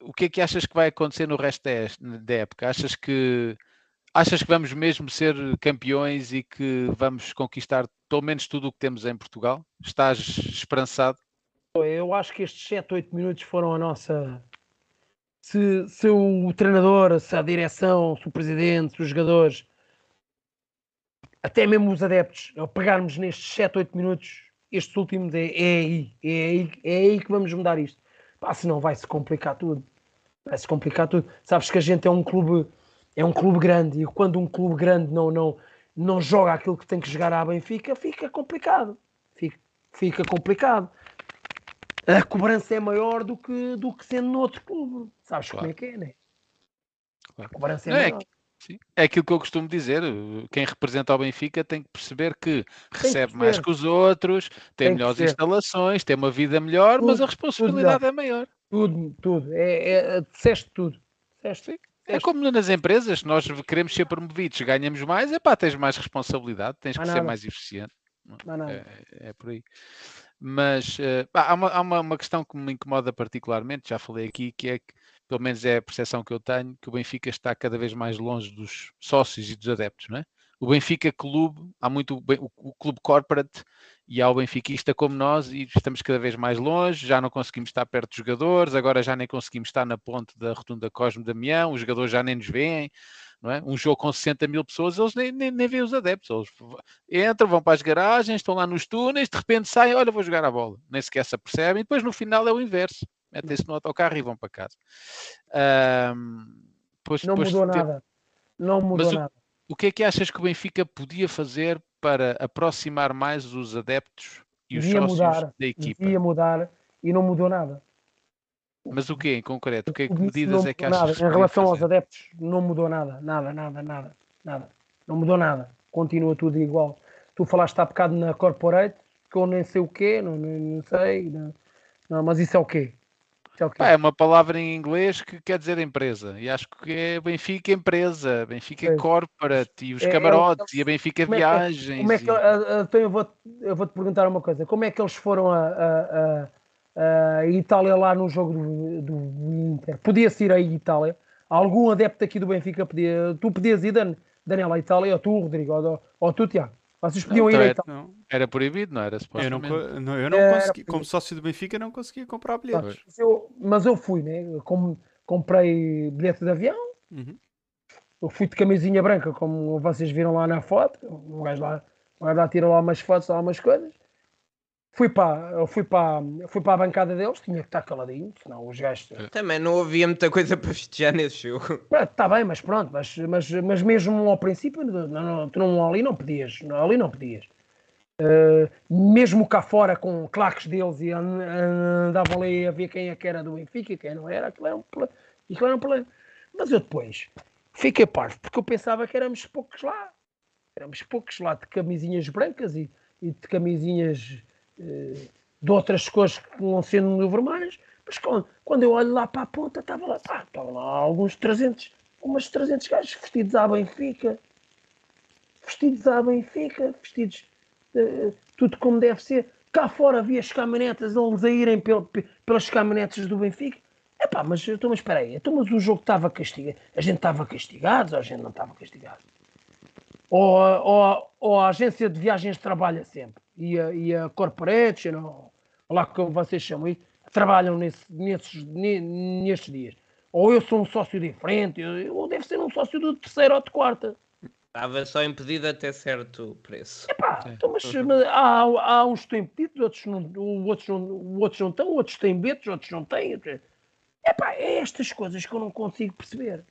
O que é que achas que vai acontecer no resto da es- da época? Achas que achas que vamos mesmo ser campeões e que vamos conquistar pelo menos tudo o que temos em Portugal? Estás esperançado? Eu acho que estes 7, 8 minutos foram a nossa. Se, se o treinador, se a direção, se o presidente, se os jogadores, até mesmo os adeptos, ao pegarmos nestes 7, 8 minutos, estes últimos, é, é aí, é aí, é aí que vamos mudar isto. Pá, senão vai-se complicar tudo. Vai-se complicar tudo. Sabes que a gente é um clube, é um clube grande e quando um clube grande não, não, não joga aquilo que tem que jogar à Benfica, fica complicado. Fica, fica complicado a cobrança é maior do que, do que sendo noutro clube. Sabes como Claro. é que é, né? Claro. A cobrança é Não, é maior. Sim. É aquilo que eu costumo dizer. uh, Quem representa o Benfica tem que perceber que recebe mais perceber. que os outros, tem, Tem que melhores instalações, tem uma vida melhor, mas Tudo- a responsabilidade é maior. Tudo, tudo. É, é, disseste tudo. Disseste. É como nas empresas, nós queremos ser promovidos, ganhamos mais, é pá, tens mais responsabilidade, tens que Mais ser mais eficiente. É, é por aí. Mas pá, há, uma, há uma, uma questão que me incomoda particularmente, já falei aqui, que é que, pelo menos é a percepção que eu tenho, que o Benfica está cada vez mais longe dos sócios e dos adeptos, não é? O Benfica Clube, há muito o, o clube corporate e há o benfiquista como nós e estamos cada vez mais longe, já não conseguimos estar perto dos jogadores, agora já nem conseguimos estar na ponte da rotunda Cosme Damião, os jogadores já nem nos veem, não é? Um jogo com 60 mil pessoas, eles nem, nem, nem veem os adeptos. Eles entram, vão para as garagens, estão lá nos túneis, de repente saem, olha, vou jogar a bola. Nem sequer se apercebem, e depois no final é o inverso. Metem-se no autocarro e vão para casa. Um, depois, não depois, mudou nada. Não mudou Mas nada. O, o que é que achas que o Benfica podia fazer para aproximar mais os adeptos e os devia sócios mudar, da equipa? Devia mudar e não mudou nada. Mas o que em concreto? Que, que medidas é que achas nada. que Em relação fazer? aos adeptos, não mudou nada, nada, nada, nada, nada. Não mudou nada. Continua tudo igual. Tu falaste há bocado na Corporate, que eu nem sei o quê, não, não, não sei, não, não, mas isso é o quê? Pá, é uma palavra em inglês que quer dizer empresa. E acho que é Benfica empresa, Benfica Sim. corporate, e os É- é camarotes, e a Benfica como é que- viagens. Como é que, e- a- a- então eu vou, eu vou te perguntar uma coisa: como é que eles foram a- a Itália lá no jogo do, do Inter? Podia-se ir à Itália? Algum adepto aqui do Benfica podia. Tu podias ir, Dan- Daniel, à Itália, ou tu, Rodrigo, ou, ou tu, Tiago? Vocês podiam Não, ir tá, Itália. Não, Era proibido, não era? eu não, não, eu não Era consegui, como sócio do Benfica, não conseguia comprar bilhetes. Mas eu, mas eu fui, né? Comprei bilhete de avião, Uhum. eu fui de camisinha branca, como vocês viram lá na foto. O gajo lá, o gajo lá tira lá umas fotos, lá umas coisas. Fui para, fui para, fui para a bancada deles, tinha que estar caladinho, senão os gajos. Também não havia muita coisa para festejar nesse jogo. Está bem, mas pronto, mas, mas, mas mesmo ao princípio, não, não, tu não, ali não podias, não, ali não podias. Uh, mesmo cá fora com claques deles e an- andavam ali a ver quem é que era do Benfica e quem não era, aquilo era um problema. Aquilo era um problema. Mas eu depois fiquei parvo, porque eu pensava que éramos poucos lá. Éramos poucos lá de camisinhas brancas e, e de camisinhas de outras cores que não sendo vermelhas. Mas quando, quando eu olho lá para a ponta, estava lá, pá, estavam lá alguns 300, umas 300 gajos vestidos à Benfica, vestidos à Benfica, vestidos eh, tudo como deve ser. Cá fora havia as caminhonetas, eles a irem pel- pe- pelas caminhonetas do Benfica. Epá, mas, então, mas espera aí, então, mas o jogo estava castigado, a gente estava castigado ou a gente não estava castigado? Ou, a- ou, a- ou a agência de viagens trabalha sempre e a, e a corporation, ou, ou lá como vocês chamam isso, trabalham nesse, nesses, ne- nestes dias. Ou eu sou um sócio diferente, eu- ou deve ser um sócio do terceiro ou de quarta. Estava só impedido até certo preço. Epá, Sim. então, mas, mas há, há uns que estão impedidos, outros não, outros, não, outros não estão, outros têm betos, outros não têm. Epá, é estas coisas que eu não consigo perceber.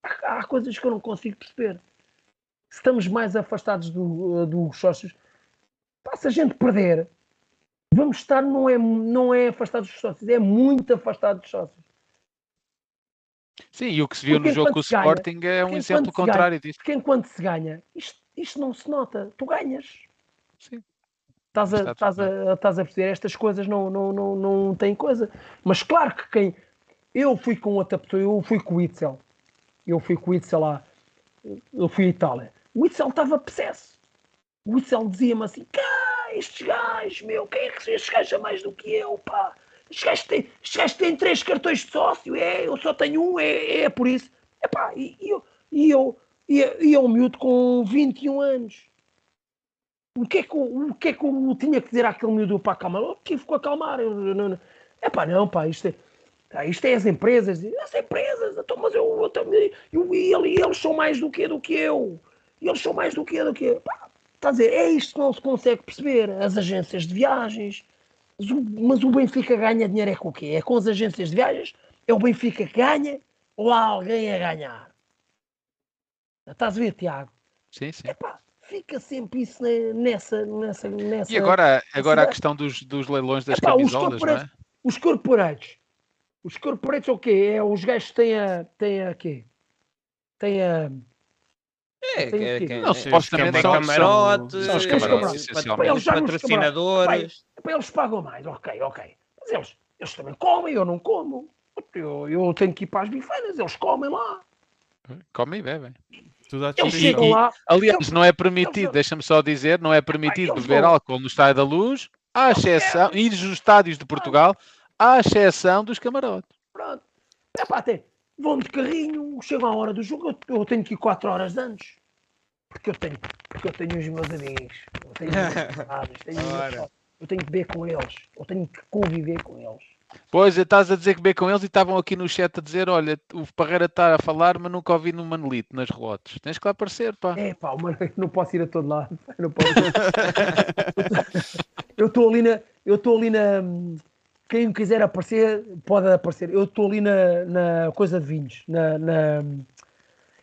Há, há coisas que eu não consigo perceber. Se estamos mais afastados do, dos sócios, se a gente perder, vamos estar, não é, não é afastados dos sócios, é muito afastado dos sócios. Sim, e o que se viu Porque no jogo com o se ganha- Sporting é um exemplo se ganha- contrário disso. Porque enquanto se ganha, isto, isto não se nota. Tu ganhas. Sim. Estás a, Está estás, a, estás a perceber? Estas coisas não, não, não, não têm coisa. Mas claro que quem. Eu fui com outra pessoa, eu fui com o Itzel. Eu fui com o Itzel lá. Eu fui à Itália. O Itzel estava possesso. O Itzel dizia-me assim: cá, estes gajos, meu, quem é que estes gajos são mais do que eu, pá? Estes gajos têm, estes têm três cartões de sócio, é, eu só tenho um, é, é por isso. Epá, e, e eu, e eu, e, e eu miúdo com 21 anos. O que, é que, eu- o que é que eu tinha que dizer àquele miúdo para acalmar? Eu tive que acalmar. Eu, eu, não. Epá, não, pá, isto é, isto é as empresas. As empresas, então, mas eu, eu também, eu, e ele- e eles são mais do que do que eu. E eles são mais do que do que. Pá, Está a dizer, é isto que não se consegue perceber. As agências de viagens. Mas o, Benfica ganha dinheiro é com o quê? É com as agências de viagens? É o Benfica que ganha ou há alguém a ganhar? Estás a ver, Tiago? Sim, sim. Epá, fica sempre isso ne- nessa, nessa, nessa... E agora, agora a questão dos, dos leilões das Epá, os camisolas, não é? Os corporates. Os corporates é o quê? É os gajos que têm a... Têm a quê? Têm a... É, Tem que- Não, é, supostamente os são- camarotes, são os camarotes, eh, essencialmente. Patrocinadores. Epá, eles pagam mais, ok, ok. Mas eles, eles também comem, eu não como. Eu, eu tenho que ir para as bifeiras, eles comem lá. Comem e bebem. Tudo Eles chegam lá. Aliás, Eles- não é permitido, deixa-me só dizer, não é permitido beber vão- álcool no Estádio da Luz, à exceção, ir nos estádios de Portugal, à exceção dos camarotes. Pronto. Epá, até vão de carrinho, chegam à hora do jogo, eu, eu tenho que ir 4 horas antes. Porque eu tenho, porque eu tenho os meus amigos, eu tenho os meus tenho sócios, eu tenho que beber com eles, eu tenho que conviver com eles. Pois, estás a dizer que bem com eles e estavam aqui no chat a dizer: olha, o Parreira está a falar, mas nunca ouvi no Manelito, nas relotes. Tens que lá aparecer, pá. É pá, mano, não posso ir a todo lado. Eu não posso. eu estou ali na. Eu estou ali na. Quem quiser aparecer, pode aparecer. Eu estou ali na, na coisa de vinhos. Na, na-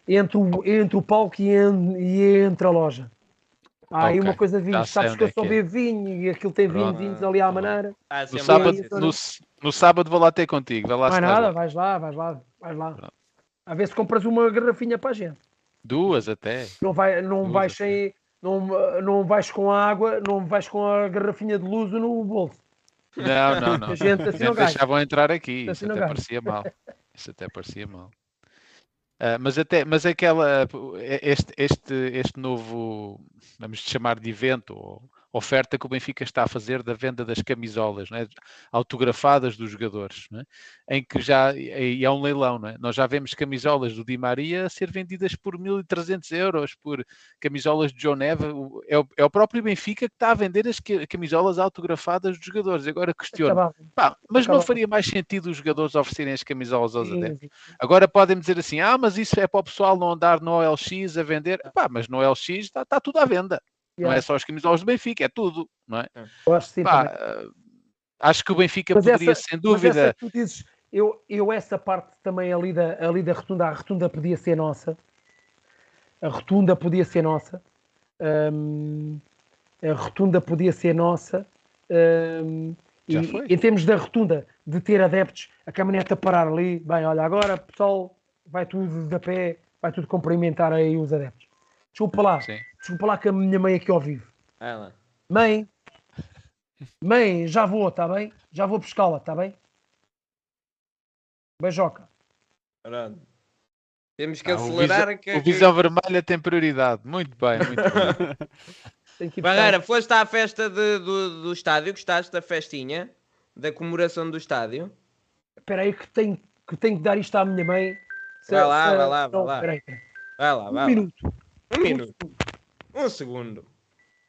entre, o, entre o palco e, en- e entre a loja. Há aí Ok, uma coisa de vinhos. Sabes que eu é só é. bebo vinho e aquilo tem vinho, vinhos ali à maneira. Ah, No sábado, no, no sábado vou lá ter contigo. Vai lá é estás nada, lá. vais lá, vais lá, vais lá. Pronto. A ver se compras uma garrafinha para a gente. Duas até. Não, vai, não Duas vais até. sem. Não, não vais com a água, não vais com a garrafinha de luz no bolso. Não, não, não. A gente assim não deixavam entrar aqui. Assim Isso até parecia mal. Isso até parecia mal. Ah, mas até, mas aquela, este, este, este novo, vamos chamar de evento, ou oferta que o Benfica está a fazer da venda das camisolas, não é? autografadas dos jogadores, não é? em que já, e é um leilão, não é? nós já vemos camisolas do Di Maria a ser vendidas por 1.300 euros, por camisolas de John Neve, é o, é o próprio Benfica que está a vender as ca- camisolas autografadas dos jogadores. Agora questiono. Pá, mas não Acabava. faria mais sentido os jogadores oferecerem as camisolas aos Sim, adeptos? sim. Agora podem dizer assim: ah, mas isso é para o pessoal não andar no OLX a vender. Pá, mas no OLX está, está tudo à venda. Não é Yeah. só as camisolas do Benfica, é tudo, não é? Eu acho que sim Pá, ah, acho que o Benfica Mas poderia, essa- sem Mas dúvida. tu dizes, eu, eu essa parte também ali da, ali da rotunda, a rotunda podia ser nossa. A rotunda podia ser nossa. Hum, a rotunda podia ser nossa. Hum, Já e foi. em termos da rotunda, de ter adeptos, a caminhonete a parar ali, bem, olha, agora pessoal, vai tudo da pé, vai tudo cumprimentar aí os adeptos. Desculpa lá, Sim. Desculpa lá que a minha mãe aqui ao vivo. Lá. Mãe, mãe, já vou, está bem? Já vou buscá-la, está bem? Beijoca. Pronto. Temos que Ah, o acelerar. Visão- que, O Visão Vermelha tem prioridade. Muito bem, muito bem. Barreira, foste à festa de- do, do estádio? Gostaste da festinha? Da comemoração do estádio? Espera aí que tenho, que tenho que dar isto à minha mãe. Se- Vai lá, se- vai lá, vai não, lá. Vai lá, vai Um lá. minuto. Um minuto. Um segundo.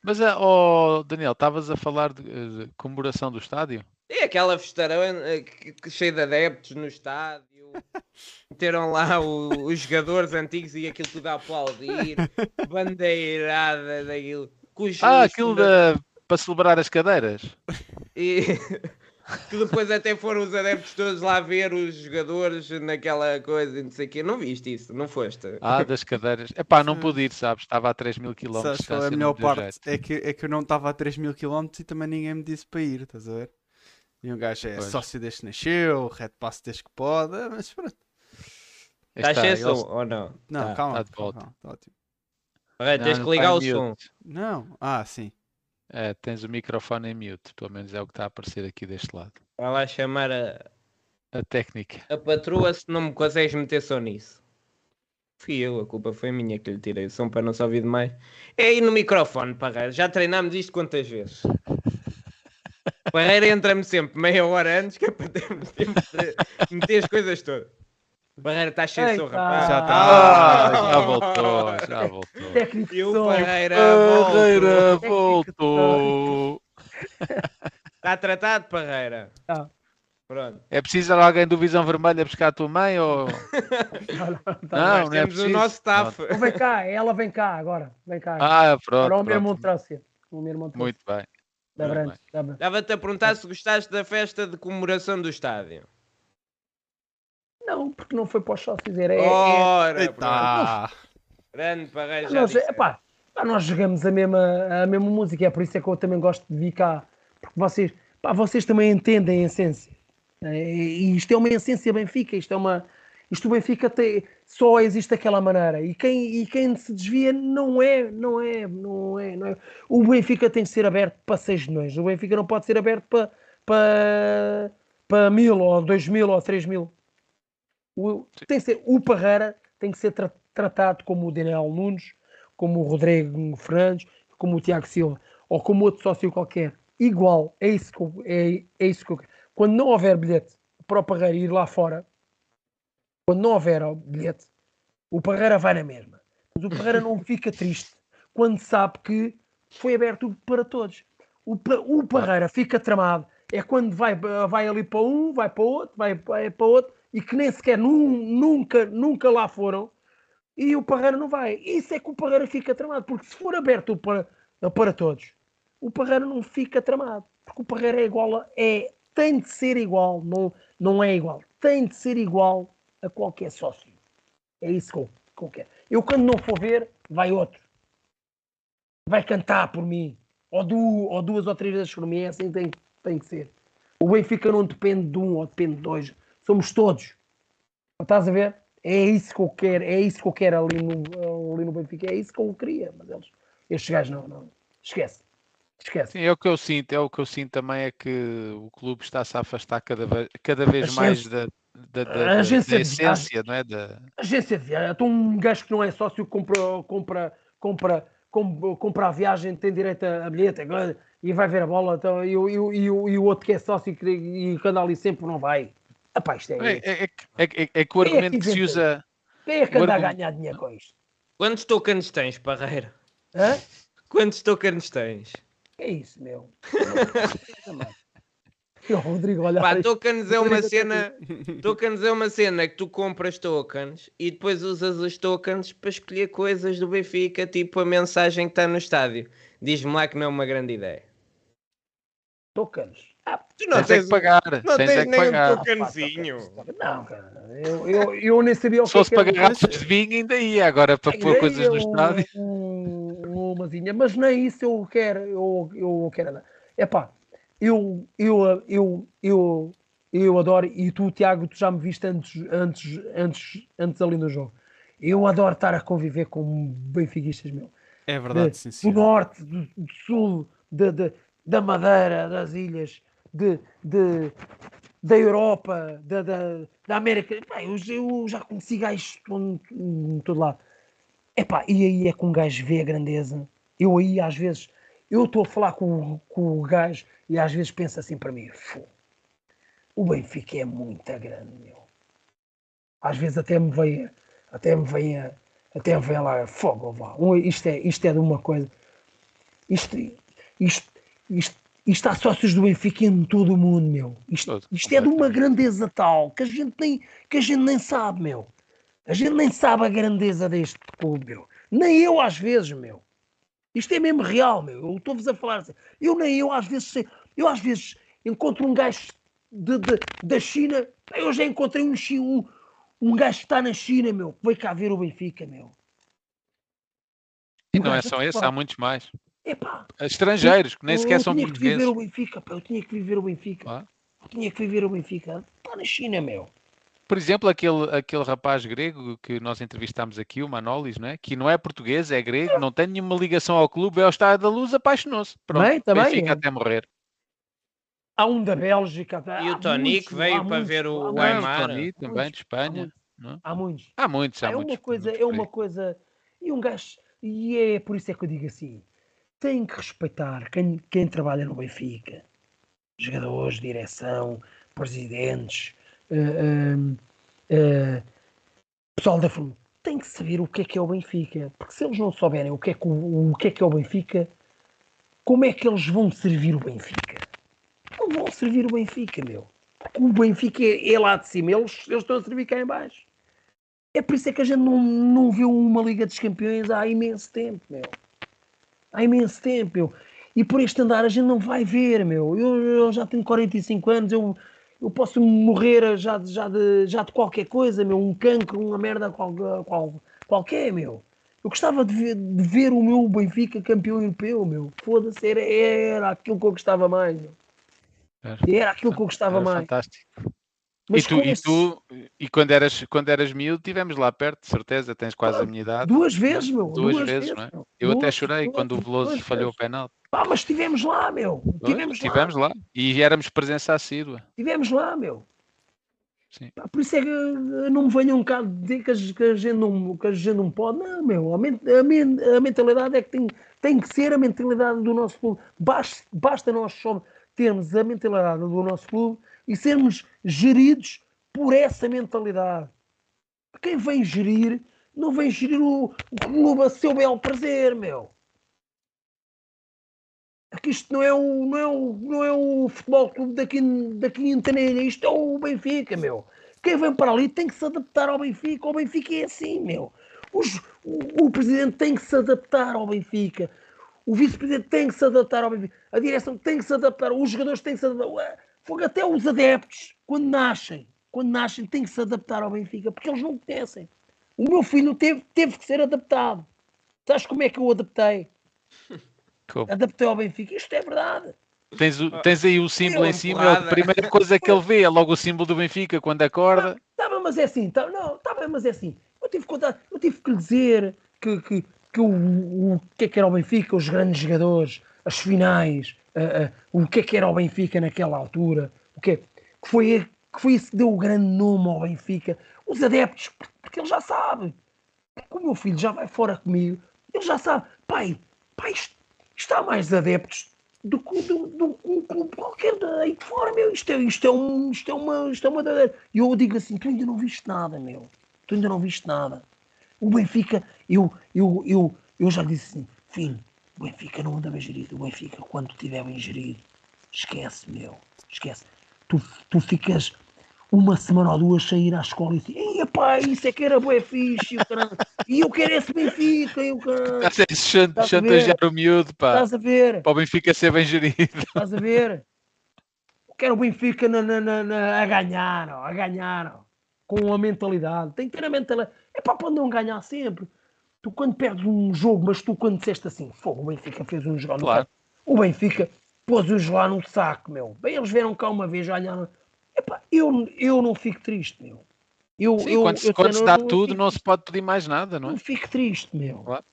Mas, oh, Daniel, estavas a falar de, eh, de comemoração do estádio? E aquela festarão eh, cheia de adeptos no estádio. Meteram lá o- os jogadores antigos e aquilo tudo a aplaudir. Bandeirada daquilo. Ah, aquilo da, para celebrar as cadeiras. E que depois até foram os adeptos todos lá ver os jogadores naquela coisa e não sei o quê. Não viste isso? Não foste? Ah, das cadeiras. Epá, não pude ir, sabes? Estava a 3 mil quilómetros Sabes é a distância. melhor parte? É que, é que eu não estava a 3 mil km e também ninguém me disse para ir, estás a ver? E um gajo é Pois. sócio desde que nasceu, red pass desde que pode, mas pronto. Está Está, cheio eles- ou não? Não, Tá. calma, tá de calma, volta. calma, tá ótimo. Tens não que ligar o som. Não, ah, sim. É, tens o microfone em mute, pelo menos é o que está a aparecer aqui deste lado. Vai lá chamar a, A técnica. a patroa se não me consegues meter som nisso. Fui eu, a culpa foi minha que lhe tirei o som para não se ouvir demais. É aí no microfone, Parreira. Já treinámos isto quantas vezes? Parreira entra-me sempre meia hora antes que é para termos tempo de meter as coisas todas. Parreira está cheio de som, Eita. rapaz. Já tá. Ah, Ah, já voltou, já voltou. Técnico E o som. Parreira Parreira voltou. Está tratado, Parreira? Tá. Pronto. É preciso alguém do Visão Vermelha buscar a tua mãe ou. Não, não, tá Não, é temos o nosso staff. Vem cá, ela vem cá agora. Vem cá. Ah, pronto. Agora o meu irmão pronto. trouxe. O meu irmão trouxe. Muito bem. Da muito Brantes. da Brantes. Estava-te a perguntar se gostaste da festa de comemoração do estádio. Não, porque não foi para os sócios. Era, é, é- Ora, pronto. Eita! grande já nós, epá, pá, nós jogamos a mesma, a mesma música. É por isso é que eu também gosto de vir cá. Porque vocês, pá, vocês também entendem a essência. É, E isto é uma essência Benfica. Isto é uma. Isto o Benfica tem, só existe daquela maneira. E quem, e quem se desvia não é, não é, não é, não é. O Benfica tem que ser aberto para 6 milhões. O Benfica não pode ser aberto para, para, para mil ou dois mil ou três mil. O, tem que ser, o Parreira tem que ser tra- tratado como o Daniel Nunes, como o Rodrigo Fernandes, como o Tiago Silva, ou como outro sócio qualquer. Igual, é isso que eu, é, é isso que eu quero. Quando não houver bilhete para o Parreira ir lá fora, quando não houver bilhete, o Parreira vai na mesma. Mas o Parreira não fica triste quando sabe que foi aberto para todos. O, o Parreira fica tramado é quando vai, vai ali para um, vai para outro, vai, vai para outro, e que nem sequer nunca, nunca lá foram, e o Parreira não vai. Isso é que o Parreira fica tramado, porque se for aberto para, para todos, o Parreira não fica tramado, porque o Parreira é igual a, é, tem de ser igual, não, não é igual, tem de ser igual a qualquer sócio. É isso que eu, que quero. Eu quando não for ver, vai outro. Vai cantar por mim. Ou, ou duas ou três vezes por mim, é assim tem, tem que ser. O Benfica não depende de um ou depende de dois. Somos todos. Estás a ver? É isso que eu quero, é isso que eu quero ali no, ali no Benfica, é isso que eu queria, mas eles, estes gajos não, não. Esquece. Esquece. Sim, é o que eu sinto, é o que eu sinto também é que o clube está-se a afastar cada vez, cada vez mais da, da, da, agência da essência, não é? Da... Agência de viagem. Então um gajo que não é sócio compra, compra, compra, compra, compra a viagem, tem direito a bilhete e vai ver a bola, então, e, e, e, e o outro que é sócio e que anda ali sempre não vai. Epá, isto é, é, é, é, é, que o argumento que se usa. Quem é que anda a ganhar dinheiro com isto? Quantos tokens tens, Parreira? Hã? Quantos tokens tens? É isso, meu. O Rodrigo, olha Pá, tokens é uma cena. Tokens é uma cena que tu compras tokens e depois usas os tokens para escolher coisas do Benfica, tipo a mensagem que está no estádio. Diz-me lá que não é uma grande ideia. Tokens. Ah, tu não tens, tens é que pagar. Não tens, tens nem pagar. um tokenzinho. Não, cara. Eu, eu, eu nem sabia o que Se fosse para garrafas de vinho, ainda ia. Agora para pôr coisas no estádio. Um, umazinha, mas nem isso eu quero. Eu, eu quero. É pá, eu, eu, eu, eu, eu adoro. E tu, Tiago, tu já me viste antes, antes, antes, antes ali no jogo. Eu adoro estar a conviver com benfiquistas, meu. É verdade, de, sim, sim. Do norte, do, do sul, de, de, da Madeira, das ilhas de, de, da Europa, da, da, da América. Epá, eu, eu, já conheci gajos em todo lado. Epá, e aí é que um gajo vê a grandeza. Eu aí, às vezes, eu estou a falar com, com o gajo e às vezes penso assim para mim: o Benfica é muito grande, meu. Às vezes até me vem, até me vem, até me vem lá fogo, vá. Isto é, isto é de uma coisa. Isto, isto, isto isto há sócios do Benfica em todo o mundo, meu. Isto, isto é de uma grandeza tal que a gente nem, que a gente nem sabe, meu. A gente nem sabe a grandeza deste clube, meu. Nem eu às vezes, meu. Isto é mesmo real, meu. Eu estou-vos a falar assim. Eu nem eu às vezes sei. Eu às vezes encontro um gajo de, de, da China. Eu já encontrei um, um, um gajo que está na China, meu, que veio cá ver o Benfica, meu. E não é só esse, há muitos mais. Epá, Estrangeiros, que nem sequer são portugueses. Eu tinha que viver o Benfica, pá, eu tinha que viver o Benfica. Ah? Eu tinha que viver o Benfica. Está na China, meu. Por exemplo, aquele, aquele rapaz grego que nós entrevistámos aqui, o Manolis, não é? que não é português, é grego, não tem nenhuma ligação ao clube, é ao Estado da Luz, apaixonou-se. Pronto, também, também, Benfica é. até morrer. Há um da Bélgica. E o Tony que veio para muitos, ver o Aymar. O Tony também, de Espanha. Há muitos. Há muitos, há é muitos. Uma coisa, é uma coisa... E um gajo... E é por isso é que eu digo assim tem que respeitar quem, quem trabalha no Benfica. Jogadores, direção, presidentes, uh, uh, uh, pessoal da forma. Tem que saber o que é que é o Benfica. Porque se eles não souberem o que é que, o, o que, é, que é o Benfica, como é que eles vão servir o Benfica? Não vão servir o Benfica, meu. Porque o Benfica é, é lá de cima, eles, eles estão a servir cá em baixo. É por isso é que a gente não, não viu uma Liga dos Campeões há imenso tempo, meu há imenso tempo, meu. E por este andar a gente não vai ver, meu. Eu, eu já tenho 45 anos, eu, eu posso morrer já, já, de, já de qualquer coisa, meu. Um cancro, uma merda qual, qual, qualquer, meu. Eu gostava de ver, de ver o meu Benfica campeão europeu, meu. Foda-se, era, era aquilo que eu gostava mais, meu. Era aquilo que eu gostava era mais. Fantástico. Mas e tu, e tu, e quando eras, quando eras miúdo, tivemos lá perto, de certeza, tens quase a minha idade. Duas vezes, meu. Duas, duas vezes, não é? Eu duas, até chorei duas, quando o Veloso falhou o penal. Ah, mas estivemos lá, meu. Tivemos, tivemos lá. lá. E éramos presença assídua. Estivemos lá, meu. Sim. por isso é que não me venham um bocado dizer que a, que a, gente não, que a gente não pode. Não, meu. A, a, a mentalidade é que tem, tem que ser a mentalidade do nosso clube. Basta, basta nós só termos a mentalidade do nosso clube e sermos geridos por essa mentalidade. Quem vem gerir, não vem gerir o, o clube a seu belo prazer, meu. Aqui isto não é o, não é o, não é o futebol clube daqui, daqui em Taneira, isto é o Benfica, meu. Quem vem para ali tem que se adaptar ao Benfica. O Benfica é assim, meu. Os, o, o presidente tem que se adaptar ao Benfica. O vice-presidente tem que se adaptar ao Benfica. A direção tem que se adaptar. Os jogadores têm que se adaptar. Até os adeptos, quando nascem, quando nascem, têm que se adaptar ao Benfica, porque eles não conhecem. O meu filho teve, teve que ser adaptado. Sabes como é que eu o adaptei? Como? Adaptei ao Benfica. Isto é verdade. Tens, o- tens aí o símbolo É em cima, é a primeira coisa que ele vê, é logo o símbolo do Benfica quando acorda. Tá bem, mas é assim, tá, não, tá bem, mas é assim. Eu tive que contar, eu tive que lhe dizer que, que, que o, o que é que era o Benfica, os grandes jogadores, as finais, ah, ah, o que é que era o Benfica naquela altura, o que, é- que foi que foi isso que deu o grande nome ao Benfica, os adeptos, porque ele já sabe. Porque o meu filho já vai fora comigo, ele já sabe, pai, pai, há mais adeptos do que do, do, qualquer aí de fora, meu. Isto é, isto é, um, isto é uma. Isto é uma E eu digo assim: tu ainda não viste nada, meu. Tu ainda não viste nada. O Benfica, eu, eu, eu, eu já disse assim: filho, o Benfica não anda bem gerido. O Benfica, quando estiver bem gerido, esquece, meu. Esquece. Tu, tu ficas uma semana ou duas sem ir à escola e assim: ei, pá, isso é que era bué fixe. E, e eu quero esse Benfica. E o caralho. Estás a chantagear o miúdo, pá. Estás a ver? Para o Benfica ser bem gerido. Estás a ver? Eu quero o Benfica na, na- na- na- a ganhar, ó, a ganhar, ó, com a mentalidade. Tem que ter a mentalidade. É para não ganhar sempre. Tu quando perdes um jogo, mas tu quando disseste assim, fogo, o Benfica fez um jogo. Claro. O Benfica pôs-os lá no saco, meu. Bem, eles vieram cá uma vez, ganharam. Epá, eu, eu não fico triste, meu. Eu, Sim, eu, quando, se- eu quando se dá não- tudo, não se pode pedir mais nada, não é? não fico triste, meu. Claro.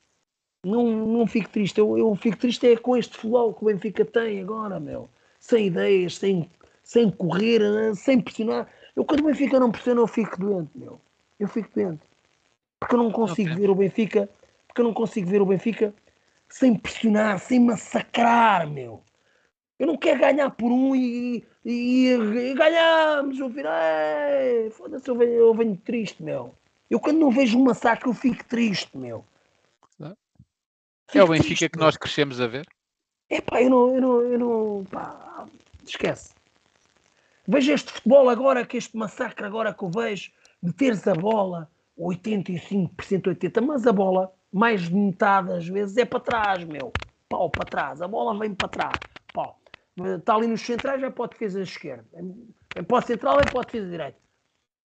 Não, não fico triste. Eu, eu fico triste é com este futebol que o Benfica tem agora, meu. Sem ideias, sem, sem correr, eh, sem pressionar. Eu quando o Benfica não pressiona, eu fico doente, meu. Eu fico doente. Porque eu não consigo Ok. ver o Benfica, porque eu não consigo ver o Benfica sem pressionar, sem massacrar, meu. Eu não quero ganhar por um e, e, e ganhamos. "Ei, foda-se, eu venho, eu venho triste, meu. Eu quando não vejo um massacre, eu fico triste, meu. É Fico o Benfica triste, que meu. nós crescemos a ver. É pá, eu não, eu não, eu não, pá, esquece. Veja este futebol agora, que este massacre agora que eu vejo, de teres a bola, 85%, 80%, mas a bola, mais de metade das vezes, é para trás, meu. Pau, para trás. A bola vem para trás. Pau. Está ali nos centrais, é para a defesa esquerda. É para o central, é para a defesa direita.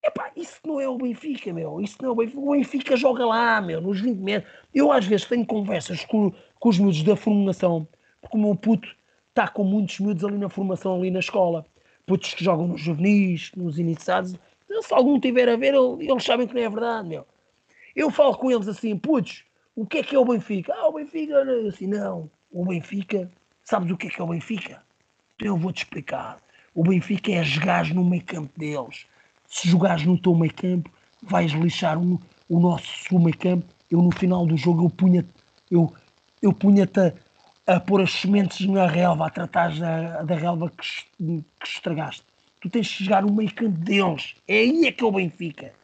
Epá, isso não é o Benfica, meu. Isso não é o Benfica. O Benfica joga lá, meu, nos 20 metros. Eu às vezes tenho conversas com, com os miúdos da formação, porque o meu puto está com muitos miúdos ali na formação, ali na escola. Putos que jogam nos juvenis, nos iniciados. Se algum tiver a ver, ele- eles sabem que não é verdade, meu. Eu falo com eles assim, putos, o que é que é o Benfica? Ah, o Benfica, eu assim, não. O Benfica, sabes o que é que é o Benfica? Eu vou-te explicar. O Benfica é jogares no meio campo deles. Se jogares no teu meio campo, vais lixar o, o nosso meio campo. Eu no final do jogo eu punha eu, eu punha-te a, a pôr as sementes na relva, a tratar da, da relva que, que estragaste. Tu tens que jogar no meio campo deles. É aí é que é o Benfica.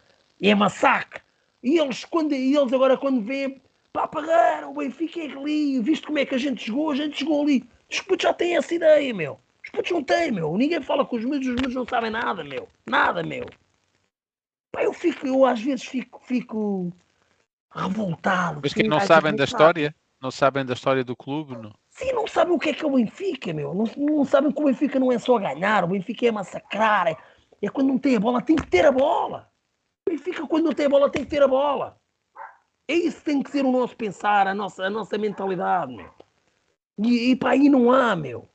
É massacre. E eles, quando, e eles agora quando vêem, pá, pagar, o Benfica é ali, viste como é que a gente jogou, a gente jogou ali. Os putos já têm essa ideia, meu. Os putos não têm, meu. Ninguém fala com os miúdos, os miúdos não sabem nada, meu. Nada, meu. Pá, eu fico, eu às vezes fico, fico revoltado. Mas que não sabem da revoltado. história? Não sabem da história do clube? Não. Sim, não sabem o que é que é o Benfica, meu. Não, não sabem que o Benfica não é só ganhar, o Benfica é massacrar. É, é quando não tem a bola, tem que ter a bola. O Benfica, quando não tem a bola, tem que ter a bola. É isso tem que ser o nosso pensar, a nossa, a nossa mentalidade, meu. E, e pá, aí não há, meu.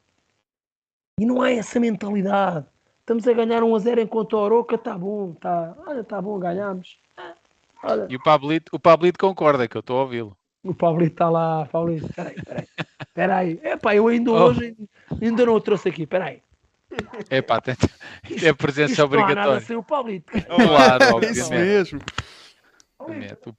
E não há essa mentalidade. Estamos a ganhar 1 a 0 enquanto a Oroca está bom, tá, olha, está bom, ganhamos. Olha, E o Pablito, o Pablito concorda, que eu estou a ouvi-lo. O Pablito está lá, Pablito, peraí, peraí. Peraí, epá, eu ainda Oh. hoje ainda não o trouxe aqui, peraí. É pá, tem- é presença Isto não há nada obrigatória. sem o Pablito. Claro, É isso obviamente. mesmo. obviamente.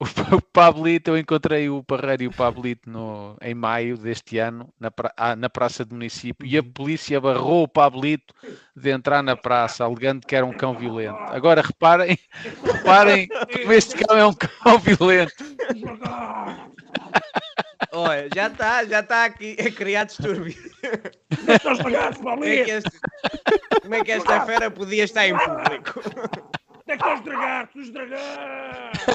O, Pablito, eu encontrei o Parreiro e o Pablito no, em maio deste ano na, pra- ah, na Praça do Município e a polícia barrou o Pablito de entrar na praça, alegando que era um cão violento. Agora reparem, reparem como este cão é um cão violento. Olha, já está, já está aqui a criar distúrbio. Como é que, este- como é que esta fera podia estar em público? Os os lagartos!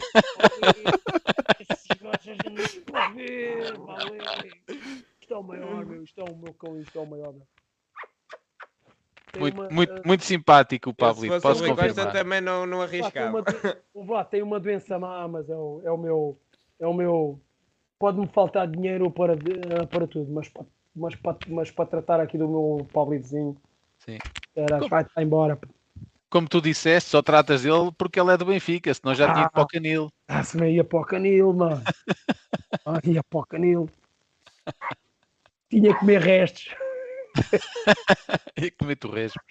Esses gajos a gente não pode ver, Paulinho! Isto é o maior, meu. Isto é o meu cão, isto é o maior, meu. Tem Muito, uma, muito, eh, muito simpático o Pablito, fosse posso o confirmar. também não, não Pá, tem arriscava. uma, doen- o Vlad tem uma doença má, mas é o, é o meu. É o meu. Pode-me faltar dinheiro para, eh, para tudo, mas para, mas, para, mas para tratar aqui do meu Pablitozinho. Sim. Era, vai-te embora. pá. Como tu disseste, só tratas dele porque ele é do Benfica, senão já tinha ido para Ah. o Canil. Ah, se me ia para o canil, mano. Ah, ia para o canil. Tinha que comer restos. E comer torresmos.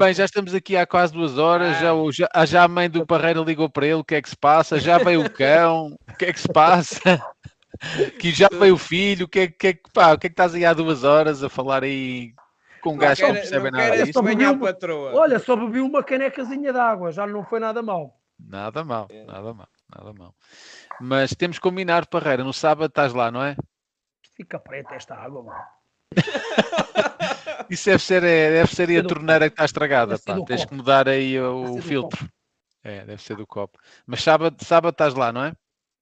Bem, já estamos aqui há quase duas horas. Já, o- já, ah, já a mãe do Parreira ligou para ele. O que é que se passa? Já veio o cão. O que é que se passa? Que já veio o filho. O que é, que é que pá, o que é que estás aí há duas horas a falar aí com um gajo que não percebe nada? Só bebi uma-. Olha, só bebi uma canecazinha de água, já não foi nada mal. Nada mal, nada mal, nada mal. Mas temos que combinar, Parreira. No sábado estás lá, não é? Fica preta esta água, mano. Isso deve ser, é, deve ser aí a torneira que está estragada. Pá. Tens copo. que mudar aí o, do filtro. É, deve ser do copo. Mas sábado, sábado estás lá, não é?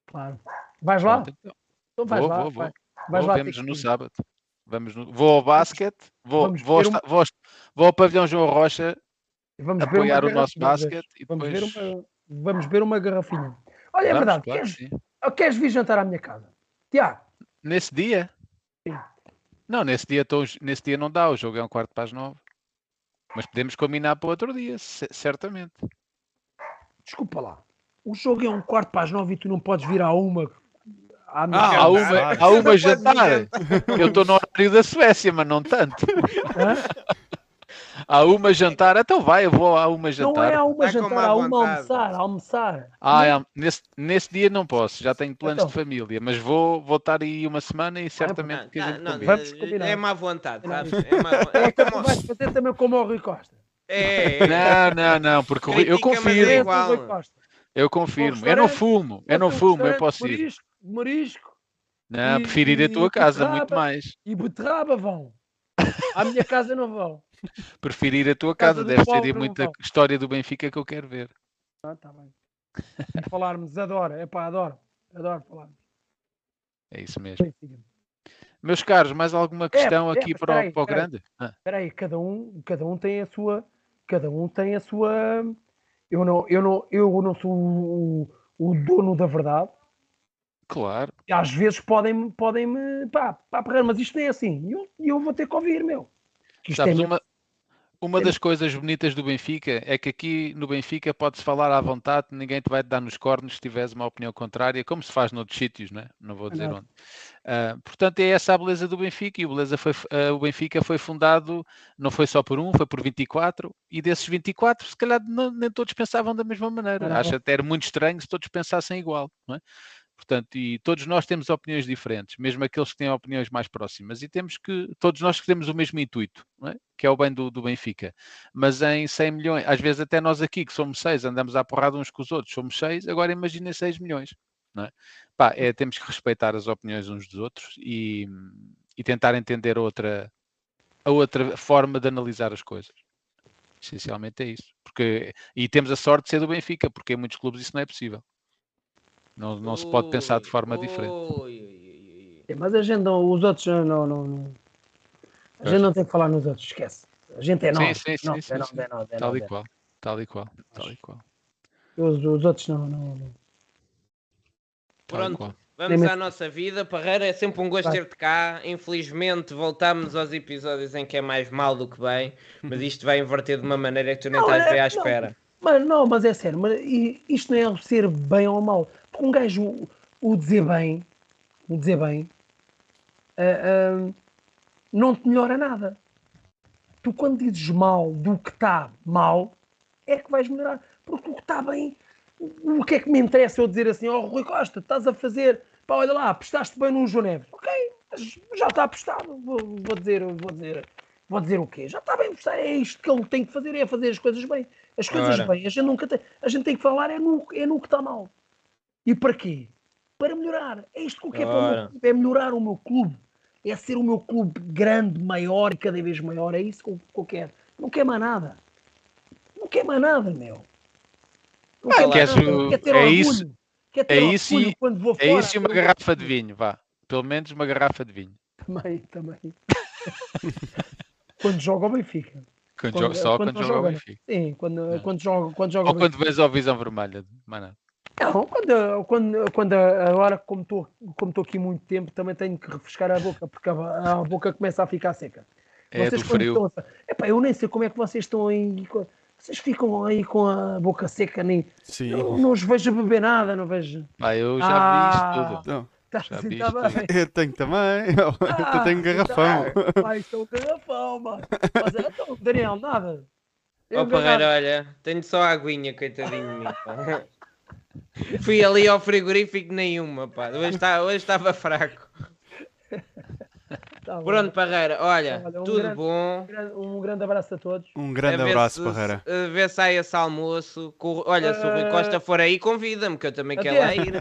Claro. Vais lá? Pronto, então. Então vais Vou, lá. vou, vou. vai. Vais Vou, lá vemos no sábado. Vamos no- Vou ao basquete, vou, vou, esta- vou, vou ao pavilhão João Rocha Vamos apoiar o nosso basquete e Vamos depois. ver, uma, vamos ver uma garrafinha. Olha, é Vamos, verdade. claro, queres, sim. queres vir jantar à minha casa? Tiago, Nesse dia? Sim. Não, nesse dia, tô- nesse dia não dá. O jogo é um quarto para as nove. Mas podemos combinar para outro dia, ce- certamente. desculpa lá. O jogo é um quarto para as nove e tu não podes vir à uma. Ah. Há Jantar. uma, Jantar. há uma Não jantar. Eu estou no horário da Suécia, mas não tanto. Há uma jantar, então vai, eu vou a uma Não jantar. é à uma Está jantar, há uma vontade. almoçar, almoçar. Ah, é, nesse, nesse dia não posso, já tenho planos Então. de família, mas vou, vou estar aí uma semana e certamente que a Não, gente não, combina. Vamos combinar. é má vontade, Combinado. sabes? É, má, é, É que como, vais fazer também como o Rui Costa. é, é. Não, não, não, porque eu Critica, é confirmo, Costa. eu confirmo. Eu não fumo, eu não fumo, eu posso ir. Marisco, Não, e- prefiro ir à e tua casa, muito mais. e beterraba vão. À minha casa não vão. Prefiro ir à tua Casa casa, deve ter muita vão. história do Benfica que eu quero ver. Ah, tá bem. Falarmos, adoro. É pá, adoro. Adoro falar. É isso mesmo. Bem, siga. Meus caros, mais alguma questão é, aqui mas para, espera aí, o, para o espera aí. grande? Ah, Espera aí, cada um, cada um tem a sua, cada um tem a sua. Eu não, eu não, eu não sou o, o dono da verdade. Claro. E às vezes podem, podem me, pá, pá, perrer, mas isto é assim. E eu, eu vou ter que ouvir, meu. Que isto é Sabes, mesmo- uma, uma é das coisas bonitas do Benfica é que aqui no Benfica pode-se falar à vontade, ninguém te vai dar nos cornos se tiveres uma opinião contrária, como se faz noutros sítios, né? não vou dizer onde. Ah, portanto, é essa a beleza do Benfica, e o, beleza foi, ah, o Benfica foi fundado, não foi só por um, foi por 24, e desses 24, se calhar não- nem todos pensavam da mesma maneira. Não. Acho até era muito estranho se todos pensassem igual. Não é? Portanto, e todos nós temos opiniões diferentes, mesmo aqueles que têm opiniões mais próximas, e temos que, todos nós temos o mesmo intuito, é? que é o bem do, do Benfica. Mas em 100 milhões, às vezes até nós aqui, que somos seis, andamos à porrada uns com os outros, somos seis, agora imaginem 6 milhões. Não é? Pá, é, temos que respeitar as opiniões uns dos outros e, e tentar entender outra, a outra forma de analisar as coisas. Essencialmente é isso. Porque, e temos a sorte de ser do Benfica, porque em muitos clubes isso não é possível. Não, não se pode pensar de Ui, forma diferente. ui, ui, ui, ui. É, Mas a gente não, os outros não, não, não, A gente não tem que falar nos outros, esquece. A gente é nós. sim, sim, nós, sim, é nós, sim. é nós, é Tal e é. qual. Tal e qual. Tal e qual. Os, os outros não, não, não. Pronto, qual. vamos à nossa vida. Parreira, é sempre um gosto ter-te cá. Infelizmente, voltamos aos episódios em que é mais mal do que bem, mas isto vai inverter de uma maneira que tu nem Não, estás é- bem à não. espera. Mas não, mas é sério, mas isto não é ser bem ou mal. Porque um gajo, o, o dizer bem, o dizer bem, ah, ah, não te melhora nada. Tu quando dizes mal do que está mal, é que vais melhorar. Porque o que está bem, o, que é que me interessa eu dizer assim, ó Rui Costa, estás a fazer, pá, olha lá, apostaste bem no João Neves. Ok, já está apostado, vou, vou dizer, vou dizer, vou dizer o quê? Já está bem apostado, é isto que ele tem que fazer, é fazer as coisas bem. As coisas Ora. bem, a gente nunca tem, a gente tem que falar é no, é no que está mal. E para quê? para melhorar. É isto que eu quero para o meu clube, é melhorar o meu clube. É ser o meu clube grande, maior e cada vez maior. É isso que eu, que eu quero. Não quer mais nada. Não quer mais nada, meu. Não Ah, quer o- ter é orgulho. isso- Quer ter é orgulho isso e- quando vou É fora. isso e uma garrafa de vinho, vá. Pelo menos uma garrafa de vinho. Também, também. quando joga o Benfica. Quando Quando- só quando quando, não joga o Benfica. Sim, quando, É. quando joga, quando joga Ou o quando vês a visão vermelha. mais nada. Não, quando, quando, quando agora, como estou como estou aqui muito tempo, também tenho que refrescar a boca, porque a, a boca começa a ficar seca. É do quando frio. estão Epá, eu nem sei como é que vocês estão aí. Vocês ficam aí com a boca seca, nem. Sim. Eu não os vejo beber nada, não vejo. Pá, eu já Ah. vi isto tudo. Não, Tá, assim, tá eu tenho também. eu tenho um garrafão. Tá. Pai, isto é um garrafão, mano. Mas, então, Daniel, nada. Ó garrafa- Parreira, olha, tenho só aguinha, coitadinho de mim. pá. Fui ali ao frigorífico nenhuma, pá. Hoje, está, hoje estava fraco. tá. Pronto, Parreira, olha, Olha, um tudo grande- bom. Um grande- abraço a todos. Um A grande abraço, se- Barreira. A ver se há esse almoço. com- Olha, se o Rui Eh, Costa for aí, convida-me, que eu também quero lá ir.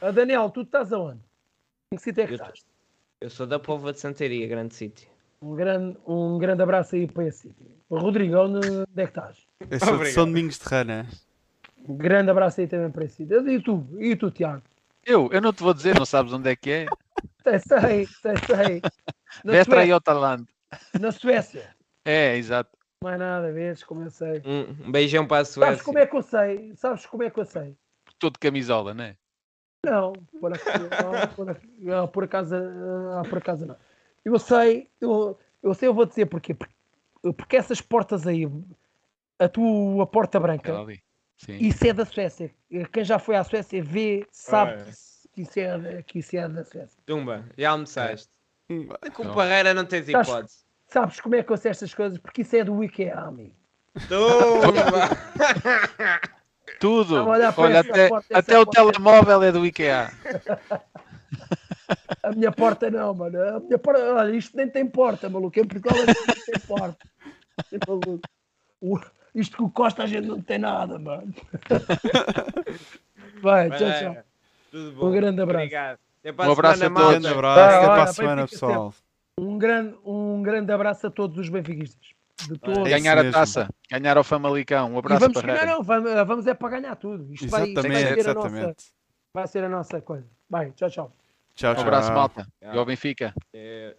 Ah, Daniel, tu estás aonde? Em que sítio é que Eu- estás? Eu sou da Póvoa de Santaria, grande sítio. Um grande, um grande abraço aí para esse sítio. Rodrigo, onde, é que estás? Eu sou de. São Domingos de Rana. Um grande abraço aí também para esse sítio. E tu? E tu, Tiago? Eu, eu não te vou dizer, não sabes onde é que é. Sei, sei, sei, sei. Na Vestra Suécia, Jotaland. na Suécia. É, exato. Mais nada, vês como eu sei. Um um beijão para a Sabes Suécia. como é que eu sei? Sabes como é que eu sei? Todo de camisola, né? Não, por acaso, não, por, ac- não, por acaso, ah, por acaso não. Eu sei, eu, eu sei, eu vou dizer porquê. Porque, porque essas portas aí, a tua porta branca. Isso é da Suécia. Quem já foi à Suécia vê, sabe Olha. Que isso é, que isso é da Suécia. Tumba, já almoçaste. Hum, Com Não. Parreira não tens Estás- hipótese. Sabes como é que eu sei estas coisas? Porque isso é do IKEA, amigo. Tumba! Tudo. Olha até, porta, até o porta. telemóvel é do IKEA. A minha porta não, mano. A minha porta, olha, isto nem tem porta, maluco. Em Portugal é que não tem porta. É maluco. O- isto que o Costa a gente não tem nada, mano. Vai, tchau, tchau. Tudo bom. Um grande abraço. Obrigado. Um abraço semana, a todos. Grande malta. abraço. Ah, Até para a semana, pessoal. Um grande, um grande abraço a todos os benfiquistas. De todos. É Ganhar a mesmo. taça. Ganhar ao Famalicão. Um E abraço vamos para ganhar, não, vamos, vamos é para ganhar tudo. Isto vai, vai, Exatamente, ser a nossa, exatamente. vai ser a nossa coisa. Vai, tchau, tchau. Tchau, Um tchau. abraço, malta. Tchau. E ao Benfica. É,